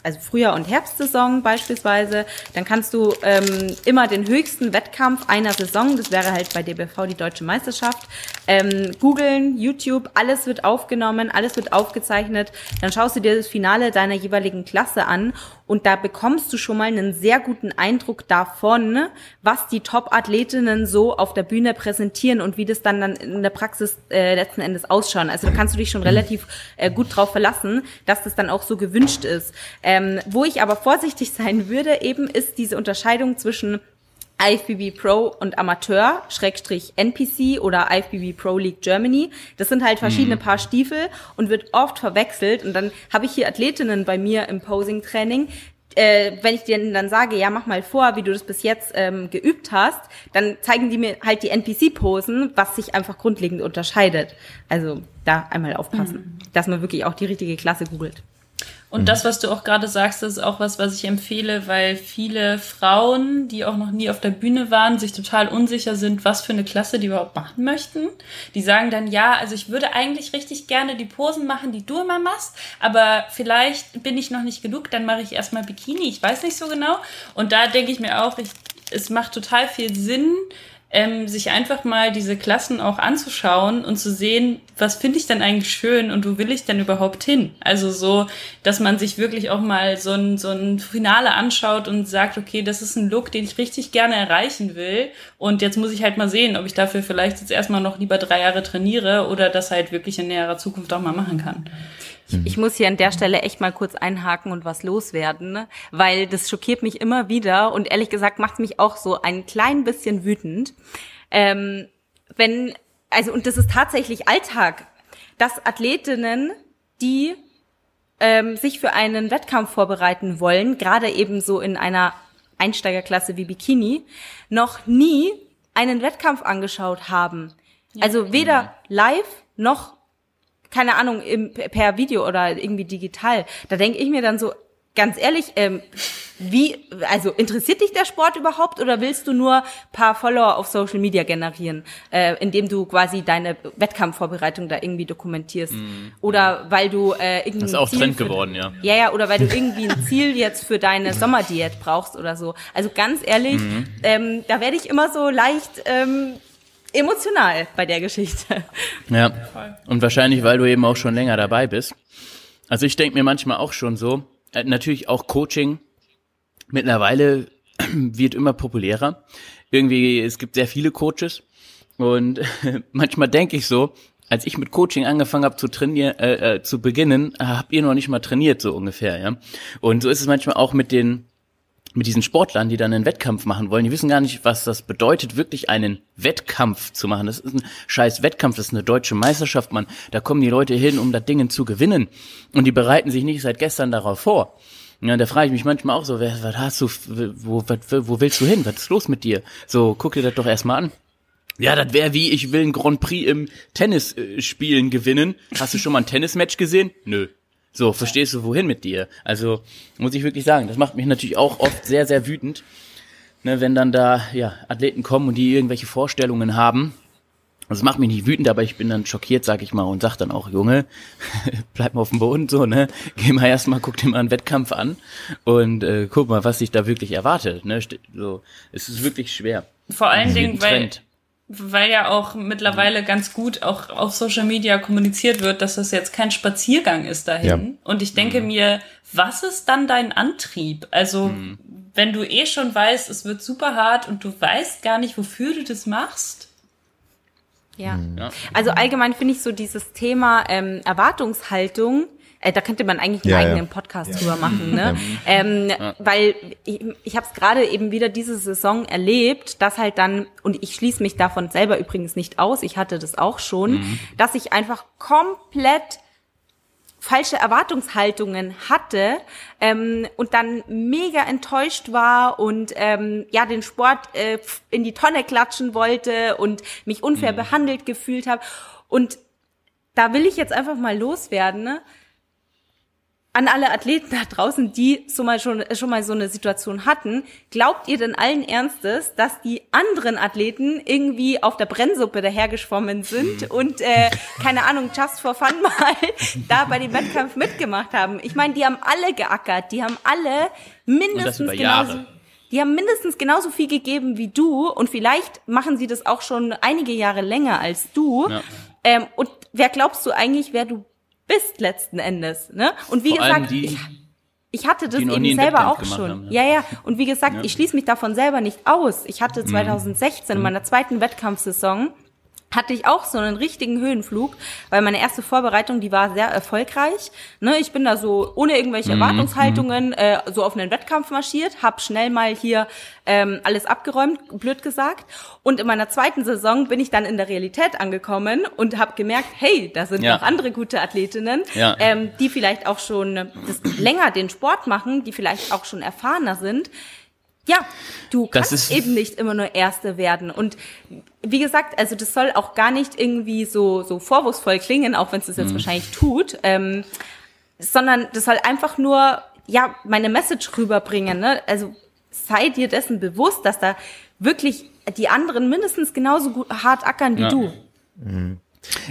also Frühjahr- und Herbstsaison beispielsweise, dann kannst du ähm, immer den höchsten Wettkampf einer Saison, das wäre halt bei DBV die Deutsche Meisterschaft, ähm, googeln, YouTube, alles wird aufgenommen, alles wird aufgezeichnet, dann schaust du dir das Finale deiner jeweiligen Klasse an und da bekommst du schon mal einen sehr guten Eindruck davon, was die Top-Athletinnen so auf der Bühne präsentieren und wie das dann, dann in der Praxis äh, letzten Endes ausschauen. Also da kannst du dich schon relativ äh, gut drauf verlassen, dass das dann auch so gewünscht ist. Ähm, wo ich aber vorsichtig sein würde, eben ist diese Unterscheidung zwischen IFBB Pro und Amateur, Schrägstrich NPC oder IFBB Pro League Germany. Das sind halt verschiedene mhm. Paar Stiefel und wird oft verwechselt. Und dann habe ich hier Athletinnen bei mir im Posing-Training, äh, wenn ich denen dann sage, ja, mach mal vor, wie du das bis jetzt ähm, geübt hast, dann zeigen die mir halt die NPC-Posen, was sich einfach grundlegend unterscheidet. Also da einmal aufpassen, mhm. dass man wirklich auch die richtige Klasse googelt.
Und mhm. das, was du auch gerade sagst, ist auch was, was ich empfehle, weil viele Frauen, die auch noch nie auf der Bühne waren, sich total unsicher sind, was für eine Klasse die überhaupt machen möchten. Die sagen dann, ja, also ich würde eigentlich richtig gerne die Posen machen, die du immer machst, aber vielleicht bin ich noch nicht genug, dann mache ich erstmal Bikini, ich weiß nicht so genau. Und da denke ich mir auch, ich, es macht total viel Sinn, ähm, sich einfach mal diese Klassen auch anzuschauen und zu sehen, was finde ich denn eigentlich schön und wo will ich denn überhaupt hin? Also so, dass man sich wirklich auch mal so ein, so ein Finale anschaut und sagt, okay, das ist ein Look, den ich richtig gerne erreichen will und jetzt muss ich halt mal sehen, ob ich dafür vielleicht jetzt erstmal noch lieber drei Jahre trainiere oder das halt wirklich in näherer Zukunft auch mal machen kann.
Ich, ich muss hier an der Stelle echt mal kurz einhaken und was loswerden, ne? weil das schockiert mich immer wieder und ehrlich gesagt macht mich auch so ein klein bisschen wütend. Ähm, wenn, also, und das ist tatsächlich Alltag, dass Athletinnen, die ähm, sich für einen Wettkampf vorbereiten wollen, gerade eben so in einer Einsteigerklasse wie Bikini, noch nie einen Wettkampf angeschaut haben. Also weder live noch keine Ahnung, im, per Video oder irgendwie digital. Da denke ich mir dann so, ganz ehrlich, ähm, wie, also interessiert dich der Sport überhaupt oder willst du nur paar Follower auf Social Media generieren, äh, indem du quasi deine Wettkampfvorbereitung da irgendwie dokumentierst? Mm. Oder weil du äh, irgendwie.
Das ist auch Ziel Trend geworden, ja.
Ja, ja, oder weil du irgendwie ein Ziel jetzt für deine Sommerdiät brauchst oder so. Also ganz ehrlich, mm. ähm, da werde ich immer so leicht ähm, emotional bei der Geschichte.
Ja. Und wahrscheinlich, weil du eben auch schon länger dabei bist. Also ich denke mir manchmal auch schon so, äh, natürlich auch Coaching mittlerweile wird immer populärer. Irgendwie, es gibt sehr viele Coaches und manchmal denke ich so, als ich mit Coaching angefangen habe zu trainieren, äh, äh, zu beginnen, habt ihr noch nicht mal trainiert so ungefähr, ja. Und so ist es manchmal auch mit den mit diesen Sportlern, die dann einen Wettkampf machen wollen, die wissen gar nicht, was das bedeutet, wirklich einen Wettkampf zu machen. Das ist ein scheiß Wettkampf, das ist eine deutsche Meisterschaft, man. Da kommen die Leute hin, um das Ding zu gewinnen. Und die bereiten sich nicht seit gestern darauf vor. Ja, da frage ich mich manchmal auch so, wer, was hast du, wo, was, wo willst du hin? Was ist los mit dir? So, guck dir das doch erstmal an. Ja, das wäre wie, ich will ein Grand Prix im Tennisspielen äh, gewinnen. Hast du schon mal ein Tennismatch gesehen? Nö. So, verstehst du, wohin mit dir? Also, muss ich wirklich sagen, das macht mich natürlich auch oft sehr, sehr wütend, ne, wenn dann da, ja, Athleten kommen und die irgendwelche Vorstellungen haben. Das macht mich nicht wütend, aber ich bin dann schockiert, sag ich mal, und sag dann auch, Junge, bleib mal auf dem Boden, so, ne, geh mal erstmal, guck dir mal einen Wettkampf an und äh, guck mal, was sich da wirklich erwartet, ne, so, es ist wirklich schwer.
Vor allen Dingen, weil, weil ja auch mittlerweile ganz gut auch auf Social Media kommuniziert wird, dass das jetzt kein Spaziergang ist dahin. Ja. Und ich denke mhm. mir, was ist dann dein Antrieb? Also, mhm. wenn du eh schon weißt, es wird super hart und du weißt gar nicht, wofür du das machst.
Ja. Mhm. Also allgemein finde ich so dieses Thema ähm, Erwartungshaltung äh, da könnte man eigentlich einen ja, eigenen Podcast ja. drüber machen, ne? Ähm, weil ich, ich habe es gerade eben wieder diese Saison erlebt, dass halt dann, und ich schließe mich davon selber übrigens nicht aus, ich hatte das auch schon, mhm. dass ich einfach komplett falsche Erwartungshaltungen hatte ähm, und dann mega enttäuscht war und ähm, ja den Sport äh, in die Tonne klatschen wollte und mich unfair mhm. behandelt gefühlt habe und da will ich jetzt einfach mal loswerden. Ne? An alle Athleten da draußen, die so mal schon, schon mal so eine Situation hatten, glaubt ihr denn allen Ernstes, dass die anderen Athleten irgendwie auf der Brennsuppe dahergeschwommen sind hm. und, äh, keine Ahnung, just for fun mal da bei dem Wettkampf mitgemacht haben? Ich meine, die haben alle geackert, die haben alle mindestens genauso, die haben mindestens genauso viel gegeben wie du und vielleicht machen sie das auch schon einige Jahre länger als du. Ja. Ähm, und wer glaubst du eigentlich, wer du bist letzten Endes. Ne? Und wie Vor gesagt, die, ich, ich hatte das eben selber auch schon. Haben, ja. ja, ja. Und wie gesagt, ja. ich schließe mich davon selber nicht aus. Ich hatte 2016 mhm. in meiner zweiten Wettkampfsaison hatte ich auch so einen richtigen Höhenflug, weil meine erste Vorbereitung, die war sehr erfolgreich. Ne, ich bin da so ohne irgendwelche mhm. Erwartungshaltungen äh, so auf einen Wettkampf marschiert, habe schnell mal hier ähm, alles abgeräumt, blöd gesagt. Und in meiner zweiten Saison bin ich dann in der Realität angekommen und habe gemerkt, hey, da sind ja. noch andere gute Athletinnen, ja. ähm, die vielleicht auch schon das länger den Sport machen, die vielleicht auch schon erfahrener sind. Ja, du kannst ist eben nicht immer nur Erste werden. Und wie gesagt, also das soll auch gar nicht irgendwie so, so vorwurfsvoll klingen, auch wenn es das jetzt mhm. wahrscheinlich tut, ähm, sondern das soll einfach nur, ja, meine Message rüberbringen. Ne? Also sei dir dessen bewusst, dass da wirklich die anderen mindestens genauso gut, hart ackern wie ja. du.
Mhm.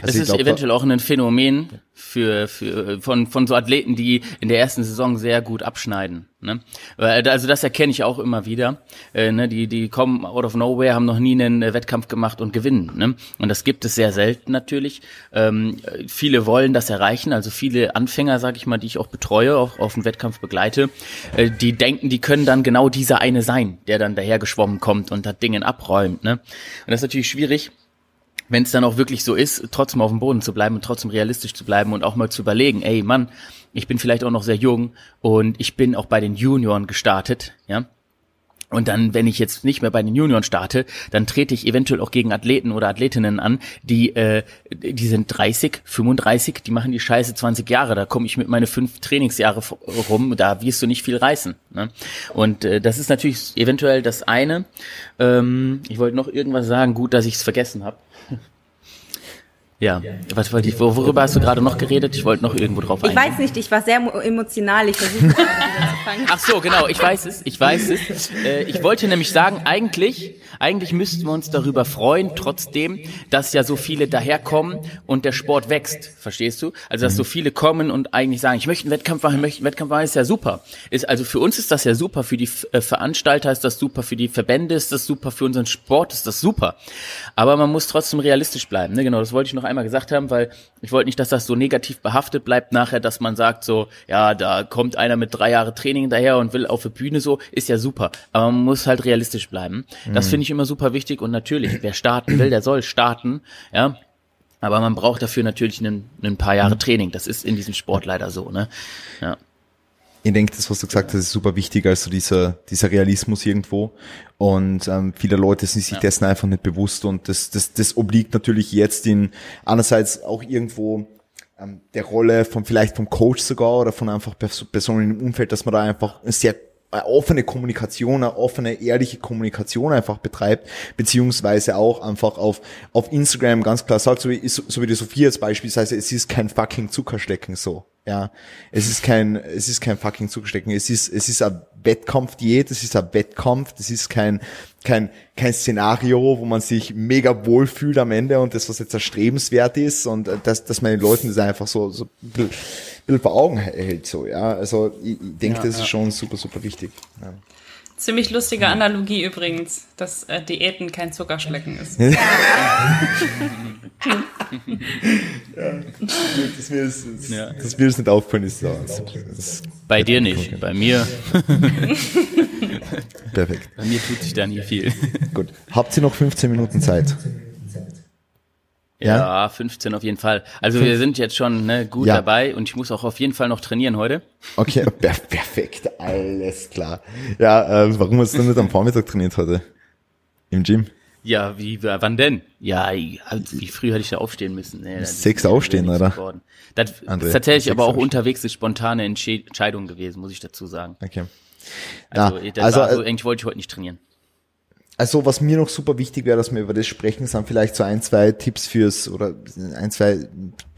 Also das ist glaub, eventuell auch ein Phänomen für, für von, von so Athleten, die in der ersten Saison sehr gut abschneiden. Ne? Also das erkenne ich auch immer wieder. Äh, ne? die, die kommen out of nowhere, haben noch nie einen äh, Wettkampf gemacht und gewinnen. Ne? Und das gibt es sehr selten natürlich. Ähm, viele wollen das erreichen, also viele Anfänger, sage ich mal, die ich auch betreue, auch auf dem Wettkampf begleite, äh, die denken, die können dann genau dieser eine sein, der dann dahergeschwommen kommt und das Dingen abräumt. Ne? Und das ist natürlich schwierig wenn es dann auch wirklich so ist, trotzdem auf dem Boden zu bleiben und trotzdem realistisch zu bleiben und auch mal zu überlegen, ey Mann, ich bin vielleicht auch noch sehr jung und ich bin auch bei den Junioren gestartet, ja. Und dann, wenn ich jetzt nicht mehr bei den Junioren starte, dann trete ich eventuell auch gegen Athleten oder Athletinnen an, die, äh, die sind 30, 35, die machen die Scheiße 20 Jahre. Da komme ich mit meine fünf Trainingsjahre rum, da wirst du nicht viel reißen. Ne? Und äh, das ist natürlich eventuell das eine. Ähm, ich wollte noch irgendwas sagen, gut, dass ich es vergessen habe. Ja, was wollte ich, worüber hast du gerade noch geredet? Ich wollte noch irgendwo drauf
eingehen. Ich weiß nicht, ich war sehr emotional, ich versuche zu
fangen. Ach so, genau, ich weiß es, ich weiß es. Äh, ich wollte nämlich sagen, eigentlich, eigentlich müssten wir uns darüber freuen, trotzdem, dass ja so viele daherkommen und der Sport wächst, verstehst du? Also, dass so viele kommen und eigentlich sagen, ich möchte einen Wettkampf machen, ich möchte einen Wettkampf machen, ist ja super. Ist, also für uns ist das ja super, für die äh, Veranstalter ist das super, für die Verbände ist das super, für unseren Sport ist das super. Aber man muss trotzdem realistisch bleiben, ne? Genau, das wollte ich noch einmal einmal gesagt haben, weil ich wollte nicht, dass das so negativ behaftet bleibt nachher, dass man sagt so, ja, da kommt einer mit drei Jahre Training daher und will auf der Bühne so, ist ja super. Aber man muss halt realistisch bleiben. Das mhm. finde ich immer super wichtig und natürlich, wer starten will, der soll starten, ja. Aber man braucht dafür natürlich ein, ein paar Jahre mhm. Training. Das ist in diesem Sport leider so, ne? Ja
ich denke, das, was du gesagt hast, ist super wichtig, also dieser, dieser Realismus irgendwo. Und ähm, viele Leute sind sich ja. dessen einfach nicht bewusst und das, das, das obliegt natürlich jetzt in einerseits auch irgendwo ähm, der Rolle von vielleicht vom Coach sogar oder von einfach Personen im Umfeld, dass man da einfach sehr eine offene Kommunikation, eine offene, ehrliche Kommunikation einfach betreibt, beziehungsweise auch einfach auf, auf Instagram ganz klar sagt, so wie, so wie die Sophia jetzt beispielsweise, es ist kein fucking Zuckerstecken so. Ja, es ist kein, es ist kein fucking Zuckerstecken. Es ist, es ist ein Wettkampfdiät, es ist ein Wettkampf, das ist kein, kein, kein Szenario, wo man sich mega wohl fühlt am Ende und das, was jetzt erstrebenswert ist und dass, dass man den Leuten das einfach so, so ein bisschen vor Augen hält, so, ja. Also, ich, ich denke, ja, das ja. ist schon super, super wichtig. Ja.
Ziemlich lustige Analogie übrigens, dass äh, Diäten kein Zuckerschlecken ist.
ja, dass, mir das, das, ja. dass mir das nicht auffallen ist. Das,
das bei dir nicht, okay. bei mir.
Perfekt.
Bei mir tut sich da nie viel.
Gut. Habt ihr noch 15 Minuten Zeit?
Ja? ja, 15 auf jeden Fall. Also wir sind jetzt schon ne, gut ja. dabei und ich muss auch auf jeden Fall noch trainieren heute.
Okay, perfekt, alles klar. Ja, äh, warum hast du nicht am Vormittag trainiert heute? Im Gym?
Ja, wie, wann denn? Ja, also wie früh hätte ich da aufstehen müssen? Nee,
sechs aufstehen, oder?
Das André, ist tatsächlich aber auch unterwegs eine spontane Entscheidung gewesen, muss ich dazu sagen.
Okay.
Also, ja, also, also, eigentlich wollte ich heute nicht trainieren.
Also was mir noch super wichtig wäre, dass wir über das sprechen, sind vielleicht so ein, zwei Tipps fürs, oder ein, zwei,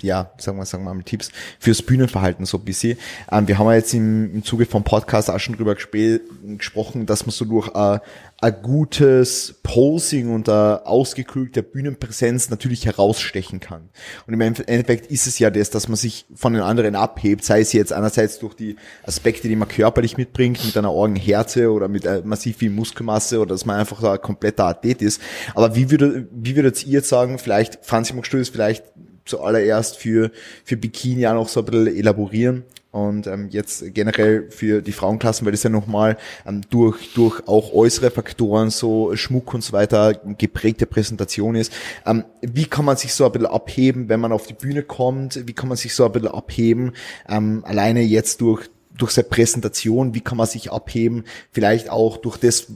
ja, sagen wir, sagen wir mal Tipps fürs Bühnenverhalten so ein bisschen. Ähm, wir haben ja jetzt im, im Zuge vom Podcast auch schon drüber gesprochen, dass man so durch äh, ein gutes Posing und eine ausgeklügelte Bühnenpräsenz natürlich herausstechen kann. Und im Endeffekt ist es ja das, dass man sich von den anderen abhebt, sei es jetzt einerseits durch die Aspekte, die man körperlich mitbringt, mit einer Orgenhärte oder mit äh, massiv viel Muskelmasse oder dass man einfach so ein kompletter Athlet ist. Aber wie würde, wie würdet ihr jetzt sagen, vielleicht, magst du das vielleicht zuallererst für, für Bikini auch noch so ein bisschen elaborieren? und ähm, jetzt generell für die Frauenklassen, weil das ja nochmal ähm, durch, durch auch äußere Faktoren, so Schmuck und so weiter, geprägte Präsentation ist. Ähm, wie kann man sich so ein bisschen abheben, wenn man auf die Bühne kommt? Wie kann man sich so ein bisschen abheben, ähm, alleine jetzt durch, durch seine Präsentation? Wie kann man sich abheben? Vielleicht auch durch das,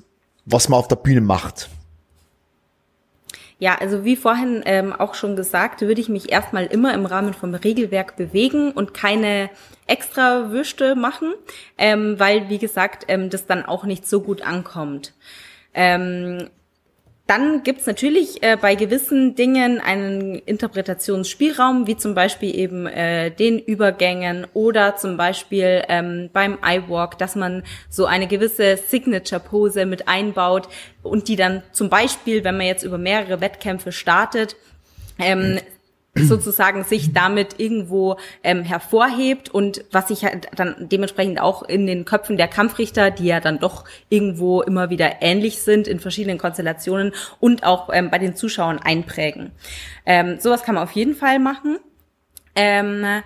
was man auf der Bühne macht.
Ja, also wie vorhin ähm, auch schon gesagt, würde ich mich erstmal immer im Rahmen vom Regelwerk bewegen und keine extra Würste machen, ähm, weil, wie gesagt, ähm, das dann auch nicht so gut ankommt. Ähm, dann gibt's natürlich äh, bei gewissen Dingen einen Interpretationsspielraum, wie zum Beispiel eben äh, den Übergängen oder zum Beispiel ähm, beim iWalk, dass man so eine gewisse Signature-Pose mit einbaut und die dann zum Beispiel, wenn man jetzt über mehrere Wettkämpfe startet, ähm, sozusagen sich damit irgendwo ähm, hervorhebt und was sich halt dann dementsprechend auch in den Köpfen der Kampfrichter, die ja dann doch irgendwo immer wieder ähnlich sind in verschiedenen Konstellationen und auch ähm, bei den Zuschauern einprägen. Ähm, sowas kann man auf jeden Fall machen. Ähm,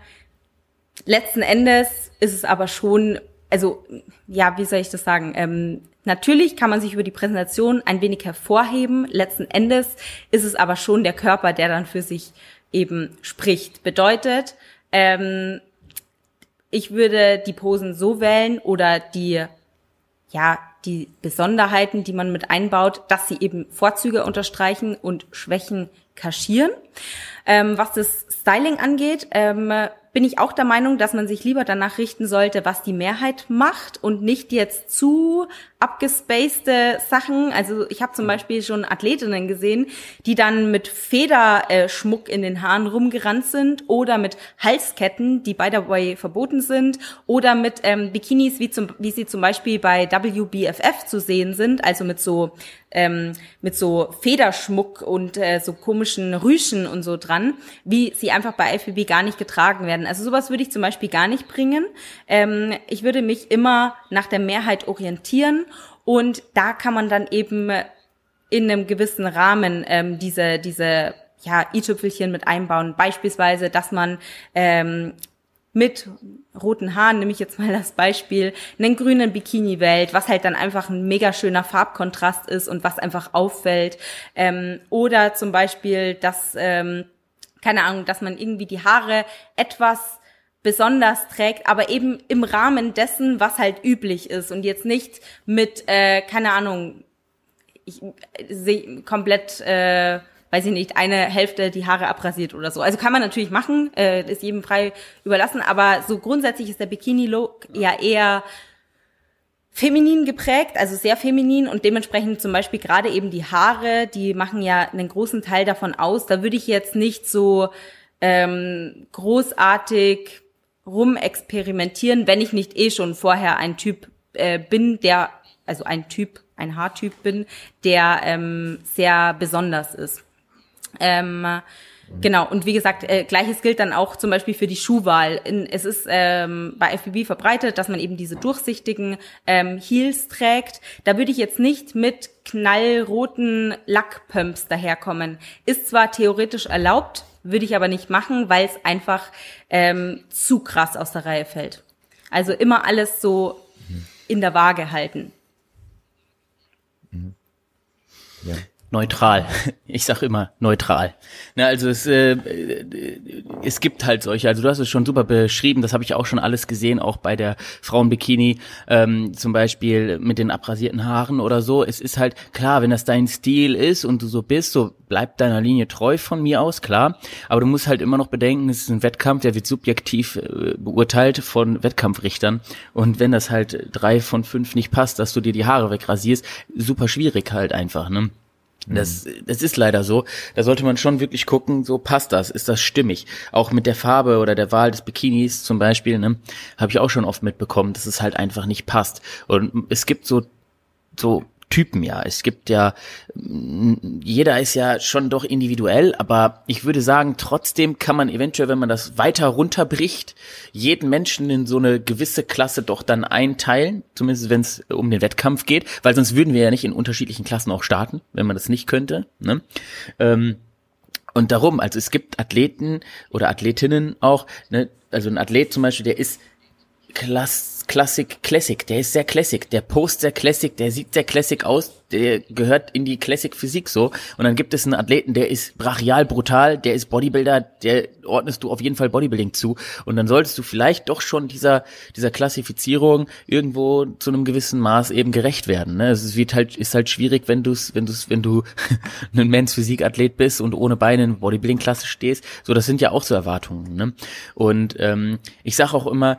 letzten Endes ist es aber schon, also ja, wie soll ich das sagen? Ähm, Natürlich kann man sich über die Präsentation ein wenig hervorheben. Letzten Endes ist es aber schon der Körper, der dann für sich eben spricht. Bedeutet, ähm, ich würde die Posen so wählen oder die, ja, die Besonderheiten, die man mit einbaut, dass sie eben Vorzüge unterstreichen und Schwächen kaschieren. Ähm, was das Styling angeht, ähm, bin ich auch der Meinung, dass man sich lieber danach richten sollte, was die Mehrheit macht und nicht jetzt zu abgespacede Sachen. Also ich habe zum Beispiel schon Athletinnen gesehen, die dann mit Federschmuck in den Haaren rumgerannt sind oder mit Halsketten, die by the way verboten sind, oder mit ähm, Bikinis, wie, zum, wie sie zum Beispiel bei WBFF zu sehen sind, also mit so ähm, mit so Federschmuck und äh, so komischen Rüschen und so dran, wie sie einfach bei FBB gar nicht getragen werden. Also sowas würde ich zum Beispiel gar nicht bringen. Ähm, ich würde mich immer nach der Mehrheit orientieren und da kann man dann eben in einem gewissen Rahmen ähm, diese diese ja, i-Tüpfelchen mit einbauen. Beispielsweise, dass man ähm, mit roten Haaren, nehme ich jetzt mal das Beispiel, einen grünen Bikini wählt, was halt dann einfach ein mega schöner Farbkontrast ist und was einfach auffällt. Ähm, oder zum Beispiel, dass, ähm, keine Ahnung, dass man irgendwie die Haare etwas besonders trägt, aber eben im Rahmen dessen, was halt üblich ist und jetzt nicht mit, äh, keine Ahnung, ich sehe komplett äh, weiß ich nicht, eine Hälfte die Haare abrasiert oder so. Also kann man natürlich machen, äh, ist jedem frei überlassen, aber so grundsätzlich ist der Bikini-Look ja eher feminin geprägt, also sehr feminin und dementsprechend zum Beispiel gerade eben die Haare, die machen ja einen großen Teil davon aus. Da würde ich jetzt nicht so ähm, großartig rumexperimentieren, wenn ich nicht eh schon vorher ein Typ äh, bin, der, also ein Typ, ein Haartyp bin, der ähm, sehr besonders ist. Ähm, Genau, und wie gesagt, äh, gleiches gilt dann auch zum Beispiel für die Schuhwahl. In, es ist ähm, bei FBB verbreitet, dass man eben diese durchsichtigen ähm, Heels trägt. Da würde ich jetzt nicht mit knallroten Lackpumps daherkommen. Ist zwar theoretisch erlaubt, würde ich aber nicht machen, weil es einfach ähm, zu krass aus der Reihe fällt. Also immer alles so in der Waage halten.
Mhm. Ja.
Neutral. Ich sag immer neutral. Na, also es, äh, es gibt halt solche. Also du hast es schon super beschrieben. Das habe ich auch schon alles gesehen, auch bei der Frauenbikini ähm, zum Beispiel mit den abrasierten Haaren oder so. Es ist halt klar, wenn das dein Stil ist und du so bist, so bleib deiner Linie treu von mir aus, klar. Aber du musst halt immer noch bedenken, es ist ein Wettkampf, der wird subjektiv äh, beurteilt von Wettkampfrichtern. Und wenn das halt drei von fünf nicht passt, dass du dir die Haare wegrasierst, super schwierig halt einfach. Ne? Das, das ist leider so. Da sollte man schon wirklich gucken, so passt das, ist das stimmig. Auch mit der Farbe oder der Wahl des Bikinis zum Beispiel, ne, habe ich auch schon oft mitbekommen, dass es halt einfach nicht passt. Und es gibt so so Typen ja. Es gibt ja, jeder ist ja schon doch individuell, aber ich würde sagen, trotzdem kann man eventuell, wenn man das weiter runterbricht, jeden Menschen in so eine gewisse Klasse doch dann einteilen, zumindest wenn es um den Wettkampf geht, weil sonst würden wir ja nicht in unterschiedlichen Klassen auch starten, wenn man das nicht könnte. Ne? Ähm, und darum, also es gibt Athleten oder Athletinnen auch, ne, also ein Athlet zum Beispiel, der ist klass Classic Classic, der ist sehr Classic, der post sehr Classic, der sieht sehr Classic aus, der gehört in die Classic Physik so. Und dann gibt es einen Athleten, der ist brachial brutal, der ist Bodybuilder, der ordnest du auf jeden Fall Bodybuilding zu. Und dann solltest du vielleicht doch schon dieser, dieser Klassifizierung irgendwo zu einem gewissen Maß eben gerecht werden. Ne? Es wird halt, ist halt schwierig, wenn du wenn du's, wenn du ein Men's Physik-Athlet bist und ohne Beine in Bodybuilding-Klasse stehst. So, das sind ja auch so Erwartungen. Ne? Und ähm, ich sage auch immer,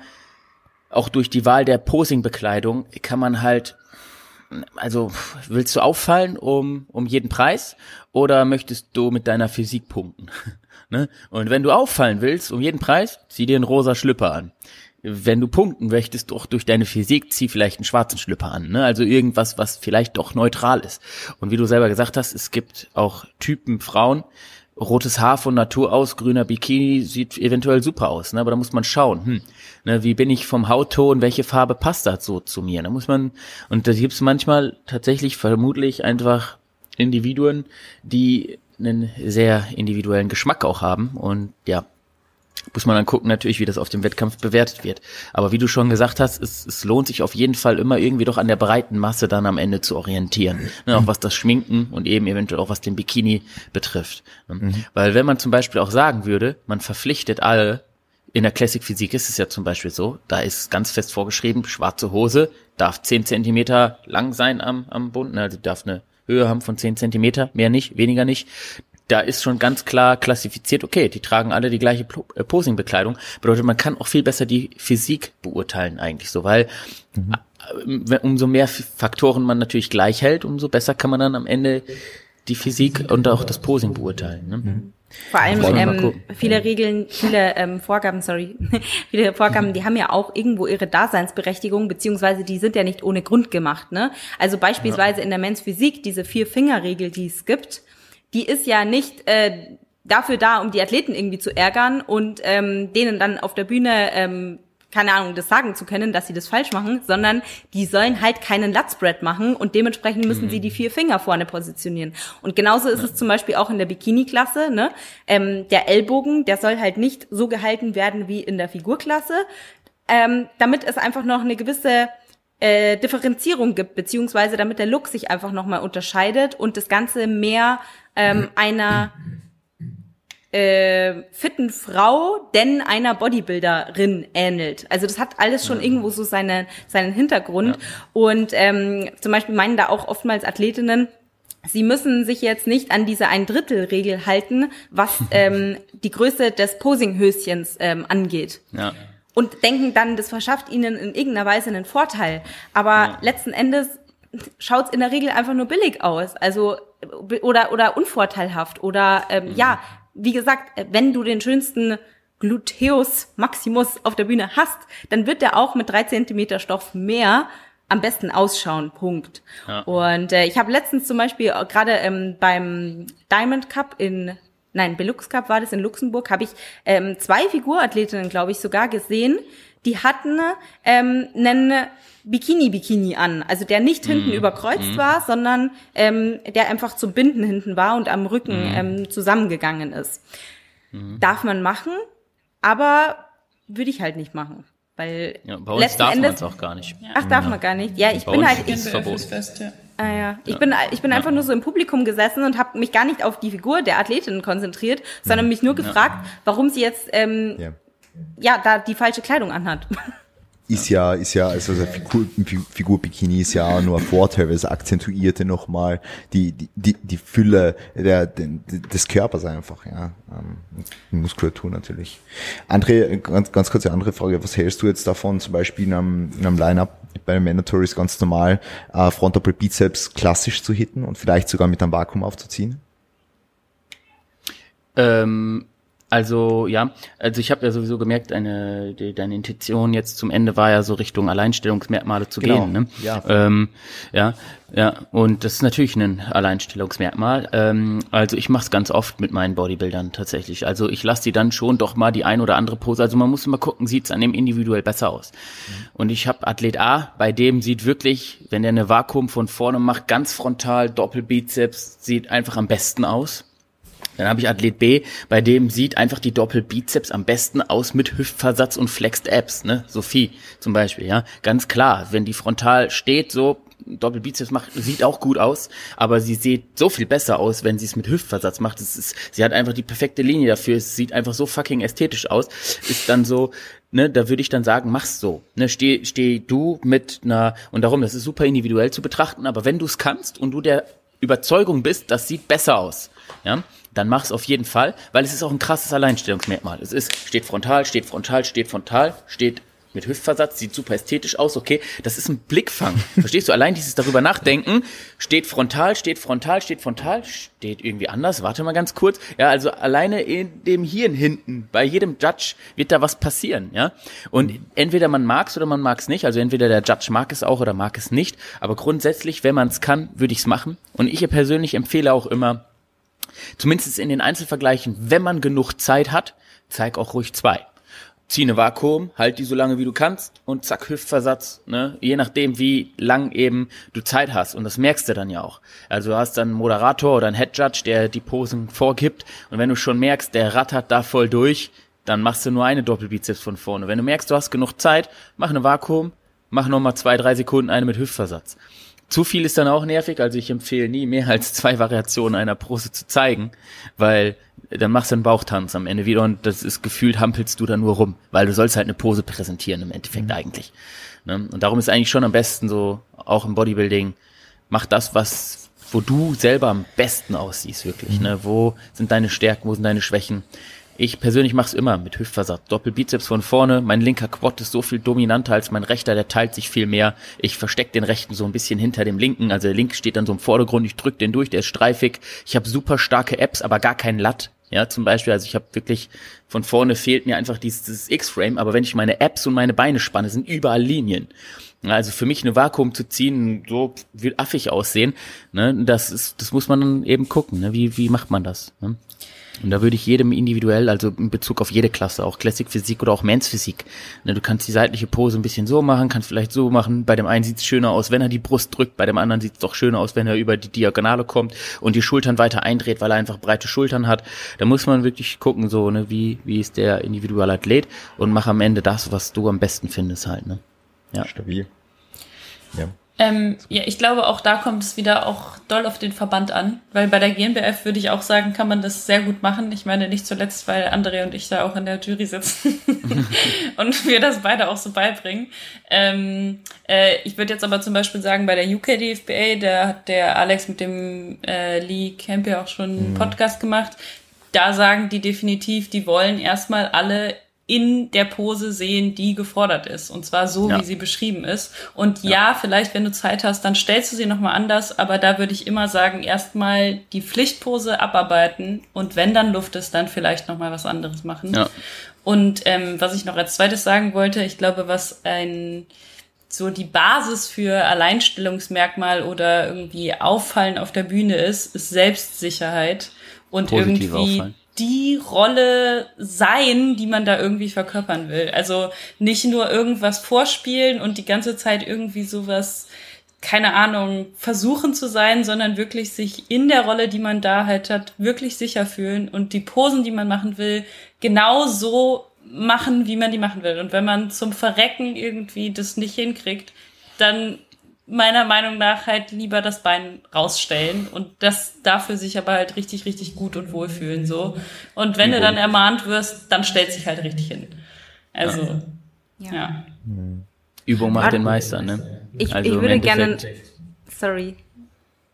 auch durch die Wahl der Posing-Bekleidung kann man halt, also willst du auffallen um, um jeden Preis oder möchtest du mit deiner Physik punkten? ne? Und wenn du auffallen willst um jeden Preis, zieh dir einen rosa Schlüpper an. Wenn du punkten möchtest, doch durch deine Physik, zieh vielleicht einen schwarzen Schlüpper an. Ne? Also irgendwas, was vielleicht doch neutral ist. Und wie du selber gesagt hast, es gibt auch Typen Frauen, rotes Haar von Natur aus, grüner Bikini sieht eventuell super aus, ne? aber da muss man schauen, hm, ne, wie bin ich vom Hautton, welche Farbe passt da so zu mir? Da muss man, und da gibt es manchmal tatsächlich vermutlich einfach Individuen, die einen sehr individuellen Geschmack auch haben und ja, muss man dann gucken natürlich, wie das auf dem Wettkampf bewertet wird. Aber wie du schon gesagt hast, es, es lohnt sich auf jeden Fall immer irgendwie doch an der breiten Masse dann am Ende zu orientieren. Ne, auch was das Schminken und eben eventuell auch was den Bikini betrifft. Ne? Mhm. Weil wenn man zum Beispiel auch sagen würde, man verpflichtet alle, in der Classic Physik ist es ja zum Beispiel so, da ist ganz fest vorgeschrieben, schwarze Hose darf zehn Zentimeter lang sein am, am Bund, ne, also darf eine Höhe haben von zehn Zentimeter, mehr nicht, weniger nicht da ist schon ganz klar klassifiziert, okay, die tragen alle die gleiche äh, Posing-Bekleidung. Bedeutet, man kann auch viel besser die Physik beurteilen eigentlich so, weil mhm. Äh, umso mehr Faktoren man natürlich gleich hält, umso besser kann man dann am Ende die Physik und auch das Posing beurteilen. Ne? Mhm.
Vor allem ähm, viele Regeln, viele ähm, Vorgaben, sorry, viele Vorgaben, die haben ja auch irgendwo ihre Daseinsberechtigung, beziehungsweise die sind ja nicht ohne Grund gemacht. Ne? Also beispielsweise ja. in der Men's Physik, diese Vier-Finger-Regel, die es gibt, die ist ja nicht äh, dafür da, um die Athleten irgendwie zu ärgern und ähm, denen dann auf der Bühne ähm, keine Ahnung, das sagen zu können, dass sie das falsch machen, sondern die sollen halt keinen Lutspread machen und dementsprechend müssen mhm. sie die vier Finger vorne positionieren. Und genauso ist ja. es zum Beispiel auch in der Bikini-Klasse. Ne? Ähm, der Ellbogen, der soll halt nicht so gehalten werden wie in der Figurklasse, ähm, damit es einfach noch eine gewisse äh, Differenzierung gibt, beziehungsweise damit der Look sich einfach nochmal unterscheidet und das Ganze mehr ähm, einer äh, fitten Frau, denn einer Bodybuilderin ähnelt. Also das hat alles schon irgendwo so seine, seinen Hintergrund. Ja. Und ähm, zum Beispiel meinen da auch oftmals Athletinnen, Sie müssen sich jetzt nicht an diese Ein-Drittel-Regel halten, was ähm, die Größe des Posinghöschens ähm, angeht. Ja. Und denken dann, das verschafft ihnen in irgendeiner Weise einen Vorteil. Aber ja. letzten Endes schaut's in der Regel einfach nur billig aus. Also oder oder unvorteilhaft oder ähm, mhm. ja, wie gesagt, wenn du den schönsten Gluteus Maximus auf der Bühne hast, dann wird der auch mit drei Zentimeter Stoff mehr am besten ausschauen. Punkt. Ja. Und äh, ich habe letztens zum Beispiel äh, gerade ähm, beim Diamond Cup in Nein, Belux Cup war das in Luxemburg, habe ich ähm, zwei Figurathletinnen, glaube ich, sogar gesehen, die hatten ähm, einen Bikini-Bikini an, also der nicht hinten mm. überkreuzt mm. war, sondern ähm, der einfach zum Binden hinten war und am Rücken mm. ähm, zusammengegangen ist. Mhm. Darf man machen, aber würde ich halt nicht machen. Weil
ja, bei uns darf man es auch gar nicht.
Ach, darf ja. man gar nicht. Ja, ich
bei
bin halt.
Ich,
verboten. Fest, ja.
Ah, ja. Ich bin, ich bin einfach nur so im Publikum gesessen und habe mich gar nicht auf die Figur der Athletin konzentriert, sondern mich nur gefragt, warum sie jetzt ähm, ja. ja da die falsche Kleidung anhat.
ist ja, ist ja, also Figur, Figur Bikini ist ja nur ein Vorteil, weil es akzentuierte nochmal die, die, die, die Fülle der, des Körpers einfach, ja. Ähm, Muskulatur natürlich. Andre, ganz, ganz kurze andere Frage. Was hältst du jetzt davon, zum Beispiel in einem, in einem Line-Up bei den Mandatories ganz normal, äh, Frontal Bizeps klassisch zu hitten und vielleicht sogar mit einem Vakuum aufzuziehen?
Ähm, also ja, also ich habe ja sowieso gemerkt, deine, die, deine Intention jetzt zum Ende war ja so Richtung Alleinstellungsmerkmale zu genau. gehen. Ne? Ja. Ähm, ja, ja. Und das ist natürlich ein Alleinstellungsmerkmal. Ähm, also ich mache es ganz oft mit meinen Bodybuildern tatsächlich. Also ich lasse die dann schon doch mal die ein oder andere Pose. Also man muss immer gucken, sieht es an dem individuell besser aus. Mhm. Und ich habe Athlet A, bei dem sieht wirklich, wenn der eine Vakuum von vorne macht, ganz frontal, Doppelbizeps, sieht einfach am besten aus. Dann habe ich Athlet B, bei dem sieht einfach die Doppelbizeps am besten aus mit Hüftversatz und Flexed Abs, ne? Sophie zum Beispiel, ja. Ganz klar, wenn die frontal steht, so Doppelbizeps macht, sieht auch gut aus, aber sie sieht so viel besser aus, wenn sie es mit Hüftversatz macht. Es ist, sie hat einfach die perfekte Linie dafür. Es sieht einfach so fucking ästhetisch aus. Ist dann so, ne, da würde ich dann sagen, mach's so. Ne, steh, steh du mit einer, und darum, das ist super individuell zu betrachten, aber wenn du es kannst und du der Überzeugung bist, das sieht besser aus, ja, dann mach es auf jeden Fall, weil es ist auch ein krasses Alleinstellungsmerkmal. Es ist, steht frontal, steht frontal, steht frontal, steht mit Hüftversatz, sieht super ästhetisch aus, okay, das ist ein Blickfang. Verstehst du? Allein dieses darüber nachdenken, steht frontal, steht frontal, steht frontal, steht irgendwie anders, warte mal ganz kurz. Ja, also alleine in dem Hirn hinten, bei jedem Judge wird da was passieren, ja. Und entweder man mag's oder man mag's nicht, also entweder der Judge mag es auch oder mag es nicht, aber grundsätzlich, wenn man es kann, würde ich's machen. Und ich persönlich empfehle auch immer, Zumindest in den Einzelvergleichen, wenn man genug Zeit hat, zeig auch ruhig zwei. Zieh eine Vakuum, halt die so lange wie du kannst und zack, Hüftversatz, ne? Je nachdem, wie lang eben du Zeit hast. Und das merkst du dann ja auch. Also du hast dann einen Moderator oder einen Head Judge, der die Posen vorgibt. Und wenn du schon merkst, der rattert da voll durch, dann machst du nur eine Doppelbizeps von vorne. Wenn du merkst, du hast genug Zeit, mach eine Vakuum, mach nochmal zwei, drei Sekunden eine mit Hüftversatz. Zu viel ist dann auch nervig, also ich empfehle nie mehr als zwei Variationen einer Pose zu zeigen, weil dann machst du einen Bauchtanz am Ende wieder und das ist gefühlt hampelst du da nur rum, weil du sollst halt eine Pose präsentieren im Endeffekt mhm. eigentlich. Ne? Und darum ist eigentlich schon am besten so, auch im Bodybuilding, mach das, was, wo du selber am besten aussiehst, wirklich. Mhm. Ne? Wo sind deine Stärken, wo sind deine Schwächen? Ich persönlich mache es immer mit Hüftversatz. Doppelbizeps von vorne. Mein linker Quad ist so viel dominanter als mein rechter, der teilt sich viel mehr. Ich verstecke den rechten so ein bisschen hinter dem linken. Also der linke steht dann so im Vordergrund, ich drück den durch, der ist streifig. Ich habe super starke Apps, aber gar keinen Latt. Ja, zum Beispiel, also ich habe wirklich von vorne fehlt mir einfach dieses X-Frame, aber wenn ich meine Apps und meine Beine spanne, sind überall Linien. Also für mich eine Vakuum zu ziehen, so will affig aussehen. Ne? Das ist, das muss man eben gucken. Ne? Wie, wie macht man das? Ne? Und da würde ich jedem individuell, also in Bezug auf jede Klasse, auch Classic Physik oder auch Men's Physik, ne, du kannst die seitliche Pose ein bisschen so machen, kannst vielleicht so machen. Bei dem einen sieht es schöner aus, wenn er die Brust drückt, bei dem anderen sieht es doch schöner aus, wenn er über die Diagonale kommt und die Schultern weiter eindreht, weil er einfach breite Schultern hat. Da muss man wirklich gucken, so, ne, wie, wie ist der individuelle Athlet und mach am Ende das, was du am besten findest halt, ne.
Ja. Stabil.
Ja. Ähm, ja, ich glaube, auch da kommt es wieder auch doll auf den Verband an, weil bei der GNBF würde ich auch sagen, kann man das sehr gut machen. Ich meine, nicht zuletzt, weil André und ich da auch in der Jury sitzen und wir das beide auch so beibringen. Ähm, äh, ich würde jetzt aber zum Beispiel sagen, bei der UK DFBA, da hat der Alex mit dem äh, Lee Camp ja auch schon einen mhm. Podcast gemacht. Da sagen die definitiv, die wollen erstmal alle in der Pose sehen, die gefordert ist. Und zwar so, ja. wie sie beschrieben ist. Und ja. ja, vielleicht, wenn du Zeit hast, dann stellst du sie nochmal anders. Aber da würde ich immer sagen, erstmal die Pflichtpose abarbeiten. Und wenn dann Luft ist, dann vielleicht nochmal was anderes machen. Ja. Und ähm, was ich noch als zweites sagen wollte, ich glaube, was ein so die Basis für Alleinstellungsmerkmal oder irgendwie Auffallen auf der Bühne ist, ist Selbstsicherheit und Positiv irgendwie auffallen die Rolle sein, die man da irgendwie verkörpern will. Also nicht nur irgendwas vorspielen und die ganze Zeit irgendwie sowas, keine Ahnung, versuchen zu sein, sondern wirklich sich in der Rolle, die man da halt hat, wirklich sicher fühlen und die Posen, die man machen will, genau so machen, wie man die machen will. Und wenn man zum Verrecken irgendwie das nicht hinkriegt, dann meiner Meinung nach halt lieber das Bein rausstellen und das dafür sich aber halt richtig, richtig gut und wohlfühlen so. Und wenn du dann ermahnt wirst, dann stellt sich halt richtig hin. Also, ja. ja.
Übung macht den Meister, ne?
Ich, also ich würde gerne, sorry,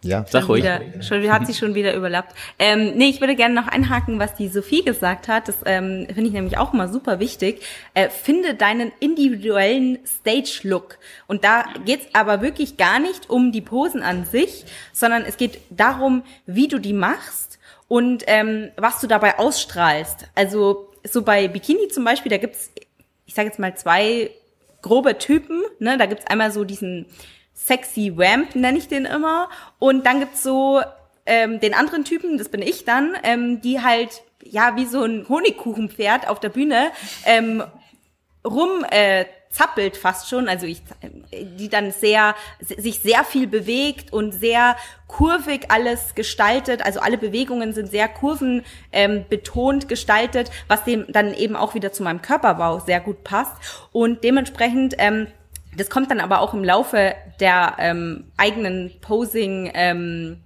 ja,
sag ruhig.
Wieder, schon, hat sich schon wieder überlappt. Ähm, nee, ich würde gerne noch einhaken, was die Sophie gesagt hat. Das ähm, finde ich nämlich auch immer super wichtig. Äh, finde deinen individuellen Stage-Look. Und da geht's aber wirklich gar nicht um die Posen an sich, sondern es geht darum, wie du die machst und ähm, was du dabei ausstrahlst. Also so bei Bikini zum Beispiel, da gibt's, ich sage jetzt mal zwei grobe Typen. Ne? Da gibt's einmal so diesen Sexy Vamp, nenne ich den immer. Und dann gibt's so ähm, den anderen Typen, das bin ich dann, ähm, die halt ja wie so ein Honigkuchenpferd auf der Bühne ähm, rum äh, zappelt fast schon, also ich, die dann sehr, sich sehr viel bewegt und sehr kurvig alles gestaltet, also alle Bewegungen sind sehr kurven ähm, gestaltet, was dem dann eben auch wieder zu meinem Körperbau sehr gut passt. Und dementsprechend ähm, das kommt dann aber auch im Laufe der ähm, eigenen Posing ähm,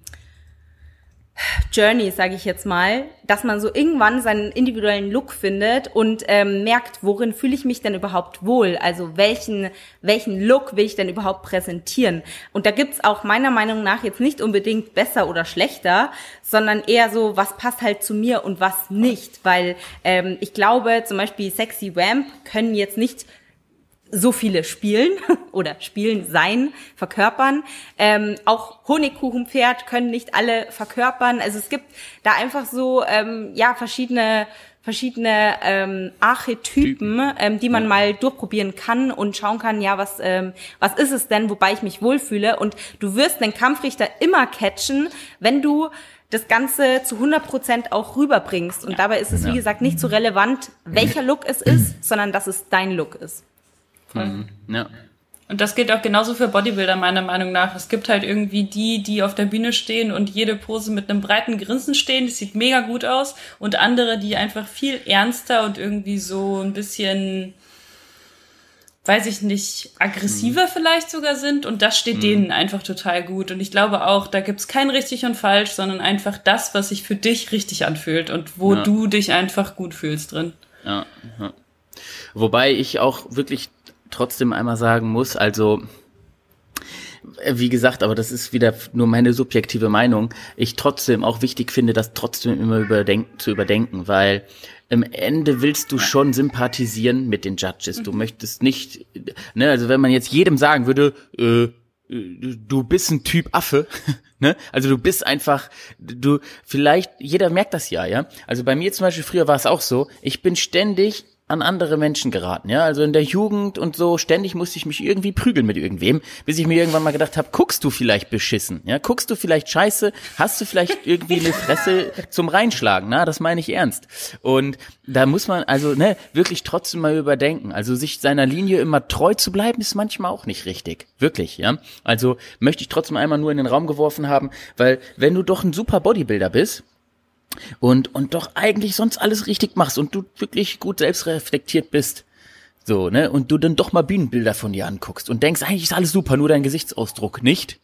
Journey, sage ich jetzt mal, dass man so irgendwann seinen individuellen Look findet und ähm, merkt, worin fühle ich mich denn überhaupt wohl? Also welchen welchen Look will ich denn überhaupt präsentieren? Und da gibt's auch meiner Meinung nach jetzt nicht unbedingt besser oder schlechter, sondern eher so, was passt halt zu mir und was nicht, weil ähm, ich glaube, zum Beispiel Sexy Vamp können jetzt nicht so viele spielen oder spielen sein, verkörpern. Ähm, auch Honigkuchenpferd können nicht alle verkörpern. Also es gibt da einfach so ähm, ja verschiedene verschiedene ähm, Archetypen, ähm, die man mal durchprobieren kann und schauen kann, ja, was ähm, was ist es denn, wobei ich mich wohlfühle. Und du wirst den Kampfrichter immer catchen, wenn du das Ganze zu 100 Prozent auch rüberbringst. Und dabei ist es, wie gesagt, nicht so relevant, welcher Look es ist, sondern dass es dein Look ist.
Mhm. Ja. Und das gilt auch genauso für Bodybuilder meiner Meinung nach. Es gibt halt irgendwie die, die auf der Bühne stehen und jede Pose mit einem breiten Grinsen stehen. Das sieht mega gut aus. Und andere, die einfach viel ernster und irgendwie so ein bisschen, weiß ich nicht, aggressiver mhm. vielleicht sogar sind. Und das steht mhm. denen einfach total gut. Und ich glaube auch, da gibt's kein richtig und falsch, sondern einfach das, was sich für dich richtig anfühlt und wo ja. du dich einfach gut fühlst drin.
Ja, ja. Wobei ich auch wirklich trotzdem einmal sagen muss, also äh, wie gesagt, aber das ist wieder nur meine subjektive Meinung, ich trotzdem auch wichtig finde, das trotzdem immer überdenken, zu überdenken, weil im Ende willst du schon sympathisieren mit den Judges. Du mhm. möchtest nicht, ne, also wenn man jetzt jedem sagen würde, äh, du bist ein Typ Affe, ne? Also du bist einfach, du, vielleicht, jeder merkt das ja, ja? Also bei mir zum Beispiel früher war es auch so, ich bin ständig an andere Menschen geraten, ja, also in der Jugend und so ständig musste ich mich irgendwie prügeln mit irgendwem, bis ich mir irgendwann mal gedacht habe, guckst du vielleicht beschissen, ja, guckst du vielleicht scheiße, hast du vielleicht irgendwie eine Fresse zum reinschlagen, na, das meine ich ernst. Und da muss man also, ne, wirklich trotzdem mal überdenken, also sich seiner Linie immer treu zu bleiben, ist manchmal auch nicht richtig, wirklich, ja. Also möchte ich trotzdem einmal nur in den Raum geworfen haben, weil wenn du doch ein super Bodybuilder bist, und, und doch eigentlich sonst alles richtig machst und du wirklich gut selbstreflektiert bist. So, ne? Und du dann doch mal Bühnenbilder von dir anguckst und denkst, eigentlich ist alles super, nur dein Gesichtsausdruck nicht.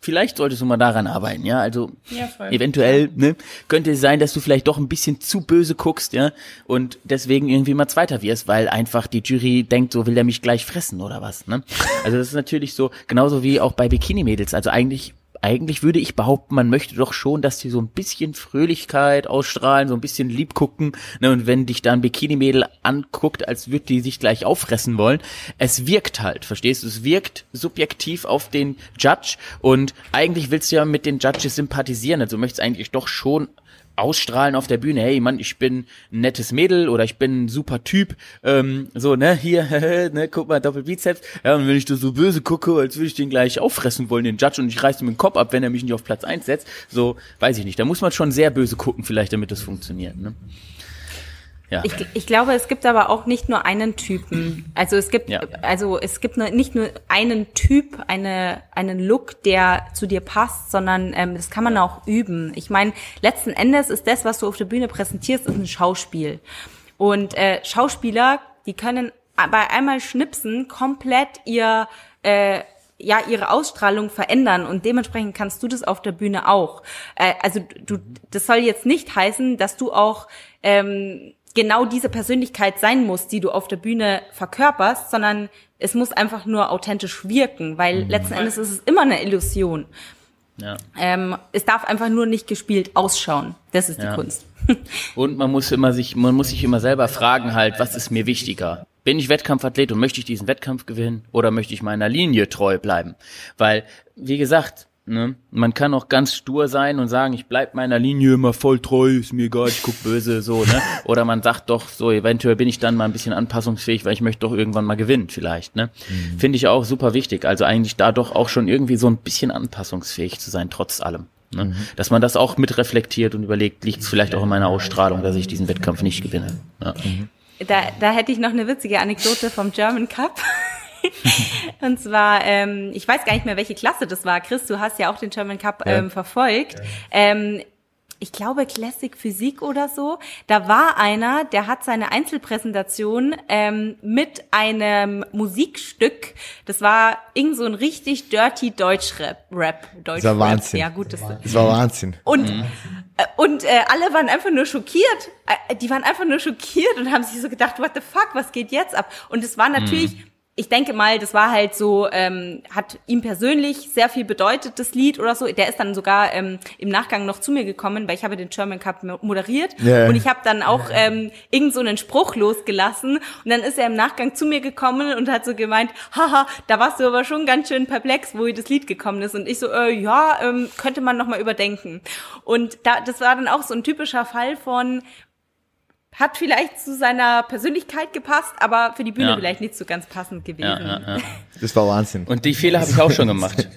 Vielleicht solltest du mal daran arbeiten, ja. Also ja, eventuell ne, könnte es sein, dass du vielleicht doch ein bisschen zu böse guckst, ja, und deswegen irgendwie mal Zweiter wirst, weil einfach die Jury denkt, so will der mich gleich fressen oder was. Ne? Also das ist natürlich so, genauso wie auch bei Bikini-Mädels. Also eigentlich eigentlich würde ich behaupten, man möchte doch schon, dass die so ein bisschen Fröhlichkeit ausstrahlen, so ein bisschen lieb gucken. Ne? Und wenn dich da ein Bikini-Mädel anguckt, als würde die sich gleich auffressen wollen, es wirkt halt, verstehst du? Es wirkt subjektiv auf den Judge und eigentlich willst du ja mit den Judges sympathisieren. Also möchtest eigentlich doch schon ausstrahlen auf der Bühne, hey Mann, ich bin ein nettes Mädel oder ich bin ein super Typ, ähm, so, ne, hier, ne, guck mal, Doppelbizeps, ja, und wenn ich da so böse gucke, als würde ich den gleich auffressen wollen, den Judge, und ich reiße ihm den Kopf ab, wenn er mich nicht auf Platz eins setzt, so, weiß ich nicht, da muss man schon sehr böse gucken, vielleicht, damit das funktioniert, ne.
Ja. Ich, ich glaube, es gibt aber auch nicht nur einen Typen. Also es gibt, ja. also es gibt nicht nur einen Typ, eine, einen Look, der zu dir passt, sondern ähm, das kann man auch üben. Ich meine, letzten Endes ist das, was du auf der Bühne präsentierst, ist ein Schauspiel. Und äh, Schauspieler, die können bei einmal schnipsen komplett ihr äh, ja ihre Ausstrahlung verändern und dementsprechend kannst du das auf der Bühne auch. Äh, also du, das soll jetzt nicht heißen, dass du auch ähm, genau diese Persönlichkeit sein musst, die du auf der Bühne verkörperst, sondern es muss einfach nur authentisch wirken, weil mhm. letzten Endes ist es immer eine Illusion. Ja. Ähm, es darf einfach nur nicht gespielt ausschauen. Das ist die ja. Kunst.
Und man muss immer sich, man muss sich immer selber fragen halt, was ist mir wichtiger? bin ich Wettkampfathlet und möchte ich diesen Wettkampf gewinnen oder möchte ich meiner Linie treu bleiben? Weil, wie gesagt, ne, man kann auch ganz stur sein und sagen, ich bleib meiner Linie immer voll treu, ist mir egal, ich guck böse, so, ne? Oder man sagt doch, so, eventuell bin ich dann mal ein bisschen anpassungsfähig, weil ich möchte doch irgendwann mal gewinnen, vielleicht, ne? Mhm. Finde ich auch super wichtig. Also eigentlich da doch auch schon irgendwie so ein bisschen anpassungsfähig zu sein, trotz allem. Ne? Mhm. Dass man das auch mit reflektiert und überlegt, liegt es vielleicht auch in meiner Ausstrahlung, dass ich diesen Wettkampf nicht gewinne. Ja. Mhm.
Da, da hätte ich noch eine witzige Anekdote vom German Cup. und zwar, ähm, ich weiß gar nicht mehr, welche Klasse das war. Chris, du hast ja auch den German Cup ähm, verfolgt. Ja. Ähm, ich glaube Classic Physik oder so. Da war einer, der hat seine Einzelpräsentation ähm, mit einem Musikstück. Das war irgend so ein richtig dirty Deutschrap. Rap,
Deutsch das war Wahnsinn.
Ja gut, das,
das war Wahnsinn.
Und mhm. Äh, und äh, alle waren einfach nur schockiert. Äh, die waren einfach nur schockiert und haben sich so gedacht, what the fuck, was geht jetzt ab? Und es war natürlich, mhm ich denke mal, das war halt so, ähm, hat ihm persönlich sehr viel bedeutet, das Lied oder so. Der ist dann sogar ähm, im Nachgang noch zu mir gekommen, weil ich habe den German Cup moderiert yeah. und ich habe dann auch ähm, irgend so einen Spruch losgelassen und dann ist er im Nachgang zu mir gekommen und hat so gemeint, haha, da warst du aber schon ganz schön perplex, wo das Lied gekommen ist und ich so, äh, ja, ähm, könnte man noch mal überdenken. Und da, das war dann auch so ein typischer Fall von, hat vielleicht zu seiner Persönlichkeit gepasst, aber für die Bühne ja. vielleicht nicht so ganz passend gewesen. Ja, ja,
das war Wahnsinn.
Und die Fehler habe ich auch schon gemacht.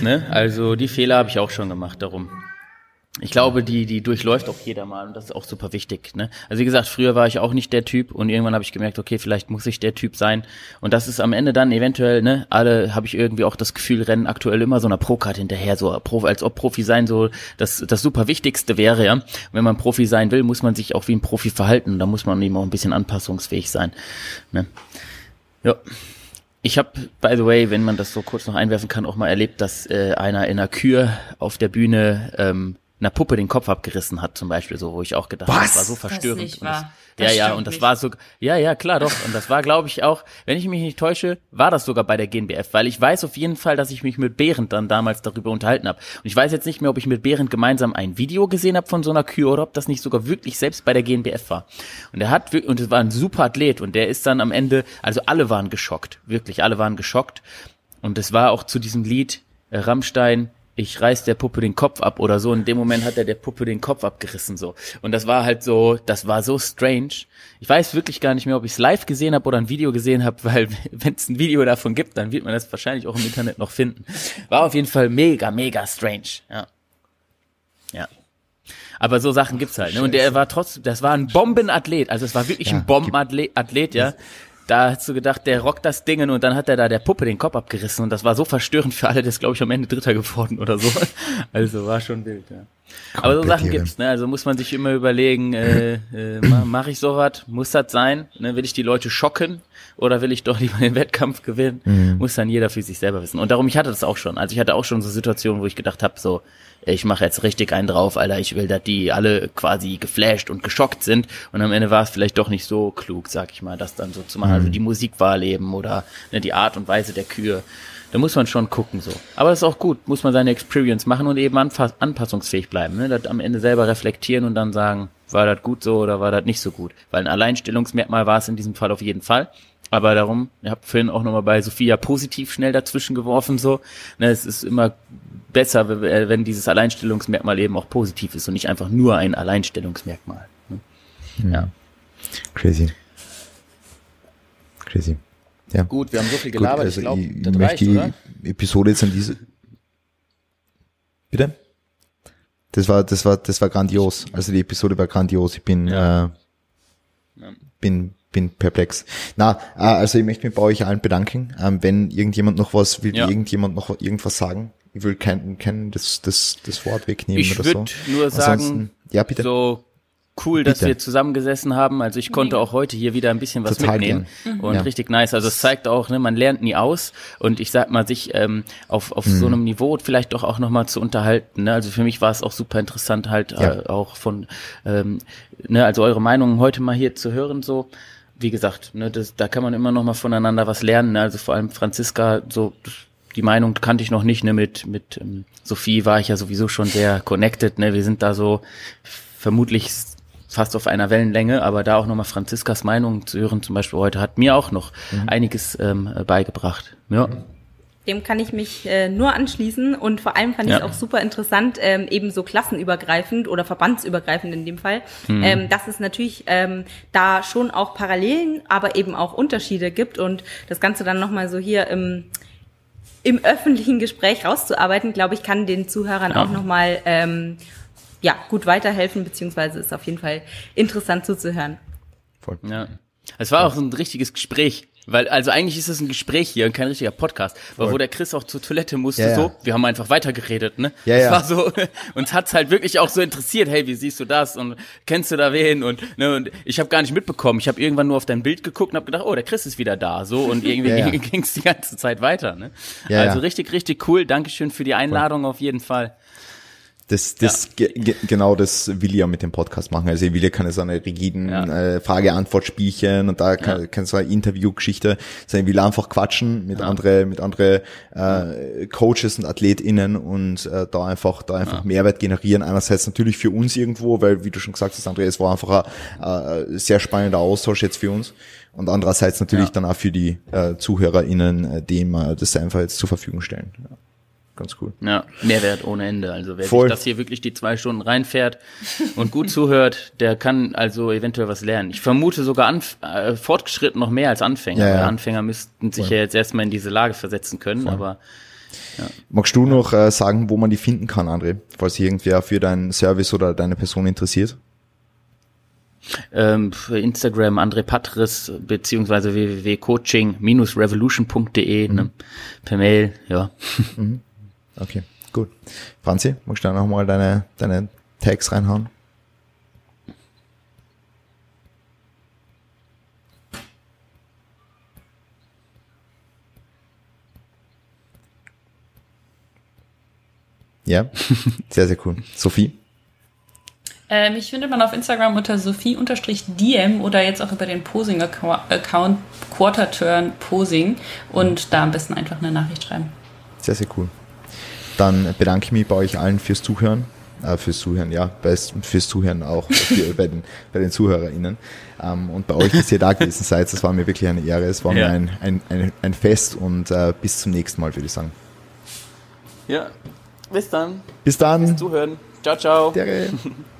ne? Also die Fehler habe ich auch schon gemacht darum ich glaube, die, die durchläuft auch jeder mal und das ist auch super wichtig. Ne? Also wie gesagt, früher war ich auch nicht der Typ und irgendwann habe ich gemerkt, okay, vielleicht muss ich der Typ sein. Und das ist am Ende dann eventuell, ne, alle habe ich irgendwie auch das Gefühl, rennen aktuell immer so einer Pro-Card hinterher, so als ob Profi sein so das, das super Wichtigste wäre, ja. Wenn man Profi sein will, muss man sich auch wie ein Profi verhalten. Da muss man eben auch ein bisschen anpassungsfähig sein. Ne? Ja. Ich habe, by the way, wenn man das so kurz noch einwerfen kann, auch mal erlebt, dass äh, einer in einer Kür auf der Bühne ähm, einer Puppe den Kopf abgerissen hat, zum Beispiel, so, wo ich auch gedacht habe, das war so verstörend. Das nicht wahr. Das, ja, ja, und das nicht. war so, ja, ja, klar, doch. Und das war, glaube ich, auch, wenn ich mich nicht täusche, war das sogar bei der GNBF, weil ich weiß auf jeden Fall, dass ich mich mit Behrend dann damals darüber unterhalten habe. Und ich weiß jetzt nicht mehr, ob ich mit Behrend gemeinsam ein Video gesehen habe von so einer Kühe oder ob das nicht sogar wirklich selbst bei der GNBF war. Und er hat, und es war ein super Athlet und der ist dann am Ende, also alle waren geschockt, wirklich, alle waren geschockt. Und es war auch zu diesem Lied, äh, Rammstein, ich reiß der Puppe den Kopf ab oder so. In dem Moment hat er der Puppe den Kopf abgerissen so. Und das war halt so, das war so strange. Ich weiß wirklich gar nicht mehr, ob ich es live gesehen habe oder ein Video gesehen habe, weil wenn es ein Video davon gibt, dann wird man das wahrscheinlich auch im Internet noch finden. War auf jeden Fall mega, mega strange. Ja. Ja. Aber so Sachen gibt's halt. Ne? Und der war trotzdem, das war ein Bombenathlet. Also es war wirklich ja, ein Bombenathlet, Athlet, ja da hast du gedacht, der rockt das Ding und dann hat er da der Puppe den Kopf abgerissen und das war so verstörend für alle, das glaube ich am Ende Dritter geworden oder so. Also war schon wild, ja. Aber so Sachen gibt's, ne? Also muss man sich immer überlegen, äh, äh, mache ich sowas? Muss das sein? Ne? Will ich die Leute schocken oder will ich doch lieber den Wettkampf gewinnen? Mhm. Muss dann jeder für sich selber wissen. Und darum, ich hatte das auch schon. Also ich hatte auch schon so Situationen, wo ich gedacht habe, so, ich mache jetzt richtig einen drauf, Alter, ich will, dass die alle quasi geflasht und geschockt sind. Und am Ende war es vielleicht doch nicht so klug, sag ich mal, das dann so zu machen. Also mhm. Also die Musikwahl eben oder ne, die Art und Weise der Kühe. Da muss man schon gucken so. Aber das ist auch gut, muss man seine Experience machen und eben anpassungsfähig bleiben. Ne? Das am Ende selber reflektieren und dann sagen, war das gut so oder war das nicht so gut. Weil ein Alleinstellungsmerkmal war es in diesem Fall auf jeden Fall. Aber darum, ihr habt vorhin auch nochmal bei Sophia positiv schnell dazwischen geworfen, so. Ne, es ist immer besser, wenn dieses Alleinstellungsmerkmal eben auch positiv ist und nicht einfach nur ein Alleinstellungsmerkmal. Ne?
Mhm. Ja. Crazy. Crazy. Ja.
Gut, wir haben so viel gelabert, Gut, also ich glaube,
das möchte reicht, die oder? Episode jetzt an diese. Bitte? Das war, das war, das war grandios. Also die Episode war grandios. Ich bin, ja. äh, bin, bin perplex. Na, äh, also ich möchte mich bei euch allen bedanken. Ähm, wenn irgendjemand noch was, will ja. irgendjemand noch irgendwas sagen? Ich will kein, kein das, das, das Wort wegnehmen
ich
oder so.
Ich würde nur sagen,
ja, bitte.
so cool, dass
Bitte.
wir zusammengesessen haben. Also ich konnte auch heute hier wieder ein bisschen was
Total
mitnehmen
gern.
und
Ja.
richtig nice. Also es zeigt auch, ne, man lernt nie aus und ich sag mal, sich ähm, auf, auf
Mhm.
so einem Niveau vielleicht doch auch nochmal zu unterhalten. Ne? Also für mich war es auch super interessant, halt
Ja.
äh, auch von, ähm, ne, also eure Meinungen heute mal hier zu hören so. Wie gesagt, ne, das, da kann man immer noch mal voneinander was lernen. Ne? Also vor allem Franziska, so die Meinung kannte ich noch nicht. Ne? Mit mit ähm, Sophie war ich ja sowieso schon sehr connected. Ne? Wir sind da so vermutlich fast auf einer Wellenlänge, aber da auch nochmal Franziskas Meinung zu hören, zum Beispiel heute, hat mir auch noch einiges ähm, beigebracht. Ja.
Dem kann ich mich äh, nur anschließen und vor allem fand ich
Ja.
es auch super interessant, ähm, eben so klassenübergreifend oder verbandsübergreifend in dem Fall, ähm, dass es natürlich ähm, da schon auch Parallelen, aber eben auch Unterschiede gibt und das Ganze dann nochmal so hier im, im öffentlichen Gespräch rauszuarbeiten, glaube ich, kann den Zuhörern
Ja.
auch nochmal ähm, ja, gut weiterhelfen, beziehungsweise ist auf jeden Fall interessant zuzuhören.
Voll.
Ja. Es war auch so ein richtiges Gespräch. Weil, also eigentlich ist es ein Gespräch hier und kein richtiger Podcast. Weil wo der Chris auch zur Toilette musste,
Ja, ja.
so, wir haben einfach weitergeredet, ne?
Ja,
es
ja.
war so, uns hat's halt wirklich auch so interessiert, hey, wie siehst du das? Und kennst du da wen? Und, ne, und ich habe gar nicht mitbekommen. Ich habe irgendwann nur auf dein Bild geguckt und habe gedacht, oh, der Chris ist wieder da. So, und irgendwie
Ja, ja.
ging ging's die ganze Zeit weiter, ne?
Ja,
also
ja.
richtig, richtig cool. Dankeschön für die Einladung auf jeden Fall.
Das, das ge, ge, genau das will ich ja mit dem Podcast machen. Also ich will ja keine so eine rigiden
Ja.
äh, Frage-Antwort-Spielchen und da kann, keine so eine Interview-Geschichte, sondern ich will einfach quatschen mit andere, mit andere äh, Coaches und AthletInnen und äh, da einfach, da einfach Mehrwert generieren. Einerseits natürlich für uns irgendwo, weil wie du schon gesagt hast, André, es war einfach ein äh, sehr spannender Austausch jetzt für uns. Und andererseits natürlich
Ja.
dann auch für die äh, ZuhörerInnen, äh, dem äh, das einfach jetzt zur Verfügung stellen. Ja. Ganz cool.
Ja, Mehrwert ohne Ende. Also wer
Voll.
sich das hier wirklich die zwei Stunden reinfährt und gut zuhört, der kann also eventuell was lernen. Ich vermute sogar Anf äh, fortgeschritten noch mehr als Anfänger.
Ja, ja.
Anfänger müssten sich ja jetzt erstmal in diese Lage versetzen können, aber
Magst du noch äh, sagen, wo man die finden kann, André, falls sich irgendwer für deinen Service oder deine Person interessiert?
ähm, für Instagram André Patris beziehungsweise www.coaching-revolution.de ne? per Mail, ja.
Okay, gut. Franzi, magst du da nochmal deine, deine Tags reinhauen? Ja, sehr, sehr cool. Sophie?
Ähm, mich findet man auf Instagram unter Sophie-DM oder jetzt auch über den Posing-Account Quarter-Turn Posing und da am besten einfach eine Nachricht schreiben.
Sehr, sehr cool. Dann bedanke ich mich bei euch allen fürs Zuhören. Äh, fürs Zuhören, ja, fürs Zuhören auch für, bei, den, bei den ZuhörerInnen. Ähm, und bei euch, dass ihr da gewesen seid, das war mir wirklich eine Ehre. Es war
Ja.
mir ein, ein, ein, ein Fest und äh, bis zum nächsten Mal, würde ich sagen.
Ja, bis dann.
Bis dann.
Zuhören. Ciao, ciao.
Dere.